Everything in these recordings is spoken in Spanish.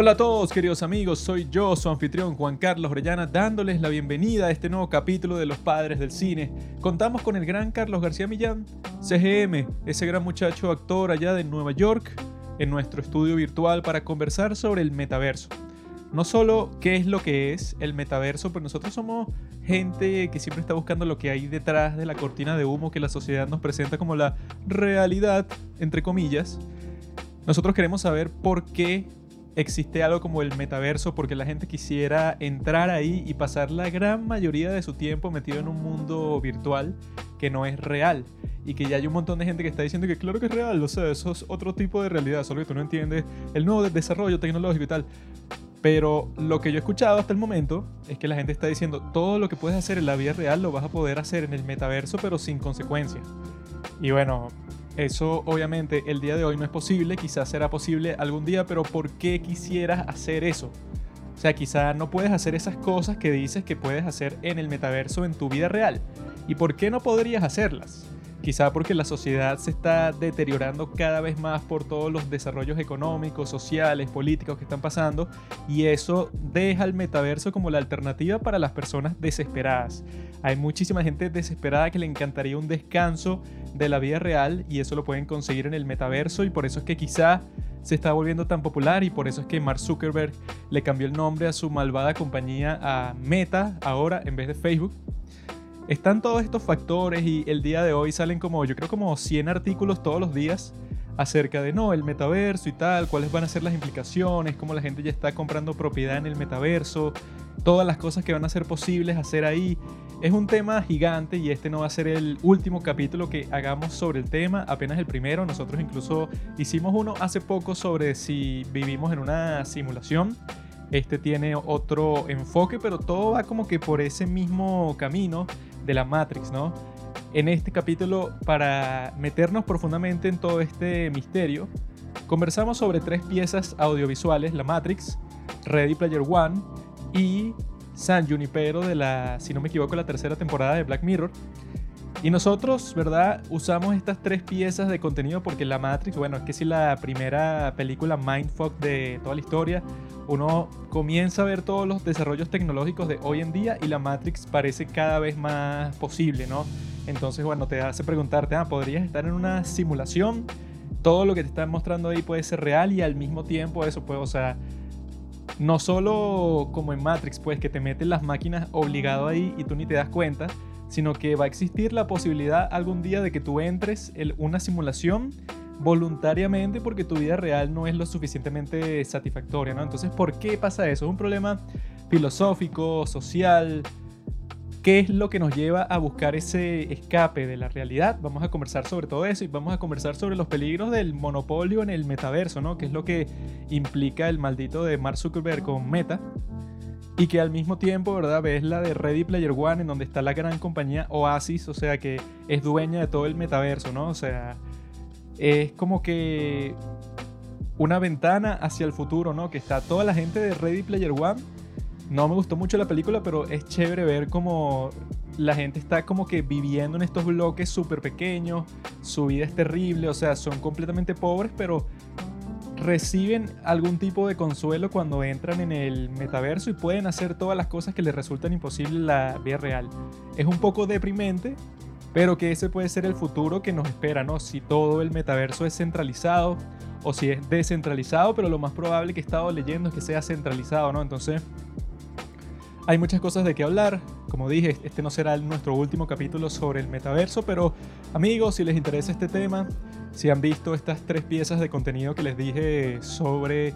Hola a todos queridos amigos, soy yo, su anfitrión Juan Carlos Orellana, dándoles la bienvenida a este nuevo capítulo de Los Padres del Cine. Contamos con el gran Carlos García Millán, CGM, ese gran muchacho actor allá de Nueva York, en nuestro estudio virtual para conversar sobre el metaverso. No solo qué es lo que es el metaverso, pues nosotros somos gente que siempre está buscando lo que hay detrás de la cortina de humo que la sociedad nos presenta como la realidad, entre comillas. Nosotros queremos saber por qué existe algo como el metaverso porque la gente quisiera entrar ahí y pasar la gran mayoría de su tiempo metido en un mundo virtual que no es real y que ya hay un montón de gente que está diciendo que claro que es real, o sea, eso es otro tipo de realidad, solo que tú no entiendes el nuevo desarrollo tecnológico y tal. Pero lo que yo he escuchado hasta el momento es que la gente está diciendo todo lo que puedes hacer en la vida real lo vas a poder hacer en el metaverso pero sin consecuencias. Y bueno, eso obviamente el día de hoy no es posible, quizás será posible algún día, pero ¿por qué quisieras hacer eso? O sea, quizás no puedes hacer esas cosas que dices que puedes hacer en el metaverso en tu vida real. ¿Y por qué no podrías hacerlas? Quizá porque la sociedad se está deteriorando cada vez más por todos los desarrollos económicos, sociales, políticos que están pasando y eso deja el metaverso como la alternativa para las personas desesperadas. Hay muchísima gente desesperada que le encantaría un descanso de la vida real y eso lo pueden conseguir en el metaverso y por eso es que quizá se está volviendo tan popular y por eso es que Mark Zuckerberg le cambió el nombre a su malvada compañía a Meta ahora en vez de Facebook. Están todos estos factores y el día de hoy salen como, yo creo como 100 artículos todos los días acerca de, no, el metaverso y tal, cuáles van a ser las implicaciones, cómo la gente ya está comprando propiedad en el metaverso, todas las cosas que van a ser posibles hacer ahí. Es un tema gigante y este no va a ser el último capítulo que hagamos sobre el tema, apenas el primero. Nosotros incluso hicimos uno hace poco sobre si vivimos en una simulación. Este tiene otro enfoque, pero todo va como que por ese mismo camino de la Matrix, ¿no? En este capítulo, para meternos profundamente en todo este misterio, conversamos sobre tres piezas audiovisuales, la Matrix, Ready Player One y San Junipero de la, si no me equivoco, la tercera temporada de Black Mirror. Y nosotros, ¿verdad? Usamos estas tres piezas de contenido porque la Matrix, bueno, es que si la primera película Mindfuck de toda la historia, uno comienza a ver todos los desarrollos tecnológicos de hoy en día y la Matrix parece cada vez más posible, ¿no? Entonces, bueno, te hace preguntarte, ah, ¿podrías estar en una simulación? Todo lo que te están mostrando ahí puede ser real y al mismo tiempo eso puede, o sea, no solo como en Matrix, pues que te meten las máquinas obligado ahí y tú ni te das cuenta, sino que va a existir la posibilidad algún día de que tú entres en una simulación voluntariamente porque tu vida real no es lo suficientemente satisfactoria, ¿no? Entonces, ¿por qué pasa eso? Es un problema filosófico, social. ¿Qué es lo que nos lleva a buscar ese escape de la realidad? Vamos a conversar sobre todo eso y vamos a conversar sobre los peligros del monopolio en el metaverso, ¿no? Que es lo que implica el maldito de Mark Zuckerberg con Meta y que al mismo tiempo, ¿verdad? Ves la de Ready Player One, en donde está la gran compañía Oasis, o sea, que es dueña de todo el metaverso, ¿no? O sea, es como que una ventana hacia el futuro, ¿no? Que está toda la gente de Ready Player One. No me gustó mucho la película, pero es chévere ver cómo la gente está como que viviendo en estos bloques súper pequeños, su vida es terrible, o sea, son completamente pobres, pero reciben algún tipo de consuelo cuando entran en el metaverso y pueden hacer todas las cosas que les resultan imposibles en la vida real. Es un poco deprimente, pero que ese puede ser el futuro que nos espera, ¿no? Si todo el metaverso es centralizado o si es descentralizado, pero lo más probable que he estado leyendo es que sea centralizado, ¿no? Entonces, hay muchas cosas de qué hablar. Como dije, este no será nuestro último capítulo sobre el metaverso, pero amigos, si les interesa este tema, si han visto estas tres piezas de contenido que les dije sobre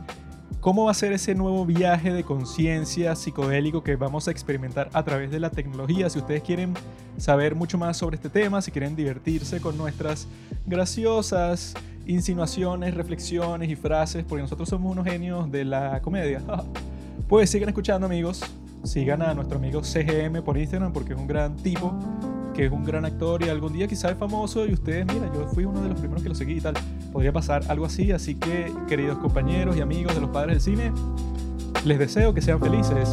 cómo va a ser ese nuevo viaje de conciencia psicodélico que vamos a experimentar a través de la tecnología. Si ustedes quieren saber mucho más sobre este tema, si quieren divertirse con nuestras graciosas insinuaciones, reflexiones y frases, porque nosotros somos unos genios de la comedia, pues sigan escuchando amigos. Sigan a nuestro amigo CGM por Instagram porque es un gran tipo, que es un gran actor y algún día quizás es famoso y ustedes, mira, yo fui uno de los primeros que lo seguí y tal. Podría pasar algo así, así que queridos compañeros y amigos de los padres del cine, les deseo que sean felices.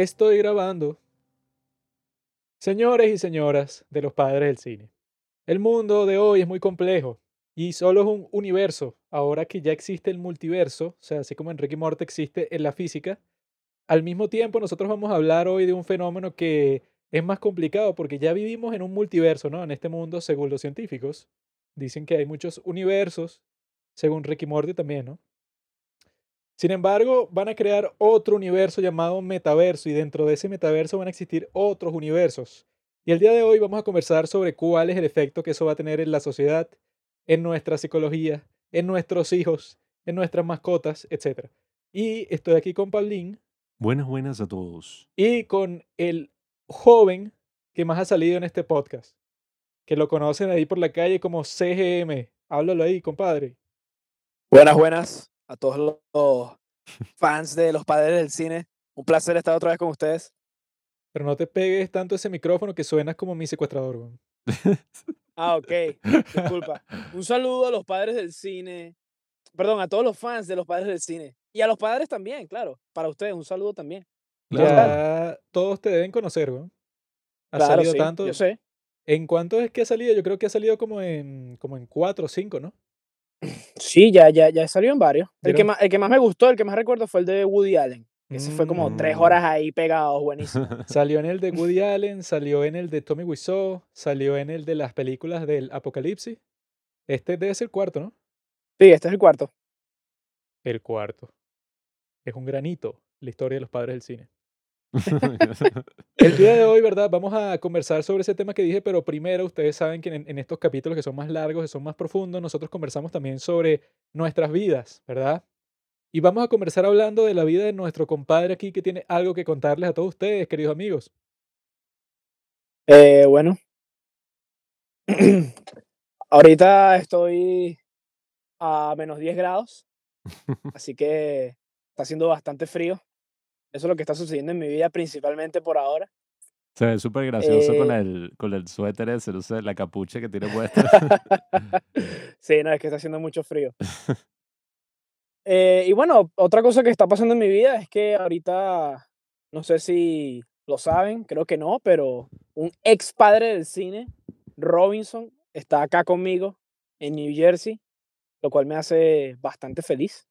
Estoy grabando. Señores y señoras de los padres del cine. El mundo de hoy es muy complejo y solo es un universo. Ahora que ya existe el multiverso, o sea, así como Enrique Morte existe en la física, al mismo tiempo nosotros vamos a hablar hoy de un fenómeno que es más complicado porque ya vivimos en un multiverso, ¿no? En este mundo, según los científicos. Dicen que hay muchos universos, según Ricky Morty también, ¿no? Sin embargo, van a crear otro universo llamado metaverso y dentro de ese metaverso van a existir otros universos. Y el día de hoy vamos a conversar sobre cuál es el efecto que eso va a tener en la sociedad, en nuestra psicología, en nuestros hijos, en nuestras mascotas, etc. Y estoy aquí con Paulín. Buenas, buenas a todos. Y con el joven que más ha salido en este podcast, que lo conocen ahí por la calle como CGM. Háblalo ahí, compadre. Buenas, buenas a todos los fans de los padres del cine. Un placer estar otra vez con ustedes. Pero no te pegues tanto ese micrófono que suenas como mi secuestrador. ah, ok. Disculpa. Un saludo a los padres del cine. Perdón, a todos los fans de los padres del cine. Y a los padres también, claro. Para ustedes, un saludo también. Ya todos te deben conocer, ¿no? Ha salido tanto. Yo sé. ¿En cuánto es que ha salido? Yo creo que ha salido como en, como en cuatro o cinco, ¿no? Sí, ya, ya, ya salió en varios. El que, más, el que más me gustó, el que más recuerdo fue el de Woody Allen. Ese fue como tres mm. horas ahí pegados, buenísimo. Salió en el de Woody Allen, salió en el de Tommy Wiseau, salió en el de las películas del Apocalipsis. Este debe ser el cuarto, ¿no? Sí, este es el cuarto. El cuarto. Es un granito la historia de los padres del cine. el día de hoy, ¿verdad? Vamos a conversar sobre ese tema que dije, pero primero ustedes saben que en, estos capítulos que son más largos, que son más profundos, nosotros conversamos también sobre nuestras vidas, ¿verdad? Y vamos a conversar hablando de la vida de nuestro compadre aquí que tiene algo que contarles a todos ustedes, queridos amigos. Eh, bueno. Ahorita estoy a menos 10 grados, así que está haciendo bastante frío. Eso es lo que está sucediendo en mi vida principalmente por ahora. Se ve súper gracioso con, eh el, con el suéter ese, la capucha que tiene puesta. sí, no, es que está haciendo mucho frío. Eh, y bueno, otra cosa que está pasando en mi vida es que ahorita, no sé si lo saben, creo que no, pero un ex padre del cine, Robinson, está acá conmigo en New Jersey, lo cual me hace bastante feliz.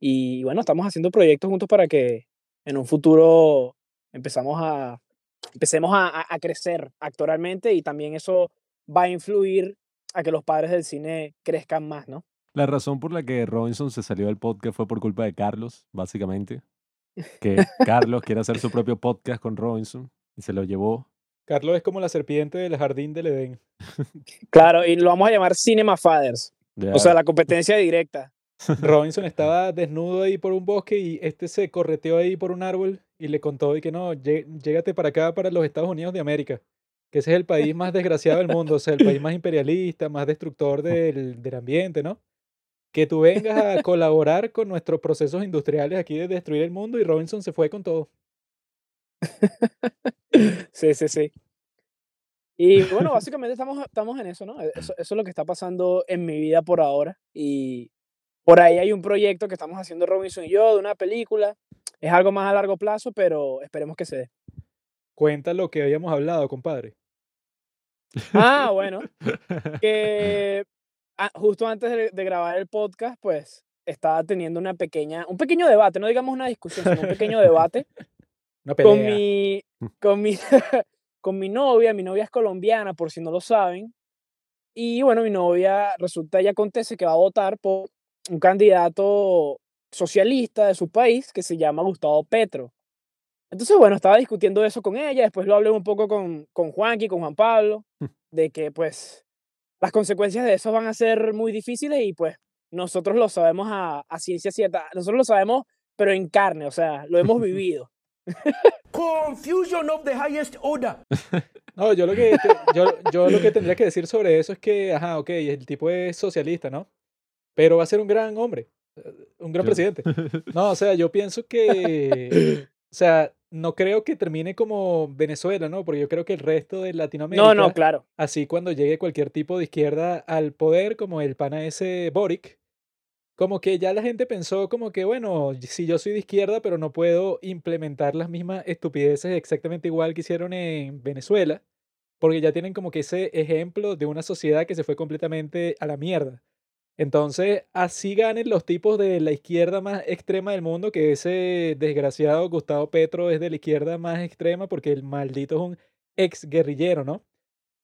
Y bueno, estamos haciendo proyectos juntos para que en un futuro empezamos a, empecemos a, a, crecer actoralmente y también eso va a influir a que los padres del cine crezcan más, ¿no? La razón por la que Robinson se salió del podcast fue por culpa de Carlos, básicamente. Que Carlos quiere hacer su propio podcast con Robinson y se lo llevó. Carlos es como la serpiente del jardín del Edén. Claro, y lo vamos a llamar Cinema Fathers. O sea, la competencia directa. Robinson estaba desnudo ahí por un bosque y este se correteó ahí por un árbol y le contó y que no, llégate para acá, para los Estados Unidos de América, que ese es el país más desgraciado del mundo, o sea, el país más imperialista, más destructor del, del ambiente, ¿no? Que tú vengas a colaborar con nuestros procesos industriales aquí de destruir el mundo y Robinson se fue con todo. Sí, sí, sí. Y bueno, básicamente estamos, estamos en eso, ¿no? Eso, eso, es lo que está pasando en mi vida por ahora. Y por ahí hay un proyecto que estamos haciendo Robinson y yo de una película. Es algo más a largo plazo, pero esperemos que se dé. Cuenta lo que habíamos hablado, compadre. Ah, bueno. Que justo antes de, grabar el podcast, pues estaba teniendo una pequeña, un pequeño debate, no digamos una discusión, sino un pequeño debate Una pelea. con mi, con mi, con mi novia, mi novia es colombiana, por si no lo saben, y bueno, mi novia resulta y acontece que va a votar por un candidato socialista de su país que se llama Gustavo Petro. Entonces, bueno, estaba discutiendo eso con ella, después lo hablé un poco con, con Juanqui, con Juan Pablo, de que pues las consecuencias de eso van a ser muy difíciles y pues nosotros lo sabemos a, a ciencia cierta, nosotros lo sabemos, pero en carne, o sea, lo hemos vivido. Confusion of the highest order. No, yo lo que yo, yo lo que tendría que decir sobre eso es que, ajá, ok, el tipo es socialista, ¿no? Pero va a ser un gran hombre, un gran Yo- presidente. No, o sea, yo pienso que, o sea, no creo que termine como Venezuela, ¿no? Porque yo creo que el resto de Latinoamérica, No, no, claro. así cuando llegue cualquier tipo de izquierda al poder, como el pana ese Boric, como que ya la gente pensó como que, bueno, si yo soy de izquierda, pero no puedo implementar las mismas estupideces exactamente igual que hicieron en Venezuela, porque ya tienen como que ese ejemplo de una sociedad que se fue completamente a la mierda. Entonces, así ganen los tipos de la izquierda más extrema del mundo, que ese desgraciado Gustavo Petro es de la izquierda más extrema porque el maldito es un ex guerrillero, ¿no?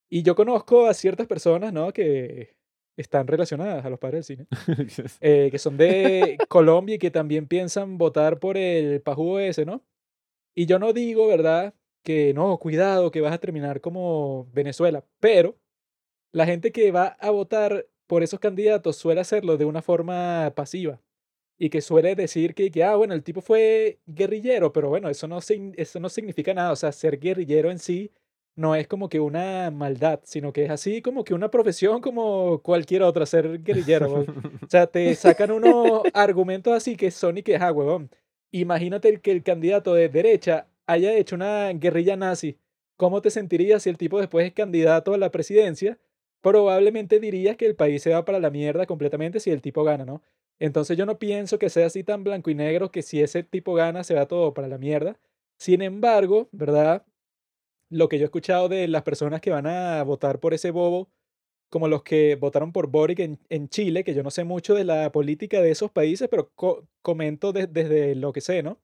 Y yo conozco a ciertas personas, ¿no? Que están relacionadas a los padres del cine, eh, que son de Colombia y que también piensan votar por el pajú ese, ¿no? Y yo no digo, ¿verdad? Que no, cuidado, que vas a terminar como Venezuela, pero la gente que va a votar por esos candidatos suele hacerlo de una forma pasiva y que suele decir que, que, ah, bueno, el tipo fue guerrillero, pero bueno, eso no, eso no significa nada, o sea, ser guerrillero en sí no es como que una maldad, sino que es así como que una profesión como cualquier otra, ser guerrillero. O sea, te sacan unos argumentos así que son y que, ah, huevón, imagínate que el candidato de derecha haya hecho una guerrilla nazi. ¿Cómo te sentirías si el tipo después es candidato a la presidencia? Probablemente dirías que el país se va para la mierda completamente si el tipo gana, ¿no? Entonces yo no pienso que sea así tan blanco y negro que si ese tipo gana se va todo para la mierda. Sin embargo, ¿verdad? Lo que yo he escuchado de las personas que van a votar por ese bobo, como los que votaron por Boric en, en Chile, que yo no sé mucho de la política de esos países, pero co- comento de- desde lo que sé, ¿no?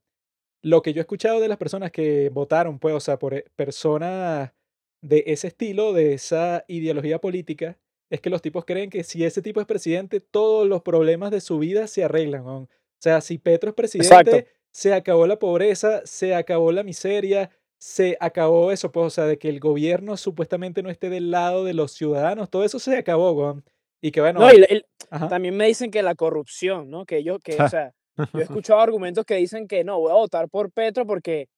Lo que yo he escuchado de las personas que votaron, pues, o sea, por eh, personas de ese estilo, de esa ideología política, es que los tipos creen que si ese tipo es presidente, todos los problemas de su vida se arreglan. weón. O sea, si Petro es Exacto. presidente, se acabó la pobreza, se acabó la miseria, se acabó eso, pues, o sea, de que el gobierno supuestamente no esté del lado de los ciudadanos, todo eso se acabó, weón. Y que bueno, No, y el- también me dicen que la corrupción, ¿no? Que yo, que, o sea, yo he escuchado argumentos que dicen que no, voy a votar por Petro porque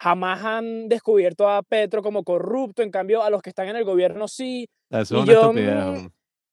jamás han descubierto a Petro como corrupto, en cambio a los que están en el gobierno sí, Eso es una yo, estupidez. mm,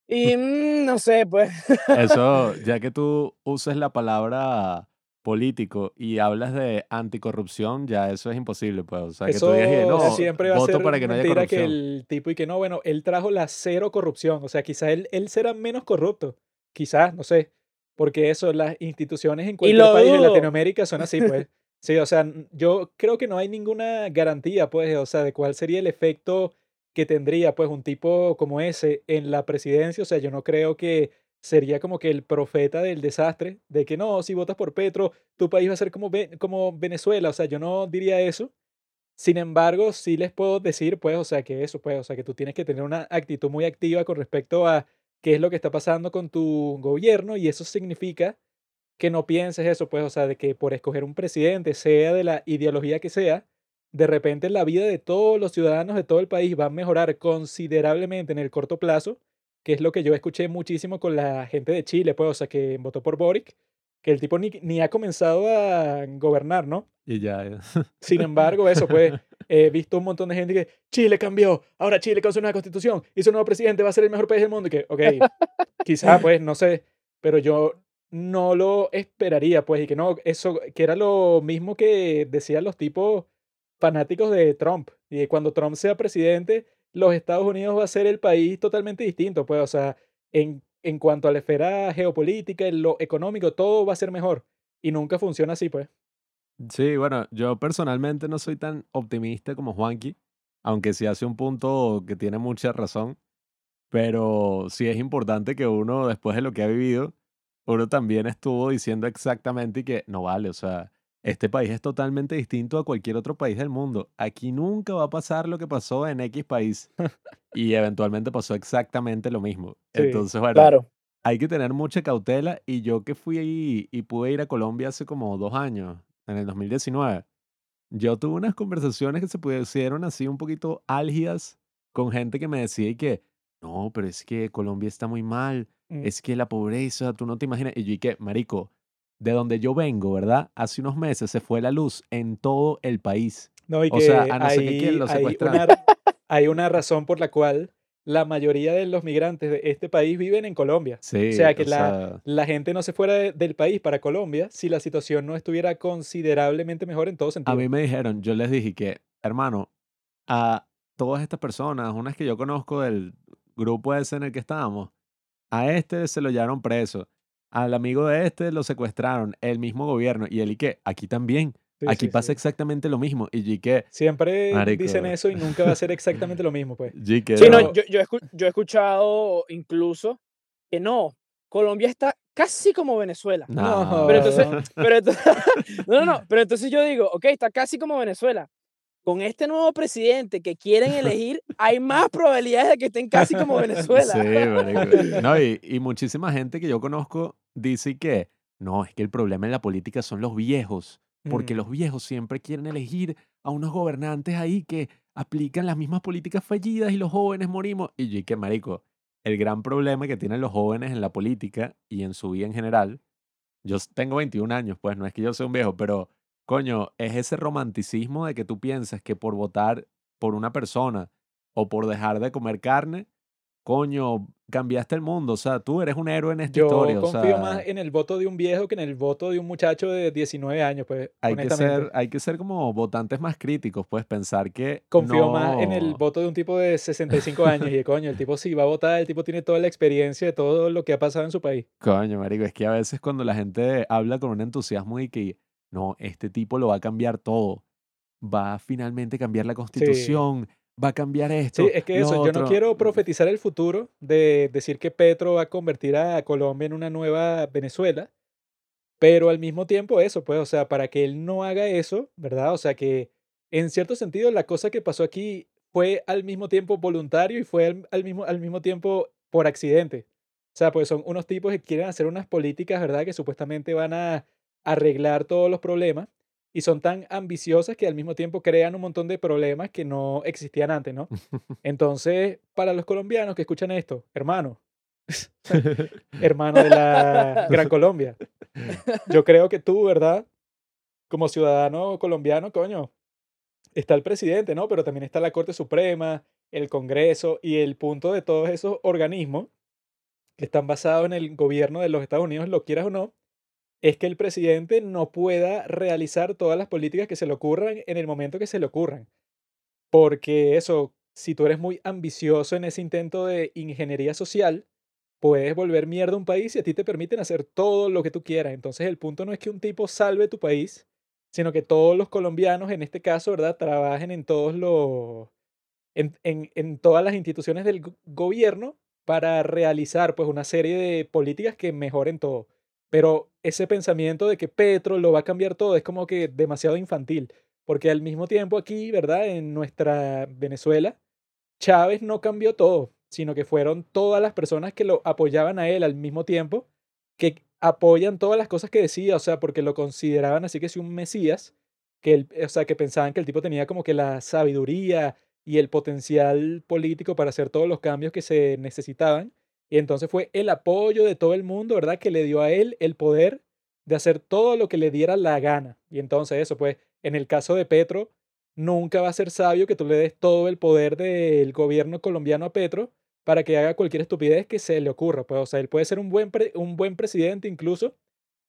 y mm, no sé, pues. Eso, ya que tú uses la palabra político y hablas de anticorrupción, ya eso es imposible, pues. O sea, que tú eso digas, que, no, siempre va a voto ser para que no haya mentira que corrupción. el tipo y que no, bueno, él trajo la cero corrupción, o sea, quizás él, él será menos corrupto, quizás, no sé, porque eso, las instituciones en cualquier país de. Latinoamérica son así, pues. Sí, o sea, yo creo que no hay ninguna garantía, pues, o sea, de cuál sería el efecto que tendría, pues, un tipo como ese en la presidencia. O sea, yo no creo que sería como que el profeta del desastre, de que no, si votas por Petro, tu país va a ser como, como Venezuela. O sea, yo no diría eso. Sin embargo, sí les puedo decir, pues, o sea, que eso, pues, o sea, que tú tienes que tener una actitud muy activa con respecto a qué es lo que está pasando con tu gobierno y eso significa que no pienses eso, pues, o sea, de que por escoger un presidente, sea de la ideología que sea, de repente la vida de todos los ciudadanos de todo el país va a mejorar considerablemente en el corto plazo, que es lo que yo escuché muchísimo con la gente de Chile, pues, o sea, que votó por Boric, que el tipo ni, ni ha comenzado a gobernar, ¿no? Y ya. ya. Sin embargo, eso, pues, he visto un montón de gente que Chile cambió, ahora Chile con su nueva constitución y su nuevo presidente va a ser el mejor país del mundo. Y que, ok, quizá, pues, no sé, pero yo no lo esperaría, pues, y que no, eso, que era lo mismo que decían los tipos fanáticos de Trump. Y cuando Trump sea presidente, los Estados Unidos va a ser el país totalmente distinto, pues, o sea, en, en cuanto a la esfera geopolítica, en lo económico, todo va a ser mejor. Y nunca funciona así, pues. Sí, bueno, yo personalmente no soy tan optimista como Juanqui, aunque sí hace un punto que tiene mucha razón, pero sí es importante que uno, después de lo que ha vivido, uno también estuvo diciendo exactamente que no vale, o sea, este país es totalmente distinto a cualquier otro país del mundo. Aquí nunca va a pasar lo que pasó en X país. y eventualmente pasó exactamente lo mismo. Sí, Entonces, bueno, Claro. hay que tener mucha cautela. Y yo que fui ahí y pude ir a Colombia hace como dos años, en el 2019, yo tuve unas conversaciones que se pusieron así un poquito álgidas con gente que me decía y que, no, pero es que Colombia está muy mal, Mm. es que la pobreza, tú no te imaginas. Y yo y que, marico, de donde yo vengo, ¿verdad? Hace unos meses se fue la luz en todo el país. No, y O que sea, a no ser que hay, quién lo hay secuestraron. una, hay una razón por la cual la mayoría de los migrantes de este país viven en Colombia. Sí, O sea, que o la, sea, la gente no se fuera de- del país para Colombia si la situación no estuviera considerablemente mejor en todo a sentido. mí me dijeron, yo les dije que, hermano, a todas estas personas, unas que yo conozco del grupo ese en el que estábamos, a este se lo llevaron preso, al amigo de este lo secuestraron, el mismo gobierno, y él y que, aquí también, Sí, aquí sí, pasa sí. exactamente lo mismo, y que, Siempre dicen marico, eso y nunca va a ser exactamente lo mismo, pues. que Sí, no, no, yo, yo, he escu- yo he escuchado incluso que no, Colombia está casi como Venezuela. no, Pero entonces, No. pero entonces, no, no, no, pero entonces yo digo, ok, está casi como Venezuela. Con este nuevo presidente que quieren elegir, hay más probabilidades de que estén casi como Venezuela. Sí, marico. No, y, y muchísima gente que yo conozco dice que no, es que el problema en la política son los viejos, porque Mm. los viejos siempre quieren elegir a unos gobernantes ahí que aplican las mismas políticas fallidas y los jóvenes morimos. Y yo, que marico, el gran problema que tienen los jóvenes en la política y en su vida en general, yo tengo 21 años, pues no es que yo sea un viejo, pero coño, es ese romanticismo de que tú piensas que por votar por una persona o por dejar de comer carne, coño, cambiaste el mundo. O sea, tú eres un héroe en esta Yo historia. O confío más sea, en el voto de un viejo que en el voto de un muchacho de 19 años, pues, hay que ser, hay que ser como votantes más críticos, pues pensar que Confío más en el no. voto de un tipo de 65 años y coño, el tipo sí va a votar, el tipo tiene toda la experiencia de todo lo que ha pasado en su país. Coño, marico, es que a veces cuando la gente habla con un entusiasmo y que no, este tipo lo va a cambiar todo, va a finalmente cambiar la Sí. constitución, va a cambiar Sí, esto, es que eso, yo no quiero profetizar el futuro de decir que Petro va a convertir a Colombia en una nueva Venezuela, pero al mismo tiempo eso, pues, o sea, para que él no haga eso, ¿verdad? O sea, que en cierto sentido la cosa que pasó aquí fue al mismo tiempo voluntario y fue al, al mismo, al mismo tiempo por accidente. O sea, pues son unos tipos que quieren hacer unas políticas, ¿verdad? Que supuestamente van a arreglar todos los problemas y son tan ambiciosas que al mismo tiempo crean un montón de problemas que no existían antes, ¿no? Entonces, para los colombianos que escuchan esto, hermano, hermano de la Gran Colombia, yo creo que tú, ¿verdad? Como ciudadano colombiano, coño, está el presidente, ¿no? Pero también está la Corte Suprema, el Congreso y el punto de todos esos organismos que están basados en el gobierno de los Estados Unidos, lo quieras o no, es que el presidente no pueda realizar todas las políticas que se le ocurran en el momento que se le ocurran. Porque eso, si tú eres muy ambicioso en ese intento de ingeniería social, puedes volver mierda un país y a ti te permiten hacer todo lo que tú quieras. Entonces el punto no es que un tipo salve tu país, sino que todos los colombianos, en este caso, ¿verdad?, trabajen en todos los, en, en- en todas las instituciones del go- gobierno para realizar pues una serie de políticas que mejoren todo. Pero ese pensamiento de que Petro lo va a cambiar todo es como que demasiado infantil, porque al mismo tiempo aquí, ¿verdad? En nuestra Venezuela, Chávez no cambió todo, sino que fueron todas las personas que lo apoyaban a él al mismo tiempo, que apoyan todas las cosas que decía, o sea, porque lo consideraban así que si un mesías, que él, o sea, que pensaban que el tipo tenía como que la sabiduría y el potencial político para hacer todos los cambios que se necesitaban. Y entonces fue el apoyo de todo el mundo, ¿verdad? Que le dio a él el poder de hacer todo lo que le diera la gana. Y entonces eso, pues, en el caso de Petro, nunca va a ser sabio que tú le des todo el poder del gobierno colombiano a Petro para que haga cualquier estupidez que se le ocurra. Pues, o sea, él puede ser un buen, pre- un buen presidente incluso,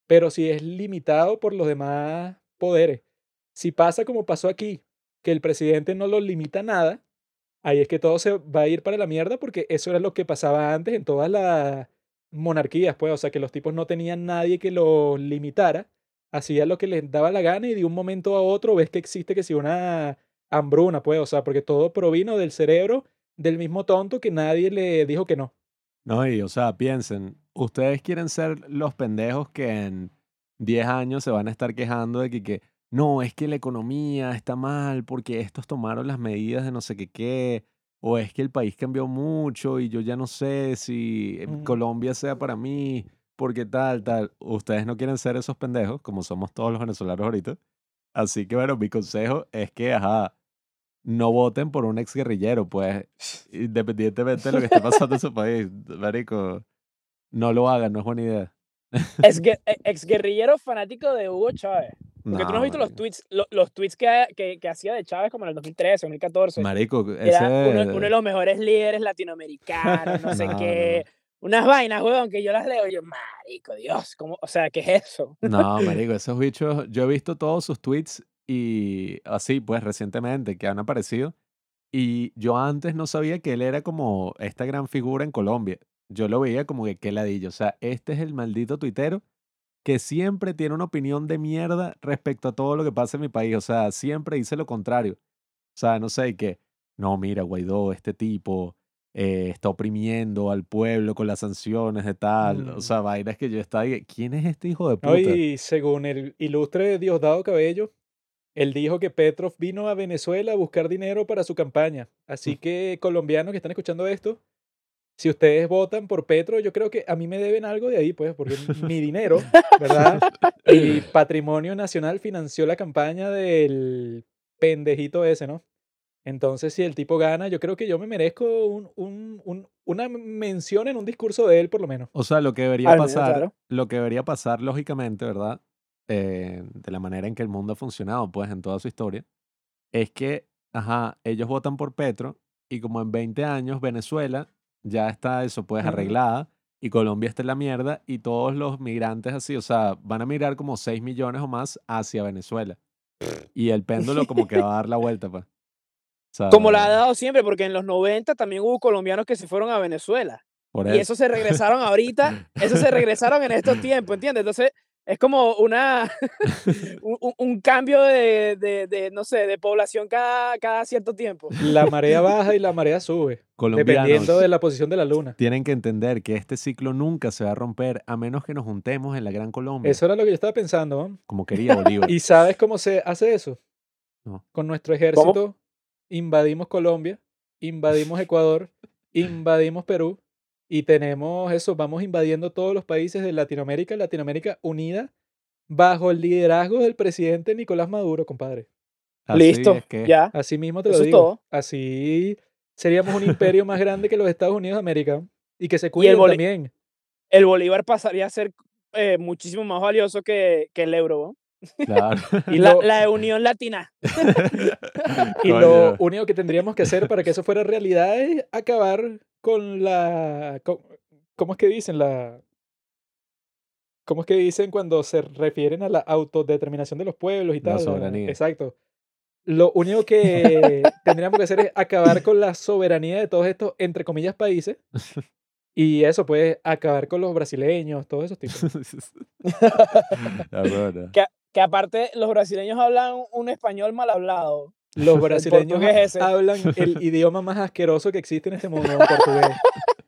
pero si es limitado por los demás poderes. Si pasa como pasó aquí, que el presidente no lo limita a nada, ahí es que todo se va a ir para la mierda porque eso era lo que pasaba antes en todas las monarquías, pues, o sea, que los tipos no tenían nadie que los limitara, hacían lo que les daba la gana y de un momento a otro ves que existe que si una hambruna, pues, o sea, porque todo provino del cerebro del mismo tonto que nadie le dijo que no. No, y o sea, piensen, ustedes quieren ser los pendejos que en 10 años se van a estar quejando de que, que no, es que la economía está mal porque estos tomaron las medidas de no sé qué qué, o es que el país cambió mucho y yo ya no sé si eh, Mm. Colombia sea para mí, porque tal, tal. Ustedes no quieren ser esos pendejos, como somos todos los venezolanos ahorita. Así que bueno, mi consejo es que, ajá, no voten por un ex guerrillero, pues, independientemente de lo que esté pasando en su país. Marico, no lo hagan, no es buena idea. Ex, ex guerrillero fanático de Hugo Chávez. Porque tú no has visto los marico. tweets, lo- los tweets que, que, que hacía de Chávez como en el 2013, 2014. Marico, Era uno, ese... uno de los mejores líderes latinoamericanos, no sé No, no, qué. Unas vainas, weón, que yo las leo y yo, marico, Dios, ¿cómo? O sea, ¿qué es eso? No, marico, esos bichos, yo he visto todos sus tweets y así, pues recientemente, que han aparecido. Y yo antes no sabía que él era como esta gran figura en Colombia. Yo lo veía como que qué ladillo. O sea, este es el maldito tuitero que siempre tiene una opinión de mierda respecto a todo lo que pasa en mi país. O sea, siempre dice lo contrario. O sea, no sé, que, no, mira, Guaidó, este tipo eh, está oprimiendo al pueblo con las sanciones de tal. O Mm. sea, vainas que yo estaba, ¿quién es este hijo de puta? No, y según el ilustre Diosdado Cabello, él dijo que Petrov vino a Venezuela a buscar dinero para su campaña. Así que, colombianos que están escuchando esto, si ustedes votan por Petro, yo creo que a mí me deben algo de ahí, pues, porque mi dinero, ¿verdad? Mi patrimonio nacional financió la campaña del pendejito ese, ¿no? Entonces, si el tipo gana, yo creo que yo me merezco un- un- un- una mención en un discurso de él, por lo menos. O sea, lo que debería Al menos, pasar, claro. lo que debería pasar lógicamente, ¿verdad? Eh, de la manera en que el mundo ha funcionado, pues, en toda su historia, es que, ajá, ellos votan por Petro y como en 20 años Venezuela ya está eso, pues, Ujú. arreglada y Colombia está en la mierda y todos los migrantes así, o sea, van a migrar como 6 millones o más hacia Venezuela. Y el péndulo como que va a dar la vuelta, pues. O sea, Como la ha dado siempre, porque en los 90 también hubo colombianos que se fueron a Venezuela. por Y eso. eso se regresaron ahorita, eso se regresaron en estos tiempos, ¿entiendes? Entonces, es como una un, cambio de, de- de, no sé, de población cada, cada cierto tiempo. La marea baja y la marea sube, dependiendo de la posición de la luna. tienen que entender que este ciclo nunca se va a romper a menos que nos juntemos en la Gran Colombia, Eso era lo que yo estaba pensando. ¿no? como quería Bolívar. ¿Y sabes cómo se hace eso? No. Con nuestro ejército invadimos Colombia, invadimos Ecuador, invadimos Perú y tenemos eso, vamos invadiendo todos los países de Latinoamérica, Latinoamérica unida bajo el liderazgo del presidente Nicolás Maduro, compadre. Así Listo, es que- ya. Así mismo te lo Eso es digo. todo. Así seríamos un imperio más grande que los Estados Unidos de América y que se cuiden también. El Bolívar pasaría a ser eh, muchísimo más valioso que, que el euro. ¿no? Claro. Y la, la Unión Latina. Y Coño. lo único que tendríamos que hacer para que eso fuera realidad es acabar con la... co- ¿Cómo es que dicen? La... ¿Cómo es que dicen cuando se refieren a la autodeterminación de los pueblos y La tal? soberanía. Exacto. Lo único que tendríamos que hacer es acabar con la soberanía de todos estos, entre comillas, países. Y eso, pues, acabar con los brasileños, todos esos tipos. La. Que, que aparte los brasileños hablan un español mal hablado. Los brasileños hablan el idioma más asqueroso que existe en este mundo, el portugués.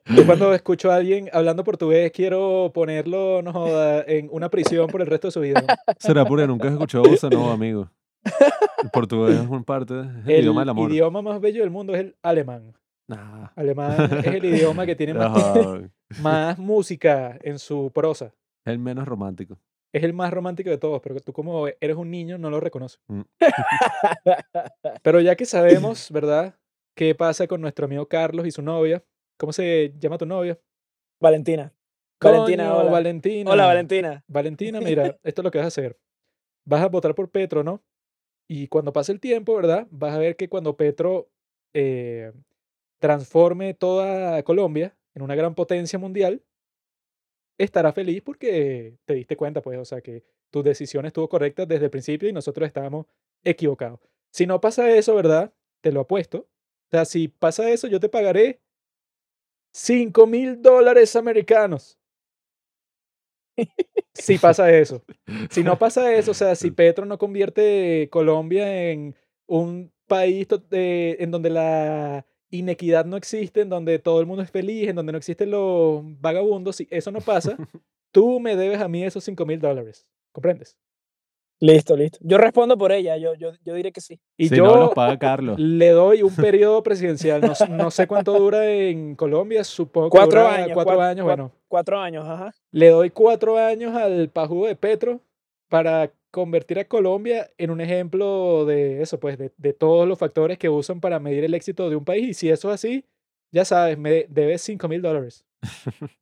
Yo cuando escucho a alguien hablando portugués quiero ponerlo, no joda, en una prisión por el resto de su vida. Será porque nunca has escuchado bossa nova, amigo. El portugués es un parte, es el, El idioma del amor. idioma más bello del mundo es el alemán. Nah. Alemán es el idioma que tiene más, más música en su prosa. Es el menos romántico. Es el más romántico de todos, pero tú como eres un niño no lo reconoces. Mm. Pero ya que sabemos, ¿verdad? ¿Qué pasa con nuestro amigo Carlos y su novia? ¿Cómo se llama tu novia? Valentina. Valentina, Coño, hola. Valentina. Hola, Valentina. Valentina, mira, esto es lo que vas a hacer. Vas a votar por Petro, ¿no? Y cuando pase el tiempo, ¿verdad? Vas a ver que cuando Petro eh, transforme toda Colombia en una gran potencia mundial, estará feliz porque te diste cuenta, pues, o sea, que tu decisión estuvo correcta desde el principio y nosotros estábamos equivocados. Si no pasa eso, ¿verdad? Te lo apuesto. O sea, si pasa eso, yo te pagaré 5 mil dólares americanos. Si pasa eso. Si no pasa eso, o sea, si Petro no convierte Colombia en un país de- en donde la inequidad no existe, en donde todo el mundo es feliz, en donde no existen los vagabundos, si eso no pasa, tú me debes a mí esos 5 mil dólares. ¿Comprendes? Listo, listo. Yo respondo por ella, yo, yo, yo diré que sí. Y si yo no, los paga Carlos. le doy un periodo presidencial. No, sé cuánto dura en Colombia, supongo que Cuatro dura años, Cuatro cuat- años, bueno. Cuatro años, ajá. Le doy cuatro años al pajugo de Petro para convertir a Colombia en un ejemplo de eso, pues, de, de todos los factores que usan para medir el éxito de un país. Y si eso es así, ya sabes, me debes 5 mil dólares.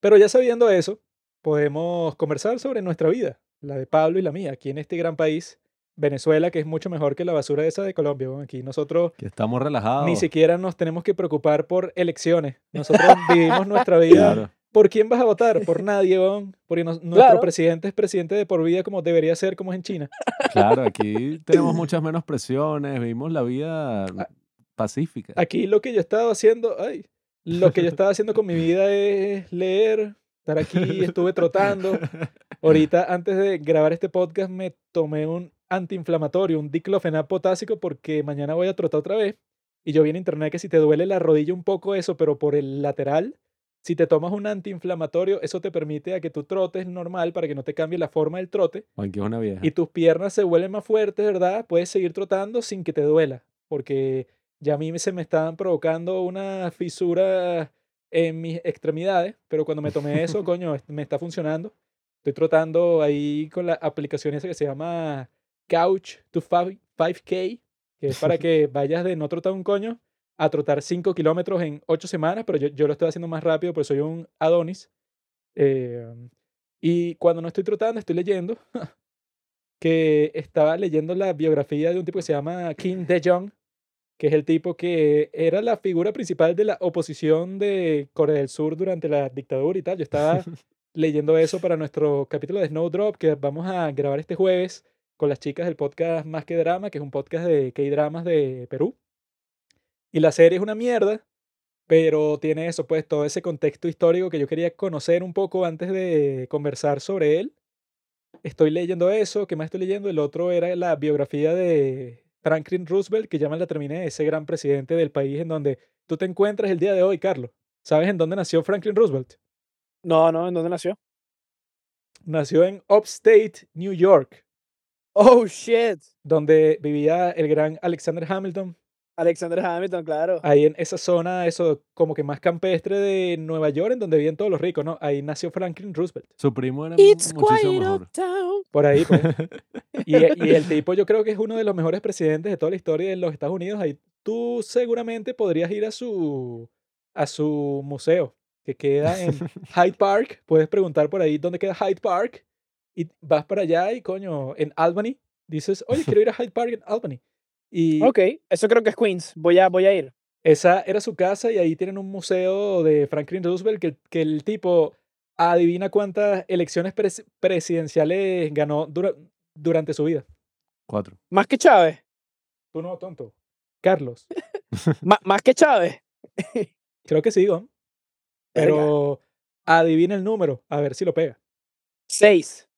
Pero ya sabiendo eso, podemos conversar sobre nuestra vida, la de Pablo y la mía, aquí en este gran país, Venezuela, que es mucho mejor que la basura esa de Colombia. Bueno, aquí nosotros Que estamos relajados. ni siquiera nos tenemos que preocupar por elecciones. Nosotros vivimos nuestra vida. Claro. ¿Por quién vas a votar? Por nadie, weón. Porque nos- nuestro Claro. presidente es presidente de por vida como debería ser, como es en China. Claro, aquí tenemos muchas menos presiones, vivimos la vida pacífica. Aquí lo que yo he estado haciendo, ay, lo que yo estaba haciendo con mi vida es leer, estar aquí, estuve trotando. Ahorita, antes de grabar este podcast, me tomé un antiinflamatorio, un diclofenac potásico, porque mañana voy a trotar otra vez. Y yo vi en internet que si te duele la rodilla un poco eso, pero por el lateral, si te tomas un antiinflamatorio, eso te permite a que tú trotes normal para que no te cambie la forma del trote Juanqui es una vieja. y tus piernas se vuelven más fuertes, ¿verdad? Puedes seguir trotando sin que te duela, porque ya a mí se me estaban provocando una fisura en mis extremidades, pero cuando me tomé eso, coño, me está funcionando. Estoy trotando ahí con la aplicación esa que se llama Couch to 5K, que es para que vayas de no trotar un coño a trotar 5 kilómetros en 8 semanas, pero yo, yo lo estoy haciendo más rápido porque soy un Adonis. Eh, y cuando no estoy trotando, estoy leyendo que estaba leyendo la biografía de un tipo que se llama Kim De-jong, que es el tipo que era la figura principal de la oposición de Corea del Sur durante la dictadura y tal. Yo estaba leyendo eso para nuestro capítulo de Snowdrop que vamos a grabar este jueves con las chicas del podcast Más que Drama, que es un podcast de K-Dramas de Perú. Y la serie es una mierda, pero tiene eso, pues todo ese contexto histórico que yo quería conocer un poco antes de conversar sobre él. Estoy leyendo eso, ¿qué más estoy leyendo? El otro era la biografía de Franklin Roosevelt, que ya me la terminé, ese gran presidente del país en donde tú te encuentras el día de hoy, Carlos. ¿Sabes en dónde nació Franklin Roosevelt? No, no, ¿en dónde nació? Nació en Upstate, New York, Oh, shit. donde vivía el gran Alexander Hamilton. Alexander Hamilton, claro. Ahí en esa zona, eso como que más campestre de Nueva York, en donde viven todos los ricos, ¿no? Ahí nació Franklin Roosevelt. Su primo era It's muchísimo quite mejor. uptown. Por ahí, pues. Y, y el tipo yo creo que es uno de los mejores presidentes de toda la historia de los Estados Unidos. Ahí tú seguramente podrías ir a su, a su museo, que queda en Hyde Park. Puedes preguntar por ahí dónde queda Hyde Park. Y vas para allá y, coño, en Albany, dices, oye, quiero ir a Hyde Park en Albany. Y Ok, eso creo que es Queens. Voy a, voy a ir. esa era su casa y ahí tienen un museo de Franklin Roosevelt que, que el tipo adivina cuántas elecciones pres- presidenciales ganó dura- durante su vida. Cuatro. Más que Chávez. Tú no, tonto. Carlos. Más que Chávez. Creo que sí, Gon. Pero adivina el número, a ver si lo pega. Seis.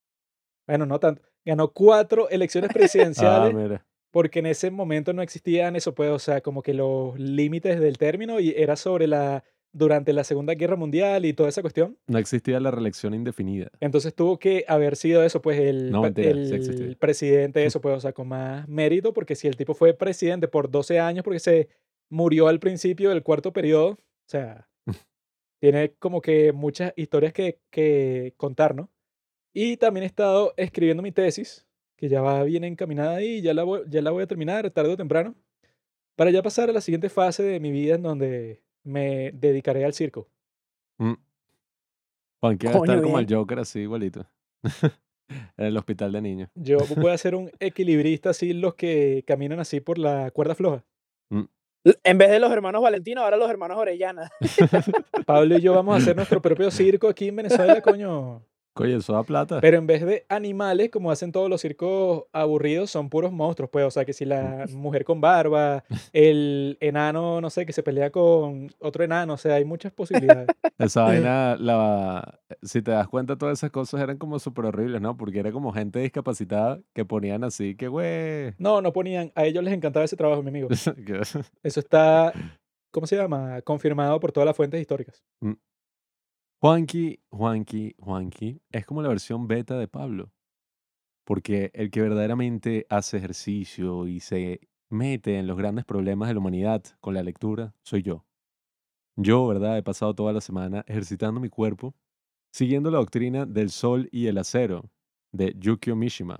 Bueno, no tanto. Ganó cuatro elecciones Ah, presidenciales mira. Porque en ese momento no existían eso, pues, o sea, como que los límites del término y era sobre la, durante la Segunda Guerra Mundial y toda esa cuestión. No existía la reelección indefinida. Entonces tuvo que haber sido eso, pues, el, No, mentira, sí el existía. presidente, eso, pues, o sea, con más mérito, porque si el tipo fue presidente por 12 años, porque se murió al principio del cuarto periodo, o sea, tiene como que muchas historias que, que contar, ¿no? Y también he estado escribiendo mi tesis, que ya va bien encaminada y ya la voy, ya la voy a terminar tarde o temprano, para ya pasar a la siguiente fase de mi vida en donde me dedicaré al circo. Mm. A Coño, estar como el bien. Joker así igualito. en el hospital de niños. Yo voy a ser un equilibrista así, los que caminan así por la cuerda floja. L- En vez de los hermanos Valentino, ahora los hermanos Orellana. Pablo y yo vamos a hacer nuestro propio circo aquí en Venezuela, coño. Oye, eso da plata. Pero en vez de animales, como hacen todos los circos aburridos, son puros monstruos, pues. O sea, que si la mujer con barba, el enano, no sé, que se pelea con otro enano, o sea, hay muchas posibilidades. Esa vaina, la, si te das cuenta, todas esas cosas eran como súper horribles, ¿no? Porque era como gente discapacitada que ponían así, que güey. No, no ponían, a ellos les encantaba ese trabajo, mi amigo. Eso está, ¿cómo se llama? Confirmado por todas las fuentes históricas. Mm. Juanqui, Juanqui, Juanqui es como la versión beta de Pablo. Porque el que verdaderamente hace ejercicio y se mete en los grandes problemas de la humanidad con la lectura soy yo. Yo, ¿verdad? He pasado toda la semana ejercitando mi cuerpo, siguiendo la doctrina del sol y el acero de Yukio Mishima.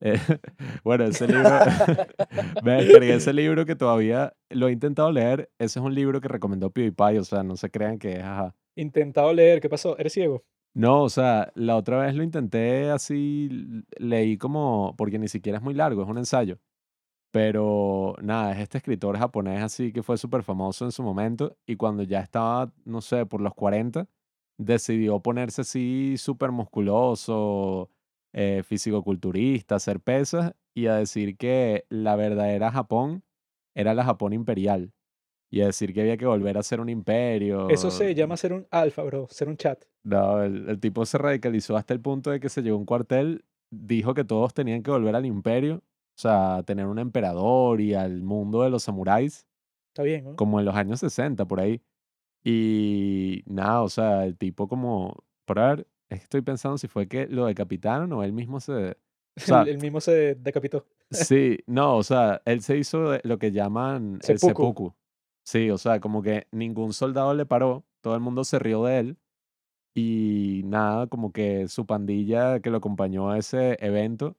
Eh, bueno, ese libro, me descargué ese libro que todavía lo he intentado leer. Ese es un libro que recomendó PewDiePie, o sea, no se crean que es, ajá. Intentado leer, ¿qué pasó? ¿Eres ciego? No, o sea, la otra vez lo intenté así, leí como, porque ni siquiera es muy largo, es un ensayo. Pero nada, es este escritor japonés así que fue súper famoso en su momento y cuando ya estaba, no sé, por los 40, decidió ponerse así súper musculoso, eh, fisicoculturista, hacer pesas y a decir que la verdadera Japón era la Japón imperial. Y decir que había que volver a ser un imperio. Eso se llama ser un alfa, bro, ser un chat. No, el, el tipo se radicalizó hasta el punto de que se llegó a un cuartel, dijo que todos tenían que volver al imperio, o sea, tener un emperador y al mundo de los samuráis, Está bien, ¿no? como en los años 60, por ahí. Y nada, o sea, el tipo como, por ver, es que estoy pensando si fue que lo decapitaron o él mismo se... O sea, el, el mismo se decapitó. Sí, no, o sea, él se hizo lo que llaman el Seppuku. Sí, o sea, como que ningún soldado le paró, todo el mundo se rió de él y nada, como que su pandilla que lo acompañó a ese evento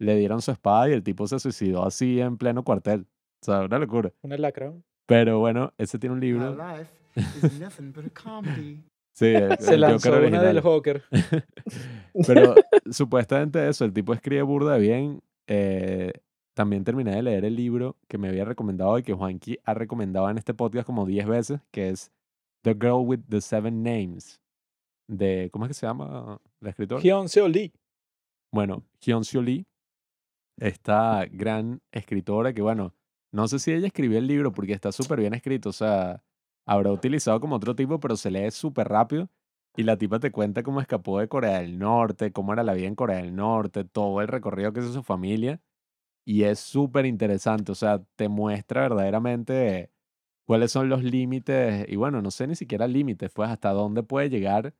le dieron su espada y el tipo se suicidó así en pleno cuartel. O sea, una locura. Una lacra. Pero bueno, ese tiene un libro. Sí, el, Se el lanzó Joker una del. Joker. Pero supuestamente eso, el tipo escribe burda bien. eh, también terminé de leer el libro que me había recomendado y que Juanqui ha recomendado en este podcast como 10 veces, que es The Girl with the Seven Names. De, ¿cómo es que se llama la escritora? Hyun Seo Lee. Bueno, Hyun Seo Lee, esta gran escritora que, bueno, no sé si ella escribió el libro porque está súper bien escrito, o sea, habrá utilizado como otro tipo, pero se lee súper rápido. Y la tipa te cuenta cómo escapó de Corea del Norte, cómo era la vida en Corea del Norte, todo el recorrido que hizo su familia. Y es súper interesante, o sea, te muestra verdaderamente cuáles son los límites, y bueno, no sé ni siquiera límites, pues hasta dónde puede llegar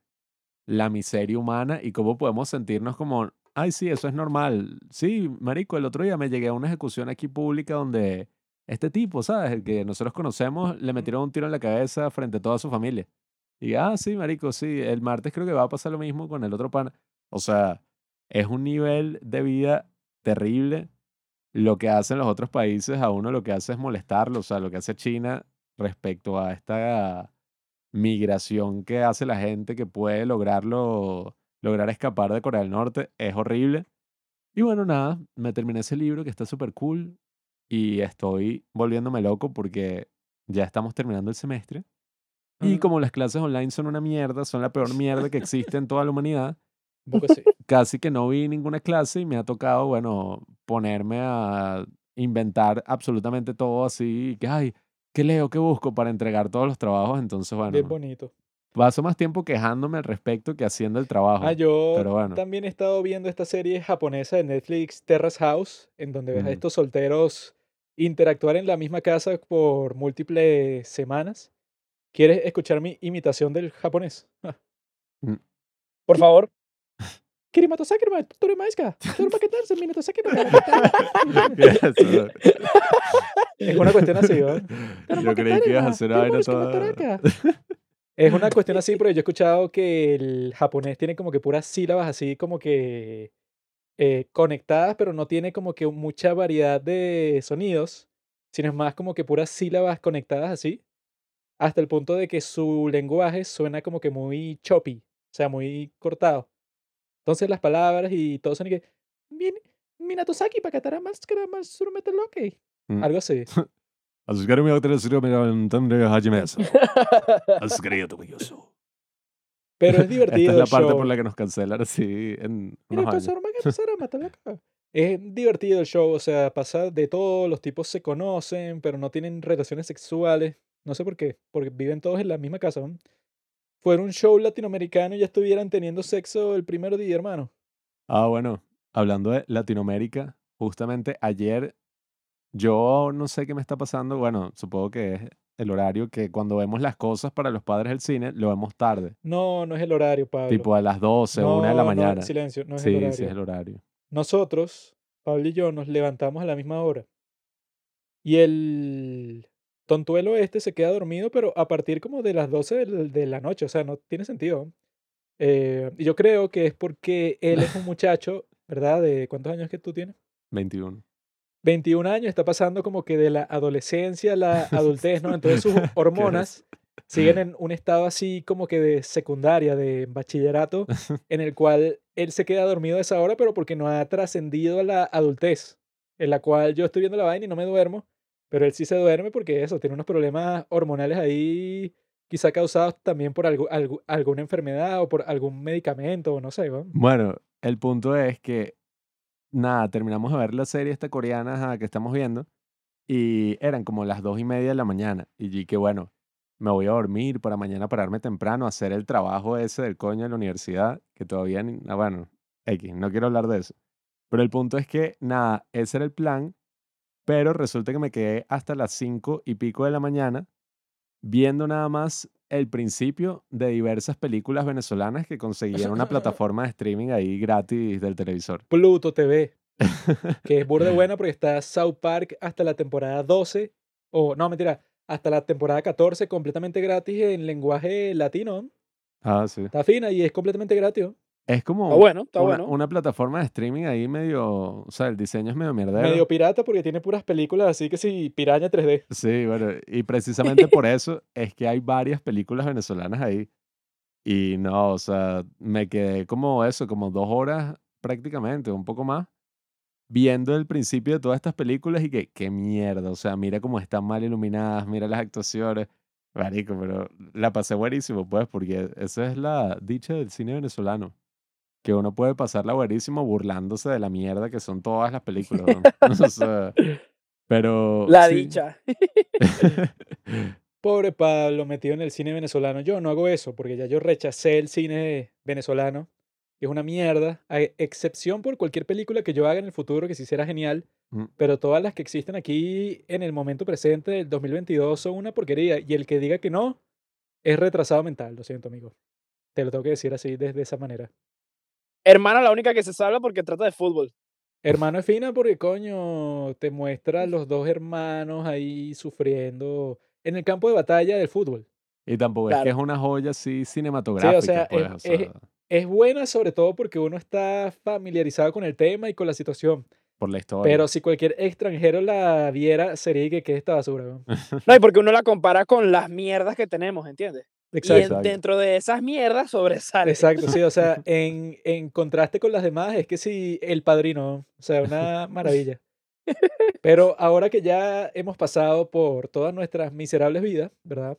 la miseria humana y cómo podemos sentirnos como, ay, sí, eso es normal. Sí, marico, el otro día me llegué a una ejecución aquí pública donde este tipo, ¿sabes? El que nosotros conocemos, le metieron un tiro en la cabeza frente a toda su familia. Y, ah, sí, marico, sí, el martes creo que va a pasar lo mismo con el otro pana. O sea, es un nivel de vida terrible. Lo que hacen los otros países a uno lo que hace es molestarlo. O sea, lo que hace China respecto a esta migración que hace la gente que puede lograrlo, lograr escapar de Corea del Norte es horrible. Y bueno, nada, me terminé ese libro que está súper cool y estoy volviéndome loco porque ya estamos terminando el semestre. Y como las clases online son una mierda, son la peor mierda que existe en toda la humanidad, Un poco así. casi que no vi ninguna clase y me ha tocado, bueno, ponerme a inventar absolutamente todo así, que, ay, ¿qué leo? ¿Qué busco para entregar todos los trabajos? Entonces, bueno, Bien bonito. paso más tiempo quejándome al respecto que haciendo el trabajo. Ah, yo pero bueno. también he estado viendo esta serie japonesa de Netflix, Terrace House, en donde ves a estos solteros interactuar en la misma casa por múltiples semanas. ¿Quieres escuchar mi imitación del japonés? Ah. Por favor. Kirimatosaki no Torimaeska, Torimaketarse, Minatosaki no Eso. Es una cuestión así, ¿no? Yo creí que ibas a hacer vaina toda... Es una cuestión así, pero yo he escuchado que el japonés tiene como que puras sílabas así como que eh, conectadas, pero no tiene como que mucha variedad de sonidos, sino es más como que puras sílabas conectadas así, hasta el punto de que su lenguaje suena como que muy choppy, o sea, muy cortado. Entonces las palabras y todo son y que, Min, Minatosaki, Pakatara, Máscara, Masuru, Metaloke. Mm. Algo así. Asgari me atrasó, me levantaré a Hajimesa. Asgari yo Pero es divertido. Esta es la parte show. por la que nos cancelaron, sí. En unos años. Es divertido el show, o sea, pasa de todo, los tipos se conocen, pero no tienen relaciones sexuales. No sé por qué, porque viven todos en la misma casa. ¿no? Fuera un show latinoamericano y ya estuvieran teniendo sexo el primer día, hermano. Ah, bueno, hablando de Latinoamérica, justamente ayer yo no sé qué me está pasando, bueno, supongo que es el horario que cuando vemos las cosas para los padres del cine, lo vemos tarde. No, no es el horario, Pablo. Tipo a las 12 o 1 de la No, no, mañana. silencio, no es sí, el horario. sí es el horario. Nosotros, Pablo y yo, nos levantamos a la misma hora. Y el tontuelo este se queda dormido, pero a partir como de las 12 del- de, la noche. O sea, no tiene sentido. Eh, y yo creo que es porque él es un muchacho, ¿verdad? De ¿cuántos años que tú tienes? 21. 21 años, está pasando como que de la adolescencia a la adultez, ¿no? Entonces sus hormonas siguen en un estado así como que de secundaria, de bachillerato, en el cual él se queda dormido a esa hora, pero porque no ha trascendido a la adultez, en la cual yo estoy viendo la vaina y no me duermo, pero él sí se duerme porque eso, tiene unos problemas hormonales ahí, quizá causados también por algo, algo- alguna enfermedad o por algún medicamento, o no sé, ¿no? Bueno, el punto es que, nada, terminamos de ver la serie esta coreana que estamos viendo y eran como las dos y media de la mañana. Y yo que bueno, me voy a dormir para mañana pararme temprano, hacer el trabajo ese del coño de la universidad, que todavía, ni, ah, bueno, X, no quiero hablar de eso. Pero el punto es que, nada, ese era el plan, pero resulta que me quedé hasta las cinco y pico de la mañana viendo nada más el principio de diversas películas venezolanas que conseguí en una plataforma de streaming ahí gratis del televisor. Pluto TV, que es burda buena porque está South Park hasta la temporada 12, o no, mentira, hasta la temporada 14 completamente gratis en lenguaje latino. Ah, sí. Está fina y es completamente gratis. Es como Está bueno, está una, bueno. una plataforma de streaming ahí medio, o sea, el diseño es medio mierdero. Medio pirata porque tiene puras películas así que sí, piraña 3D. Sí, bueno, y precisamente por eso es que hay varias películas venezolanas ahí. Y no, o sea, me quedé como eso, como dos horas prácticamente, un poco más, viendo el principio de todas estas películas y que, qué mierda, o sea, mira cómo están mal iluminadas, mira las actuaciones. Marico, pero la pasé buenísimo, pues, porque esa es la dicha del cine venezolano. Que uno puede pasarla buenísimo burlándose de la mierda que son todas las películas. ¿no? O sea, pero. La sí. dicha. Pobre Pablo metido en el cine venezolano. Yo no hago eso porque ya yo rechacé el cine venezolano, que es una mierda, a excepción por cualquier película que yo haga en el futuro que sí será genial, Mm. pero todas las que existen aquí en el momento presente del 2022 son una porquería y el que diga que no es retrasado mental, lo siento amigo. Te lo tengo que decir así desde esa manera. Hermana, la única que se salva porque trata de fútbol. Hermano es fina porque coño te muestra a los dos hermanos ahí sufriendo en el campo de batalla del fútbol. Y tampoco es que es una joya así cinematográfica, sea, pues, es- o es- sea, Es buena sobre todo porque uno está familiarizado con el tema y con la situación. por la historia. Pero si cualquier extranjero la viera, sería que ¿qué es esta basura? weón?". No, y porque uno la compara con las mierdas que tenemos, ¿entiendes? Y dentro de esas mierdas sobresale. Exacto, sí, o sea, en, en contraste con las demás, es que sí, el padrino, o sea, una maravilla. Pero ahora que ya hemos pasado por todas nuestras miserables vidas, ¿verdad?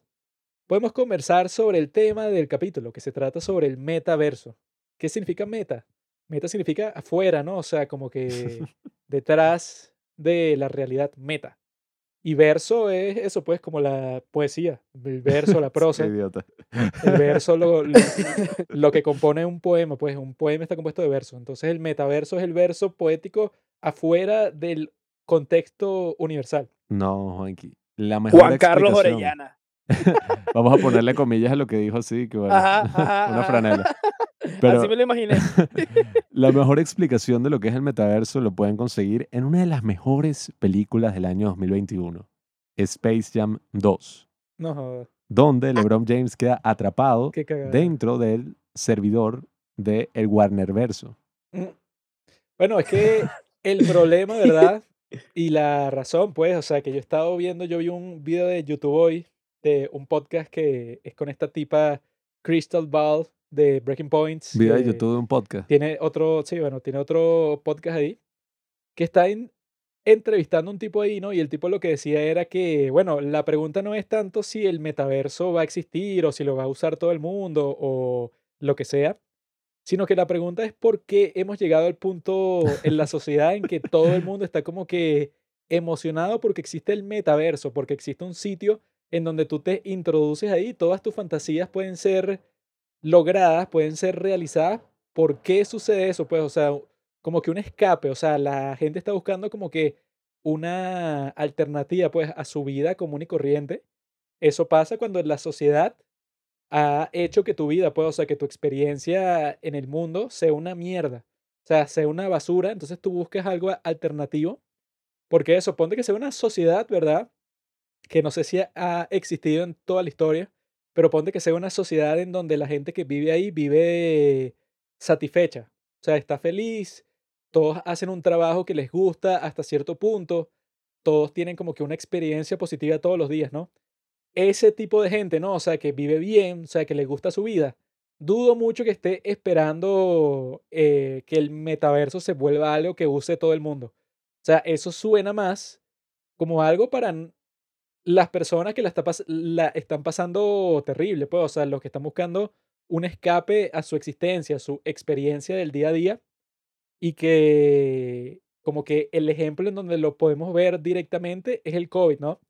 Podemos conversar sobre el tema del capítulo, que se trata sobre el metaverso. ¿Qué significa meta? Meta significa afuera, ¿no? O sea, como que detrás de la realidad meta. Y verso es eso, pues, como la poesía, el verso, la prosa. Qué idiota. El verso, lo, lo, lo que compone un poema, pues un poema está compuesto de versos. Entonces el metaverso es el verso poético afuera del contexto universal. No, Juanqui. La mejor Juan Carlos. Orellana. Vamos a ponerle comillas a lo que dijo así, que bueno, Ajá, ajá, una ajá. franela. Pero Así me lo imaginé. la mejor explicación de lo que es el metaverso lo pueden conseguir en una de las mejores películas del año 2021, Space Jam 2, No, donde LeBron James queda atrapado dentro del servidor del el Warnerverso. Mm. Bueno, es que el problema, ¿verdad? Y la razón, pues, o sea, que yo he estado viendo, yo vi un video de YouTube hoy, de un podcast que es con esta tipa Crystal Ball de Breaking Points. Video de que YouTube de un podcast. Tiene otro, sí, bueno, tiene otro podcast ahí que está en- entrevistando a un tipo ahí, ¿no? Y el tipo lo que decía era que, bueno, la pregunta no es tanto si el metaverso va a existir o si lo va a usar todo el mundo o lo que sea, sino que la pregunta es por qué hemos llegado al punto en la sociedad en que todo el mundo está como que emocionado porque existe el metaverso, porque existe un sitio en donde tú te introduces ahí, todas tus fantasías pueden ser logradas, pueden ser realizadas. ¿Por qué sucede eso? Pues, o sea, como que un escape, o sea, la gente está buscando como que una alternativa, pues, a su vida común y corriente. eso pasa cuando la sociedad ha hecho que tu vida, pues, o sea, que tu experiencia en el mundo sea una mierda. O sea, sea una basura, entonces tú buscas algo alternativo. Porque eso, que sea una sociedad, ¿verdad? Que no sé si ha existido en toda la historia, pero ponte que sea una sociedad en donde la gente que vive ahí vive satisfecha. O sea, está feliz, todos hacen un trabajo que les gusta hasta cierto punto, todos tienen como que una experiencia positiva todos los días, ¿no? Ese tipo de gente, ¿no? O sea, que vive bien, o sea, que les gusta su vida. Dudo mucho que esté esperando eh, que el metaverso se vuelva algo que use todo el mundo. O sea, eso suena más como algo para las personas que la, está pas- la están pasando terrible, pues, o sea, los que están buscando un escape a su existencia, a su experiencia del día a día y que como que el ejemplo en donde lo podemos ver directamente es el COVID, ¿no?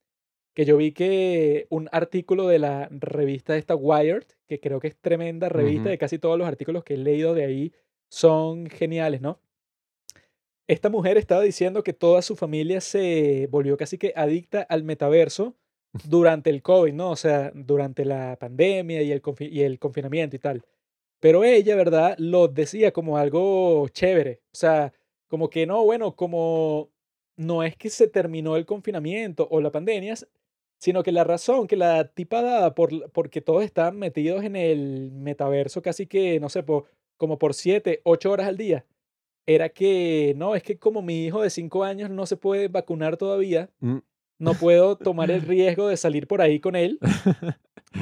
Que yo vi que un artículo de la revista esta Wired, que creo que es tremenda revista, Ujú. de casi todos los artículos que he leído de ahí son geniales, ¿no? Esta mujer estaba diciendo que toda su familia se volvió casi que adicta al metaverso durante el COVID, ¿no? O sea, durante la pandemia y el, confi- y el confinamiento y tal. Pero ella, ¿verdad? Lo decía como algo chévere. O sea, como que no, bueno, como no es que se terminó el confinamiento o la pandemia, sino que la razón que la tipa daba por, porque todos estaban metidos en el metaverso casi que, no sé, por, como por siete, ocho horas al día, era que, no, es que como mi hijo de cinco años no se puede vacunar todavía, Mm. no puedo tomar el riesgo de salir por ahí con él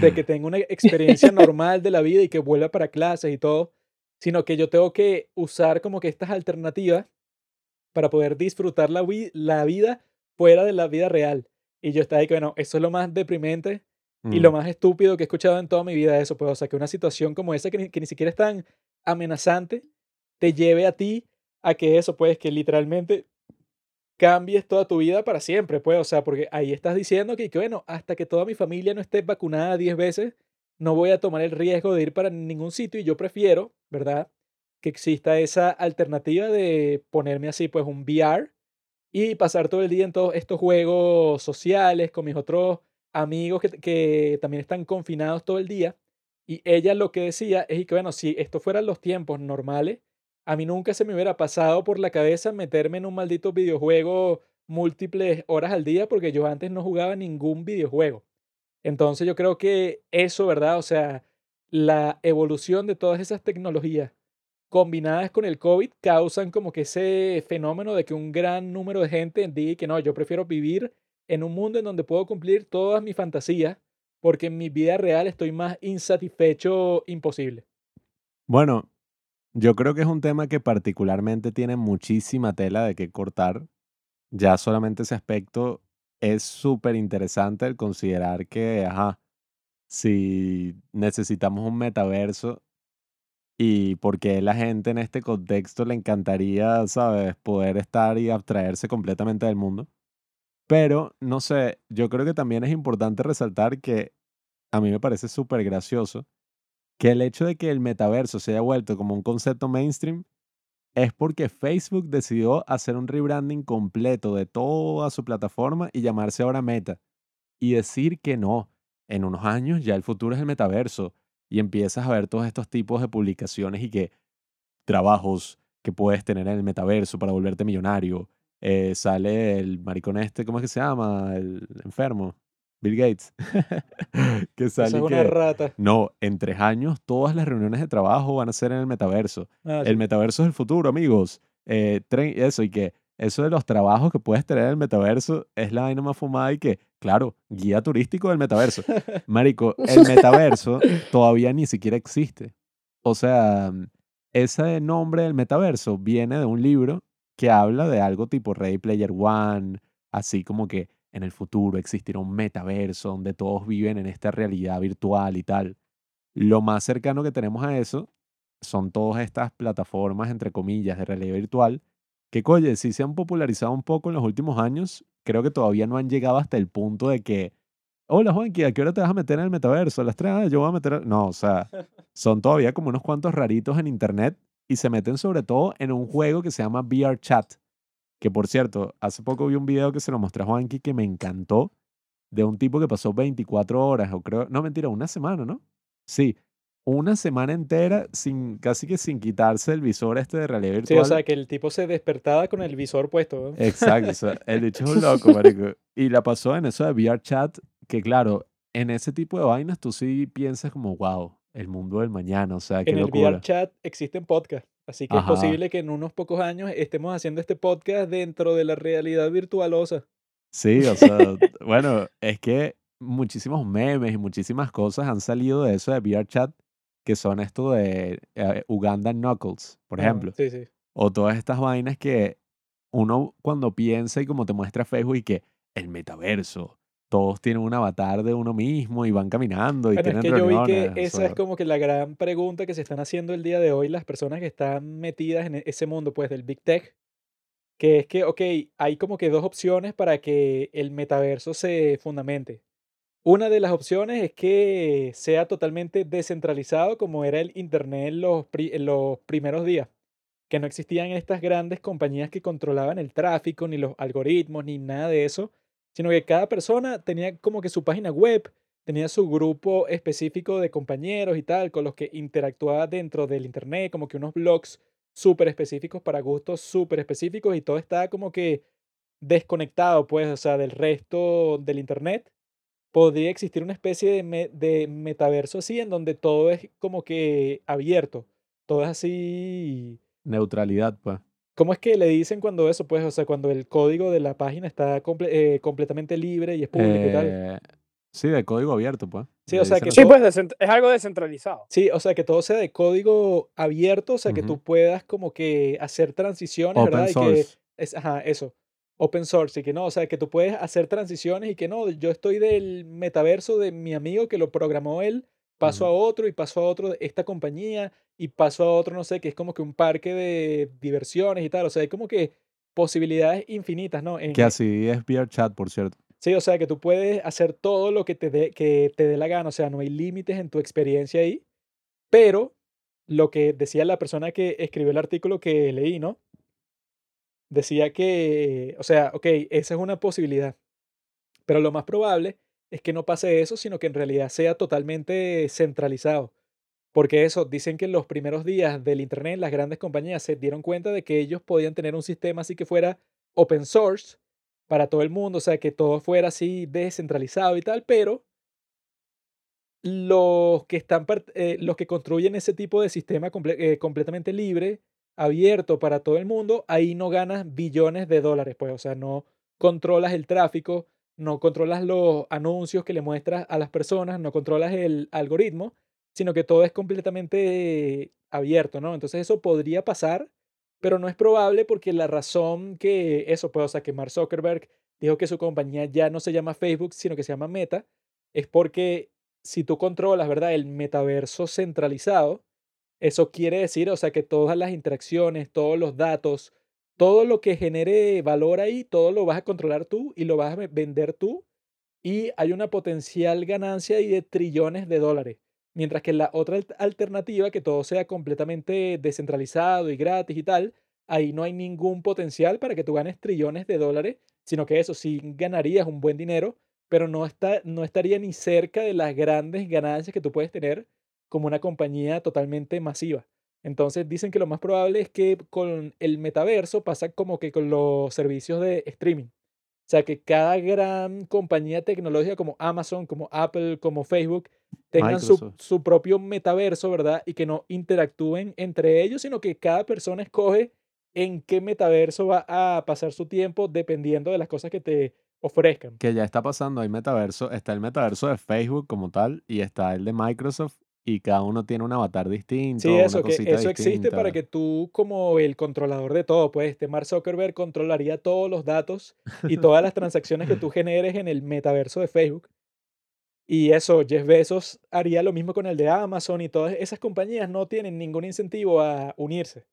de que tenga una experiencia normal de la vida y que vuelva para clases y todo, sino que yo tengo que usar como que estas alternativas para poder disfrutar la, wi- la vida fuera de la vida real. Y yo estaba ahí que, bueno, eso es lo más deprimente y lo Mm. más estúpido que he escuchado en toda mi vida, eso, pues, o sea, que una situación como esa que ni, que ni siquiera es tan amenazante, te lleve a ti a que eso, pues, que literalmente cambies toda tu vida para siempre, pues, o sea, porque ahí estás diciendo que, que, bueno, hasta que toda mi familia no esté vacunada 10 veces, no voy a tomar el riesgo de ir para ningún sitio y yo prefiero, ¿verdad? Que exista esa alternativa de ponerme así, pues, un VR y pasar todo el día en todos estos juegos sociales con mis otros amigos que, que también están confinados todo el día. Y ella lo que decía es que, bueno, si esto fueran los tiempos normales, a mí nunca se me hubiera pasado por la cabeza meterme en un maldito videojuego múltiples horas al día porque yo antes no jugaba ningún videojuego. Entonces yo creo que eso, ¿verdad? O sea, la evolución de todas esas tecnologías combinadas con el COVID causan como que ese fenómeno de que un gran número de gente diga que no, yo prefiero vivir en un mundo en donde puedo cumplir todas mis fantasías porque en mi vida real estoy más insatisfecho imposible. Bueno, yo creo que es un tema que particularmente tiene muchísima tela de que cortar. Ya solamente ese aspecto es súper interesante el considerar que, ajá, si necesitamos un metaverso y porque la gente en este contexto le encantaría, ¿sabes?, poder estar y abstraerse completamente del mundo. Pero, no sé, yo creo que también es importante resaltar que a mí me parece súper gracioso que el hecho de que el metaverso se haya vuelto como un concepto mainstream es porque Facebook decidió hacer un rebranding completo de toda su plataforma y llamarse ahora Meta. Y decir que no, en unos años ya el futuro es el metaverso. Y empiezas a ver todos estos tipos de publicaciones y que trabajos que puedes tener en el metaverso para volverte millonario. Eh, sale el maricón este, ¿cómo es que se llama? El enfermo. Bill Gates. que sale es una que... rata. No, en tres años todas las reuniones de trabajo van a ser en el metaverso. Ah, El metaverso es el futuro, amigos. Eh, eso, y que eso de los trabajos que puedes tener en el metaverso es la vaina más fumada y que, claro, guía turístico del metaverso. Marico, el metaverso todavía ni siquiera existe. O sea, ese nombre del metaverso viene de un libro que habla de algo tipo Ready Player One, así como que en el futuro existirá un metaverso donde todos viven en esta realidad virtual y tal. Lo más cercano que tenemos a eso son todas estas plataformas, entre comillas, de realidad virtual, que, oye, sí se han popularizado un poco en los últimos años. Creo que todavía no han llegado hasta el punto de que, hola Juanqui, ¿a qué hora te vas a meter en el metaverso? A las 3, ah, yo voy a meter... a-". No, o sea, son todavía como unos cuantos raritos en internet y se meten sobre todo en un juego que se llama VR Chat. Que por cierto, hace poco vi un video que se lo mostré a Juanqui que me encantó. de un tipo que pasó 24 horas, o creo, no mentira, una semana, ¿no? Sí, una semana entera sin, casi que sin quitarse el visor este de realidad Sí, virtual. o sea, que el tipo se despertaba con el visor puesto. ¿no? Exacto, o sea, el bicho es un loco, marico. Y la pasó en eso de VR chat, que claro, en ese tipo de vainas tú sí piensas como, wow, el mundo del mañana, o sea, qué En el locura. VR chat existen podcasts, así que es posible que en unos pocos años estemos haciendo este podcast dentro de la realidad virtualosa. Sí, o sea, bueno, es que muchísimos memes y muchísimas cosas han salido de eso de VR chat, que son esto de eh, Uganda Knuckles, por Ah, ejemplo. Sí, sí. O todas estas vainas que uno cuando piensa y como te muestra Facebook y que el metaverso, todos tienen un avatar de uno mismo y van caminando y Bueno, es tienen que yo vi que reuniones. o esa sea, es como que la gran pregunta que se están haciendo el día de hoy las personas que están metidas en ese mundo, pues, del Big Tech, que es que, ok, hay como que dos opciones para que el metaverso se fundamente. Una de las opciones es que sea totalmente descentralizado como era el Internet en los, pri- en los primeros días, que no existían estas grandes compañías que controlaban el tráfico, ni los algoritmos, ni nada de eso, sino que cada persona tenía como que su página web, tenía su grupo específico de compañeros y tal, con los que interactuaba dentro del Internet, como que unos blogs súper específicos para gustos súper específicos y todo estaba como que desconectado, pues, o sea, del resto del Internet. Podría existir una especie de, de metaverso así, en donde todo es como que abierto, todo es así. neutralidad, pues. ¿Cómo es que le dicen cuando eso, pues, o sea, cuando el código de la página está comple- eh, completamente libre y es público y tal? Eh, sí, de código abierto, pues. Sí, le o sea, que. Sí, todo- pues es algo descentralizado. Sí, o sea, que todo sea de código abierto, o sea, que tú puedas como que hacer transiciones, Open ¿verdad? Y que source. es, ajá, eso. Open source, y que no, o sea, que tú puedes hacer transiciones y que no, yo estoy del metaverso de mi amigo que lo programó él, paso Ujú. a otro y paso a otro de esta compañía y paso a otro, no sé, que es como que un parque de diversiones y tal, o sea, hay como que posibilidades infinitas, ¿no? En, Que así es VR chat, por cierto. Sí, o sea, que tú puedes hacer todo lo que te dé que te dé la gana, o sea, no hay límites en tu experiencia ahí, pero lo que decía la persona que escribió el artículo que leí, ¿no? Decía que, o sea, ok, esa es una posibilidad, pero lo más probable es que no pase eso, sino que en realidad sea totalmente centralizado. Porque eso, dicen que en los primeros días del Internet las grandes compañías se dieron cuenta de que ellos podían tener un sistema así que fuera open source para todo el mundo, o sea, que todo fuera así descentralizado y tal, pero los que están eh, los que construyen ese tipo de sistema comple- eh, completamente libre, abierto para todo el mundo, ahí no ganas billones de dólares, pues, o sea, no controlas el tráfico, no controlas los anuncios que le muestras a las personas, no controlas el algoritmo, sino que todo es completamente abierto, ¿no? Entonces eso podría pasar, pero no es probable porque la razón que eso, pues, o sea, que Mark Zuckerberg dijo que su compañía ya no se llama Facebook, sino que se llama Meta, es porque si tú controlas, ¿verdad? El metaverso centralizado, eso quiere decir, o sea, que todas las interacciones, todos los datos, todo lo que genere valor ahí, todo lo vas a controlar tú y lo vas a ve- vender tú y hay una potencial ganancia ahí de trillones de dólares. Mientras que la otra alt- alternativa, que todo sea completamente descentralizado y gratis y tal, ahí no hay ningún potencial para que tú ganes trillones de dólares, sino que eso sí ganarías un buen dinero, pero no, está, no estaría ni cerca de las grandes ganancias que tú puedes tener como una compañía totalmente masiva. Entonces dicen que lo más probable es que con el metaverso pasa como que con los servicios de streaming. O sea, que cada gran compañía tecnológica como Amazon, como Apple, como Facebook, tengan su, su propio metaverso, ¿verdad? Y que no interactúen entre ellos, sino que cada persona escoge en qué metaverso va a pasar su tiempo dependiendo de las cosas que te ofrezcan. Que ya está pasando, hay metaverso, está el metaverso de Facebook como tal y está el de Microsoft y cada uno tiene un avatar distinto, Sí, una eso, que eso existe para que tú, como el controlador de todo, pues este Mark Zuckerberg controlaría todos los datos y todas las transacciones que tú generes en el metaverso de Facebook. Y eso, Jeff Bezos haría lo mismo con el de Amazon y todas esas compañías no tienen ningún incentivo a unirse,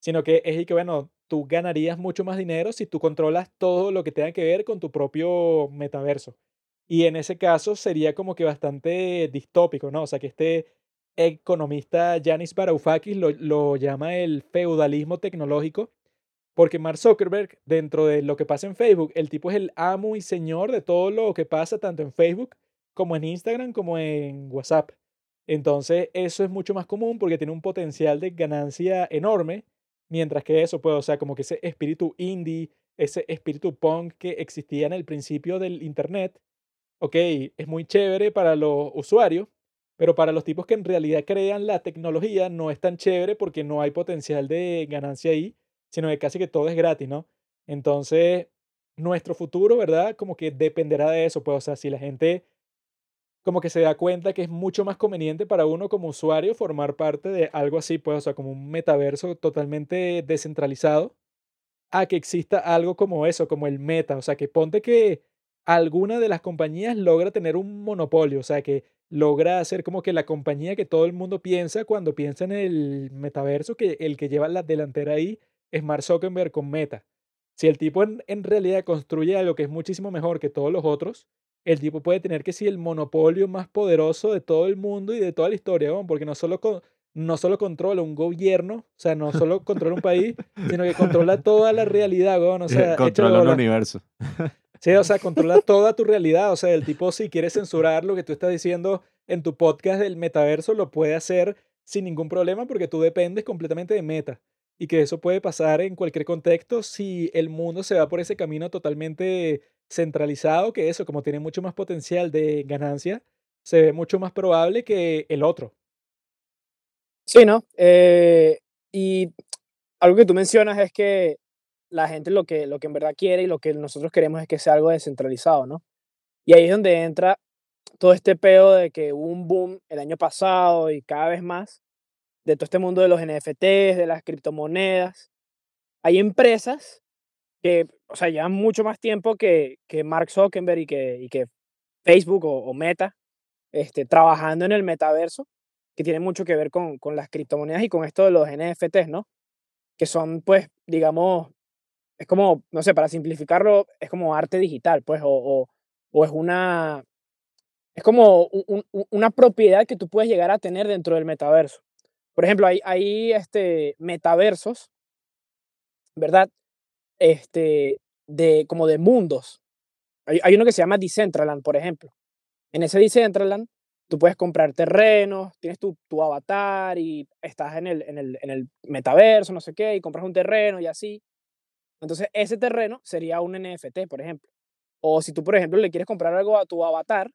sino que es y que, bueno, tú ganarías mucho más dinero si tú controlas todo lo que tenga que ver con tu propio metaverso. Y en ese caso sería como que bastante distópico, ¿no? O sea, que este economista Yanis Varoufakis lo, llama el feudalismo tecnológico, Porque Mark Zuckerberg, dentro de lo que pasa en Facebook, el tipo es el amo y señor de todo lo que pasa tanto en Facebook como en Instagram como en WhatsApp. Entonces, eso es mucho más común porque tiene un potencial de ganancia enorme, mientras que eso, pues, o sea, como que ese espíritu indie, ese espíritu punk que existía en el principio del Internet, ok, es muy chévere para los usuarios, pero para los tipos que en realidad crean la tecnología no es tan chévere porque no hay potencial de ganancia ahí, sino que casi que todo es gratis, ¿no? Entonces, nuestro futuro, ¿verdad? Como que dependerá de eso, pues, o sea, si la gente como que se da cuenta que es mucho más conveniente para uno como usuario formar parte de algo así, pues, o sea, como un metaverso totalmente descentralizado, a que exista algo como eso, como el meta, o sea, que ponte que alguna de las compañías logra tener un monopolio, o sea, que logra hacer como que la compañía que todo el mundo piensa cuando piensa en el metaverso, que el que lleva la delantera ahí es Mark Zuckerberg con Meta. Si el tipo en, en realidad construye algo que es muchísimo mejor que todos los otros, el tipo puede tener que ser el monopolio más poderoso de todo el mundo y de toda la historia, ¿no? porque no solo, no solo controla un gobierno, o sea, no solo controla un país, sino que controla toda la realidad, ¿no? o sea, controla el universo. Sí, o sea, controla toda tu realidad, o sea, el tipo si quiere censurar lo que tú estás diciendo en tu podcast del metaverso, lo puede hacer sin ningún problema porque tú dependes completamente de meta y que eso puede pasar en cualquier contexto si el mundo se va por ese camino totalmente centralizado, que eso, como tiene mucho más potencial de ganancia, se ve mucho más probable que el otro. Sí, ¿no? Eh, y algo que tú mencionas es que la gente lo que, lo que en verdad quiere y lo que nosotros queremos es que sea algo descentralizado, ¿no? Y ahí es donde entra todo este pedo de que hubo un boom el año pasado y cada vez más de todo este mundo de los NFTs, de las criptomonedas. Hay empresas que, o sea, llevan mucho más tiempo que, que Mark Zuckerberg y que, y que Facebook o, Meta este, trabajando en el metaverso, que tiene mucho que ver con, con las criptomonedas y con esto de los NFTs, ¿no? Que son, pues, digamos, es como, no sé, para simplificarlo, es como arte digital, pues, o, o, es una, es como una propiedad que tú puedes llegar a tener dentro del metaverso. Por ejemplo, hay, hay este, metaversos, ¿verdad? Este, de, como de mundos. Hay, hay uno que se llama Decentraland, por ejemplo. En ese Decentraland, tú puedes comprar terrenos, tienes tu, tu avatar y estás en el, en, el, en el metaverso, no sé qué, y compras un terreno y así. Entonces, ese terreno sería un NFT, por ejemplo. O si tú, por ejemplo, le quieres comprar algo a tu avatar,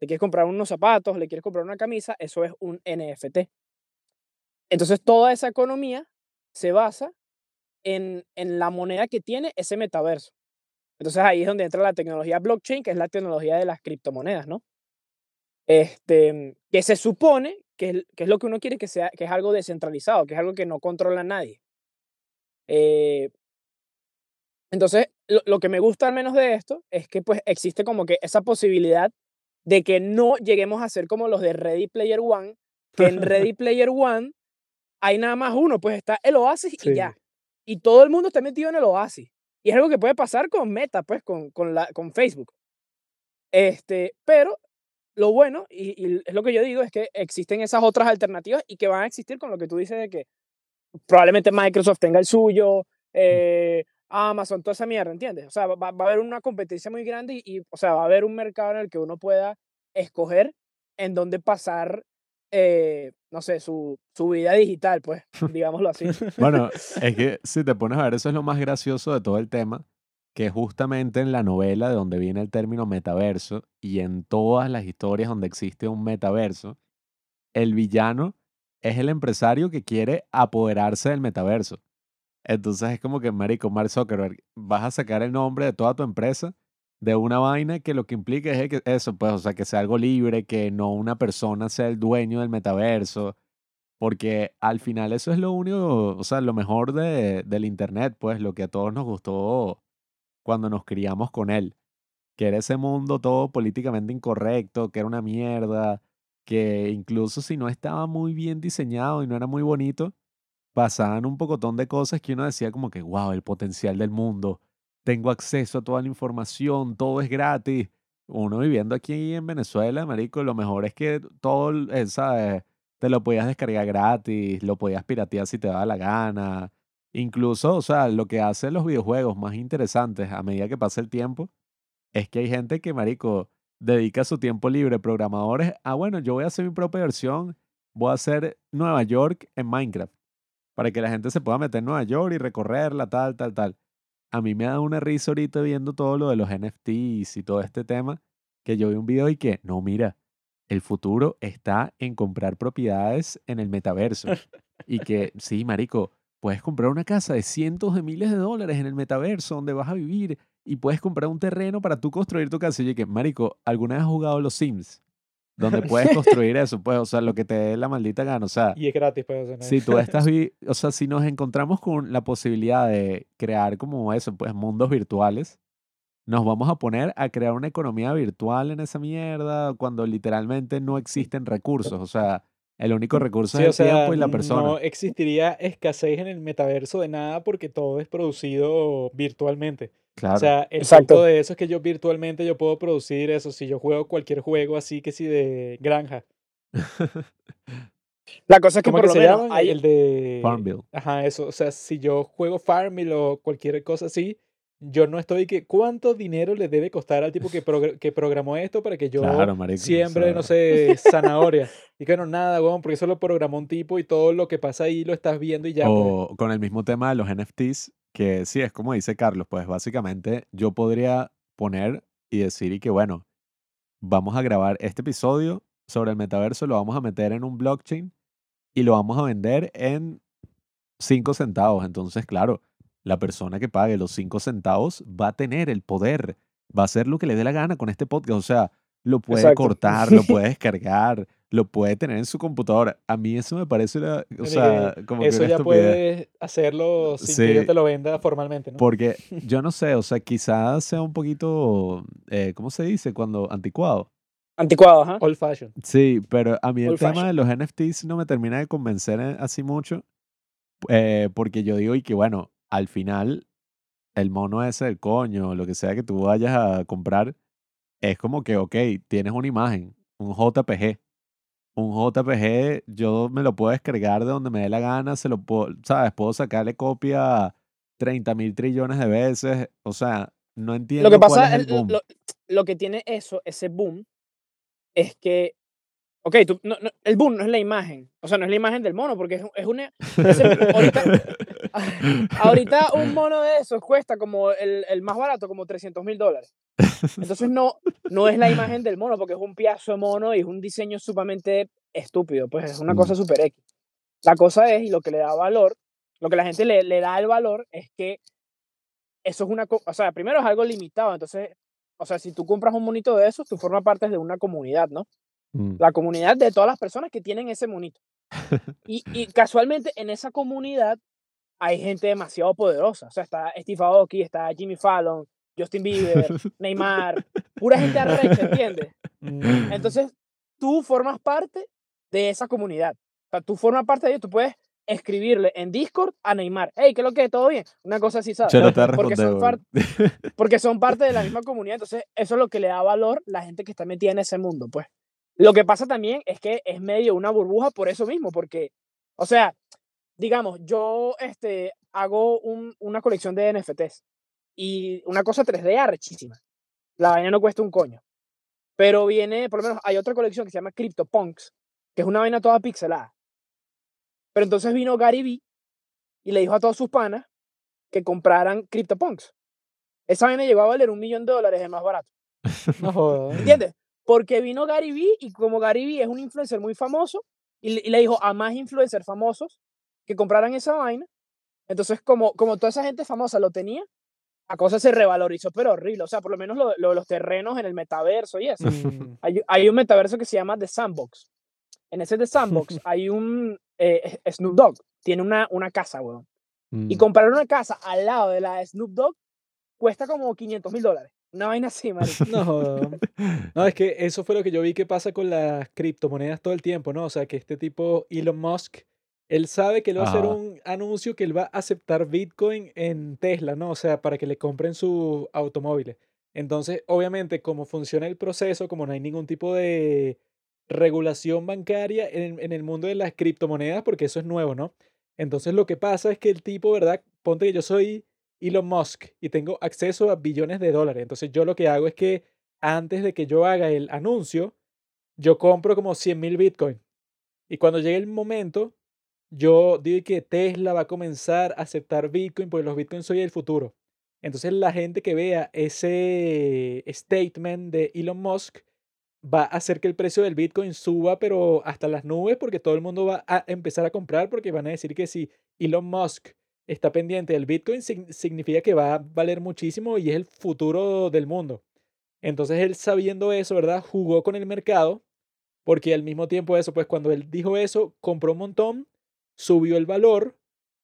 le quieres comprar unos zapatos, le quieres comprar una camisa, eso es un NFT. Entonces, toda esa economía se basa en, en la moneda que tiene ese metaverso. Entonces, ahí es donde entra la tecnología blockchain, que es la tecnología de las criptomonedas, ¿no? Este, que se supone que, que es lo que uno quiere que sea, que es algo descentralizado, que es algo que no controla nadie. Eh, entonces, lo, lo, que me gusta al menos de esto es que pues existe como que esa posibilidad de que no lleguemos a ser como los de Ready Player One, que en Ready Player One hay nada más uno, pues está el Oasis y ya. Y todo el mundo está metido en el Oasis. Y es algo que puede pasar con Meta, pues, con, con, la, con Facebook. Este, pero lo bueno, y, es lo que yo digo, es que existen esas otras alternativas y que van a existir con lo que tú dices de que probablemente Microsoft tenga el suyo, eh, Amazon, toda esa mierda, ¿entiendes? O sea, va, va a haber una competencia muy grande y, y, o sea, va a haber un mercado en el que uno pueda escoger en dónde pasar eh, no sé, su, su vida digital, pues, digámoslo así. bueno, es que si te pones a ver, eso es lo más gracioso de todo el tema, que justamente en la novela de donde viene el término metaverso y en todas las historias donde existe un metaverso, el villano es el empresario que quiere apoderarse del metaverso. Entonces es como que, marico, Mark Zuckerberg, vas a sacar el nombre de toda tu empresa de una vaina que lo que implica es que eso, pues, o sea, que sea algo libre, que no una persona sea el dueño del metaverso, porque al final eso es lo único, o sea, lo mejor de, del Internet, pues, lo que a todos nos gustó cuando nos criamos con él, que era ese mundo todo políticamente incorrecto, que era una mierda, que incluso si no estaba muy bien diseñado y no era muy bonito, pasaban un pocotón de cosas que uno decía como que, wow, el potencial del mundo tengo acceso a toda la información, todo es gratis. Uno viviendo aquí en Venezuela, marico, lo mejor es que todo, eh, ¿sabes? Te lo podías descargar gratis, lo podías piratear si te daba la gana. Incluso, o sea, lo que hacen los videojuegos más interesantes a medida que pasa el tiempo es que hay gente que, marico, dedica su tiempo libre, programadores, ah, bueno, yo voy a hacer mi propia versión, voy a hacer Nueva York en Minecraft, para que la gente se pueda meter en Nueva York y recorrerla, tal, tal, tal. A mí me da una risa ahorita viendo todo lo de los NFTs y todo este tema, que yo vi un video y que, no, mira, el futuro está en comprar propiedades en el metaverso. Y que, sí, marico, puedes comprar una casa de cientos de miles de dólares en el metaverso donde vas a vivir y puedes comprar un terreno para tú construir tu casa. Y yo que, marico, ¿alguna vez has jugado los Sims? Donde puedes construir eso, pues, o sea, lo que te dé la maldita gana, o sea, Y es gratis, pues. o sea, no- si tú estás, vi- o sea, si nos encontramos con la posibilidad de crear como eso, pues, mundos virtuales, nos vamos a poner a crear una economía virtual en esa mierda cuando literalmente no existen recursos, o sea, el único recurso Sí, es el sea, tiempo y la persona. no existiría escasez en el metaverso de nada porque todo es producido virtualmente. Claro. O sea, el Exacto. punto de eso es que yo virtualmente yo puedo producir eso. Si yo juego cualquier juego así que sí de granja. La cosa es que ¿Cómo por que lo menos llama? hay, El de... Farmville. Ajá, eso. O sea, si yo juego Farmville o cualquier cosa así, yo no estoy que cuánto dinero le debe costar al tipo que, progr- que programó esto para que yo Claro, marico, o siembre, no sé, zanahoria. Y que no, nada, weón, porque eso lo programó un tipo y todo lo que pasa ahí lo estás viendo y ya. pues. O con el mismo tema de los NFTs, que sí, es como dice Carlos, pues básicamente yo podría poner y decir y que bueno, vamos a grabar este episodio sobre el metaverso, lo vamos a meter en un blockchain y lo vamos a vender en 5 centavos. Entonces, claro, la persona que pague los 5 centavos va a tener el poder, va a hacer lo que le dé la gana con este podcast. O sea, lo puede Exacto. cortar, lo puede descargar, lo puede tener en su computadora. A mí eso me parece, o que sea, como que Eso una ya puedes hacerlo sin que yo te lo venda formalmente, ¿no? Porque yo no sé, o sea, quizás sea un poquito, eh, ¿cómo se dice? Cuando anticuado. anticuado, ajá. Old fashion. Sí, pero a mí el Old tema fashion. de los NFTs no me termina de convencer eh, así mucho, eh, porque yo digo y que bueno, al final el mono ese del coño, lo que sea que tú vayas a comprar, es como que, ok, tienes una imagen, un JPG. Un JPG yo me lo puedo descargar de donde me dé la gana, se lo puedo, ¿sabes? Puedo sacarle copia 30 mil trillones de veces, o sea, no entiendo Lo que cuál pasa, es el el- boom. lo, lo que tiene eso, ese boom, es que, ok, tú, no- no, el boom no es la imagen, o sea, no es la imagen del mono, porque es, es una, ese- ahorita, ahorita un mono de esos cuesta como el, el más barato, como 300 mil dólares. Entonces no, no es la imagen del mono, porque es un piazo de mono y es un diseño sumamente estúpido, pues es una Mm. cosa super X. La cosa es, y lo que le da valor, lo que la gente le, le da el valor es que eso es una, o sea, primero es algo limitado, entonces, o sea, si tú compras un monito de esos, tú formas parte de una comunidad, ¿no? Mm. La comunidad de todas las personas que tienen ese monito. Y, y casualmente en esa comunidad hay gente demasiado poderosa, o sea, está Steve Aoki, está Jimmy Fallon, Justin Bieber, Neymar, pura gente arrecha, ¿entiendes? Mm, Entonces, tú formas parte de esa comunidad. O sea, tú formas parte de ello, tú puedes escribirle en Discord a Neymar, hey, ¿qué es lo que es? ¿Todo bien? Una cosa así, ¿sabes? No a porque, son porque son parte de la misma comunidad, entonces eso es lo que le da valor la gente que está metida en ese mundo, pues. Lo que pasa también es que es medio una burbuja por eso mismo, porque, o sea, digamos, yo este, hago un- una colección de NFTs y una cosa 3D arrechísima. La vaina no cuesta un coño. Pero viene, por lo menos, hay otra colección que se llama CryptoPunks, que es una vaina toda pixelada. Pero entonces vino Gary Vee y le dijo a todos sus panas que compraran CryptoPunks. Esa vaina llegó a valer un millón de dólares de más barato. no jodas. ¿Entiendes? Porque vino Gary Vee y como Gary Vee es un influencer muy famoso y le, y le dijo a más influencers famosos que compraran esa vaina. Entonces, como, como toda esa gente famosa lo tenía, la cosa se revalorizó, pero horrible. O sea, por lo menos lo, lo de los terrenos en el metaverso y eso. Mm, Hay, hay un metaverso que se llama The Sandbox. En ese The Sandbox hay un eh, Snoop Dogg. Tiene una, una casa, weón. Y Mm. comprar una casa al lado de la Snoop Dogg cuesta como 500 mil dólares. Una vaina así, marico. No. No, es que eso fue lo que yo vi que pasa con las criptomonedas todo el tiempo, ¿no? O sea, que este tipo Elon Musk, él sabe que él va a hacer un anuncio que él va a aceptar Bitcoin en Tesla, ¿no? O sea, para que le compren sus automóviles. Entonces, obviamente, como funciona el proceso, como no hay ningún tipo de regulación bancaria en, en el mundo de las criptomonedas, porque eso es nuevo, ¿no? Entonces lo que pasa es que el tipo, ¿verdad? Ponte que yo soy Elon Musk y tengo acceso a billones de dólares. Entonces yo lo que hago es que antes de que yo haga el anuncio, yo compro como 100 mil Bitcoin. Y cuando llegue el momento, yo digo que Tesla va a comenzar a aceptar Bitcoin porque los Bitcoins son el futuro. Entonces la gente que vea ese statement de Elon Musk va a hacer que el precio del Bitcoin suba, pero hasta las nubes, porque todo el mundo va a empezar a comprar, porque van a decir que si Elon Musk está pendiente del Bitcoin, significa que va a valer muchísimo y es el futuro del mundo. Entonces él sabiendo eso, ¿verdad? Jugó con el mercado, porque al mismo tiempo eso, pues cuando él dijo eso, compró un montón, subió el valor,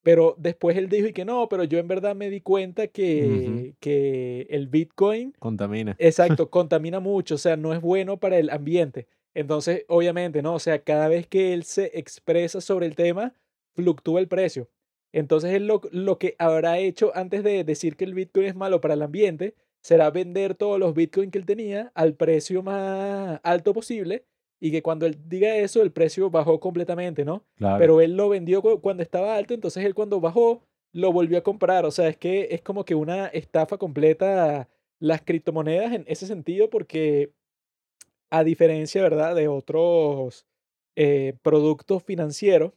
pero después él dijo y que no, pero yo en verdad me di cuenta que, que el Bitcoin... Contamina. Exacto, contamina mucho, o sea, no es bueno para el ambiente. Entonces, obviamente, ¿no? O sea, cada vez que él se expresa sobre el tema, fluctúa el precio. Entonces, él lo, lo que habrá hecho antes de decir que el Bitcoin es malo para el ambiente, será vender todos los Bitcoin que él tenía al precio más alto posible y que cuando él diga eso, el precio bajó completamente, ¿no? Claro. Pero él lo vendió cuando estaba alto, entonces él cuando bajó, lo volvió a comprar. O sea, es que es como que una estafa completa las criptomonedas en ese sentido, porque a diferencia, ¿verdad?, de otros eh, productos financieros,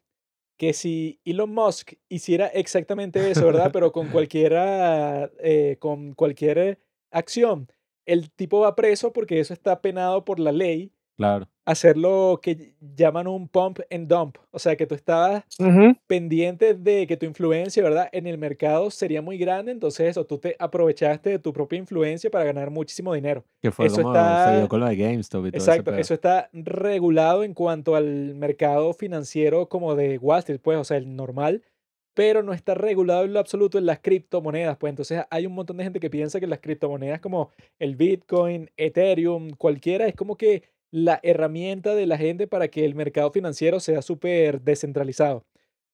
que si Elon Musk hiciera exactamente eso, ¿verdad? Pero con cualquiera, eh, con cualquier acción, el tipo va preso porque eso está penado por la ley Claro. Hacer lo que llaman un pump and dump. O sea, que tú estabas pendiente de que tu influencia, ¿verdad? En el mercado sería muy grande, entonces eso, tú te aprovechaste de tu propia influencia para ganar muchísimo dinero. Que fue Eso como se está- dio con lo de GameStop y todo Exacto, eso está regulado en cuanto al mercado financiero como de Wall Street, pues, o sea, el normal, pero no está regulado en lo absoluto en las criptomonedas, pues entonces hay un montón de gente que piensa que las criptomonedas como el Bitcoin, Ethereum, cualquiera, es como que la herramienta de la gente para que el mercado financiero sea súper descentralizado.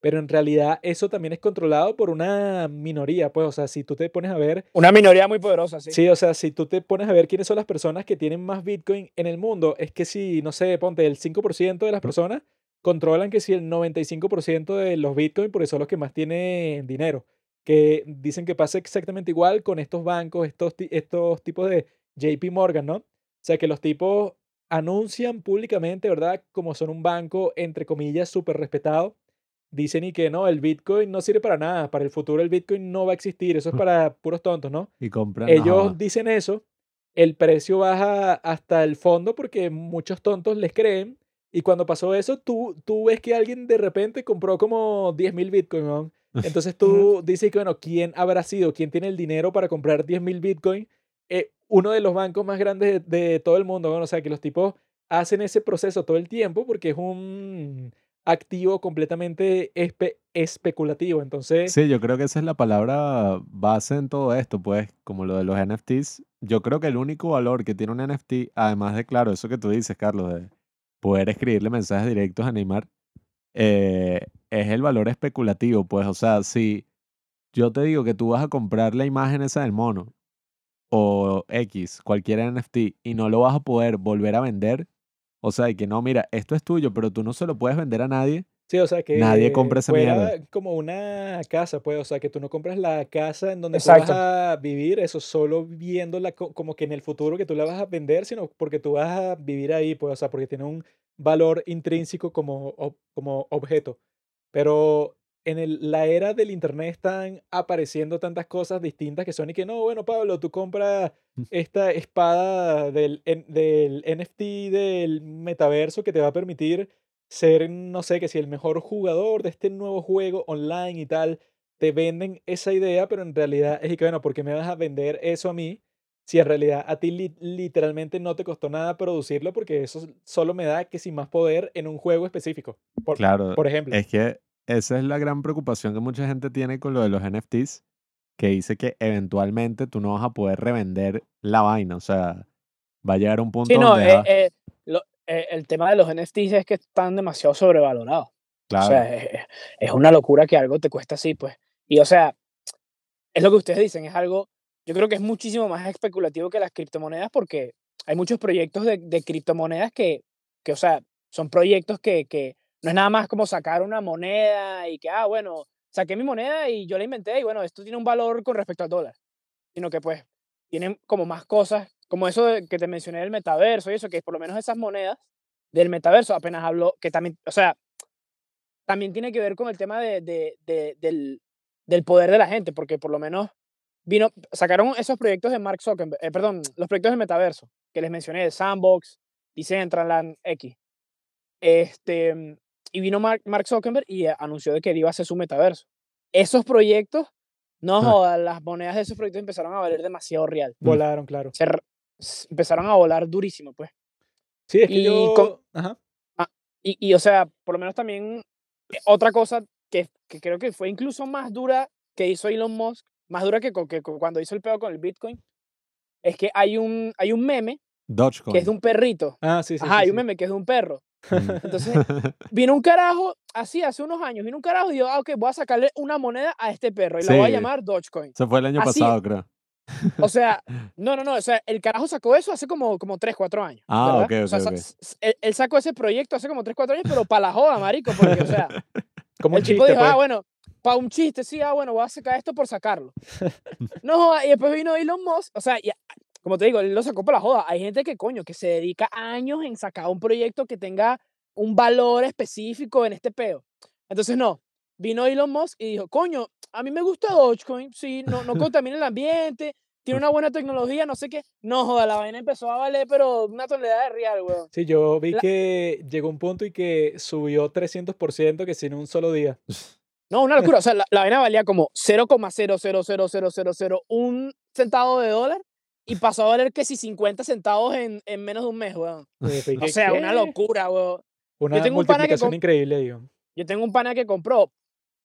Pero en realidad eso también es controlado por una minoría, pues, o sea, si tú te pones a ver Una minoría muy poderosa, sí. Sí, o sea, si tú te pones a ver quiénes son las personas que tienen más Bitcoin en el mundo, es que si, no sé, ponte el 5% de las personas controlan que si el 95% de los Bitcoin, porque son los que más tienen dinero. Que dicen que pasa exactamente igual con estos bancos, estos, estos tipos de JP Morgan, ¿no? O sea, que los tipos anuncian públicamente, ¿verdad? Como son un banco, entre comillas, súper respetado. Dicen y que no, el Bitcoin no sirve para nada. Para el futuro el Bitcoin no va a existir. Eso es para puros tontos, ¿no? Y compran. ellos dicen eso, el precio baja hasta el fondo porque muchos tontos les creen. Y cuando pasó eso, tú, tú ves que alguien de repente compró como 10 mil Bitcoin. ¿no? Entonces tú dices que, bueno, ¿quién habrá sido? ¿Quién tiene el dinero para comprar 10 mil Bitcoin? Eh, uno de los bancos más grandes de, todo el mundo. ¿no? O sea, que los tipos hacen ese proceso todo el tiempo porque es un activo completamente espe- especulativo. Entonces, Sí, yo creo que esa es la palabra base en todo esto, pues, como lo de los NFTs. Yo creo que el único valor que tiene un NFT, además de, claro, eso que tú dices, Carlos, de poder escribirle mensajes directos a Neymar, eh, es el valor especulativo, pues, o sea, si yo te digo que tú vas a comprar la imagen esa del mono o X, cualquier NFT, y no lo vas a poder volver a vender, o sea, y que no, mira, esto es tuyo, pero tú no se lo puedes vender a nadie, Sí, o sea que Nadie compra esa mierda. como una casa, pues, o sea, que tú no compras la casa en donde tú vas a vivir, eso solo viéndola co- como que en el futuro que tú la vas a vender, sino porque tú vas a vivir ahí, pues, o sea, porque tiene un valor intrínseco como, como objeto. Pero en el- la era del internet están apareciendo tantas cosas distintas que son y que no, bueno, Pablo, tú compras esta espada del, del NFT del metaverso que te va a permitir ser, no sé, que si el mejor jugador de este nuevo juego online y tal, te venden esa idea, pero en realidad es y que, bueno, ¿por qué me vas a vender eso a mí? Si en realidad a ti li- literalmente no te costó nada producirlo, porque eso solo me da que si más poder en un juego específico. Por, claro, por ejemplo. Es que esa es la gran preocupación que mucha gente tiene con lo de los NFTs, que dice que eventualmente tú no vas a poder revender la vaina. O sea, va a llegar un punto Sí, no, donde eh, vas- eh, lo- eh, el tema de los NFTs es que están demasiado sobrevalorados. claro, O sea, es, una locura que algo te cuesta así, pues. Y o sea, es lo que ustedes dicen, es algo, yo creo que es muchísimo más especulativo que las criptomonedas porque hay muchos proyectos de, de criptomonedas que, que, o sea, son proyectos que, que No es nada más como sacar una moneda y que, ah, bueno, saqué mi moneda y yo la inventé y bueno, esto tiene un valor con respecto al dólar. Sino que pues tienen como más cosas, como eso que te mencioné del metaverso y eso, que por lo menos esas monedas del metaverso apenas habló, que también, o sea, también tiene que ver con el tema de, de- de- del, del poder de la gente, porque por lo menos vino, sacaron esos proyectos de Mark Zuckerberg, eh, perdón, los proyectos del metaverso, que les mencioné, de Sandbox, Decentraland, X. Este, y vino Mark, Mark Zuckerberg y eh, anunció de que iba a hacer su metaverso. Esos proyectos, no Ah. jodas, las monedas de esos proyectos empezaron a valer demasiado real. Mm. Volaron, claro. Se empezaron a volar durísimo, pues. Sí, es que Y yo... con- Ajá. Y, y, o sea, por lo menos también eh, otra cosa que, que creo que fue incluso más dura que hizo Elon Musk, más dura que, que cuando hizo el pedo con el Bitcoin, es que hay un, hay un meme Dogecoin. que es de un perrito. Ah, sí, sí. Ajá, sí, hay sí. un meme que es de un perro. Entonces, vino un carajo, así hace unos años, vino un carajo y dijo, ah, ok, voy a sacarle una moneda a este perro y la voy a llamar Dogecoin. Eso fue el año Así- pasado, creo. O sea, no, no, no, o sea, el carajo sacó eso hace como, como 3, 4 años. Ah, ¿verdad? ok, O sea, ok, sa- ok. s- s- él, él sacó ese proyecto hace como 3, 4 años, pero para la joda, marico, porque, o sea, Como el tipo dijo, pues. ah, bueno, para un chiste, sí, ah, bueno, voy a sacar esto por sacarlo. no joda, y después vino Elon Musk, o sea, y, como te digo, él lo sacó para la joda. Hay gente que, coño, que se dedica años en sacar un proyecto que tenga un valor específico en este peo. Entonces, no, vino Elon Musk y dijo, coño, a mí me gusta Dogecoin, sí, no, no contamina el ambiente, tiene una buena tecnología, no sé qué. No joda, la vaina empezó a valer, pero una tonelada de real, weón. Sí, yo vi La- que llegó un punto y que subió 300% que sin un solo día. No, una locura. O sea, la, la vaina valía como 0,0000001 centavo de dólar y pasó a valer que si 50 centavos en, en menos de un mes, weón. O sea, una locura, weón. Una tengo un pana que multiplicación com- increíble, digo. Yo tengo un pana que compró,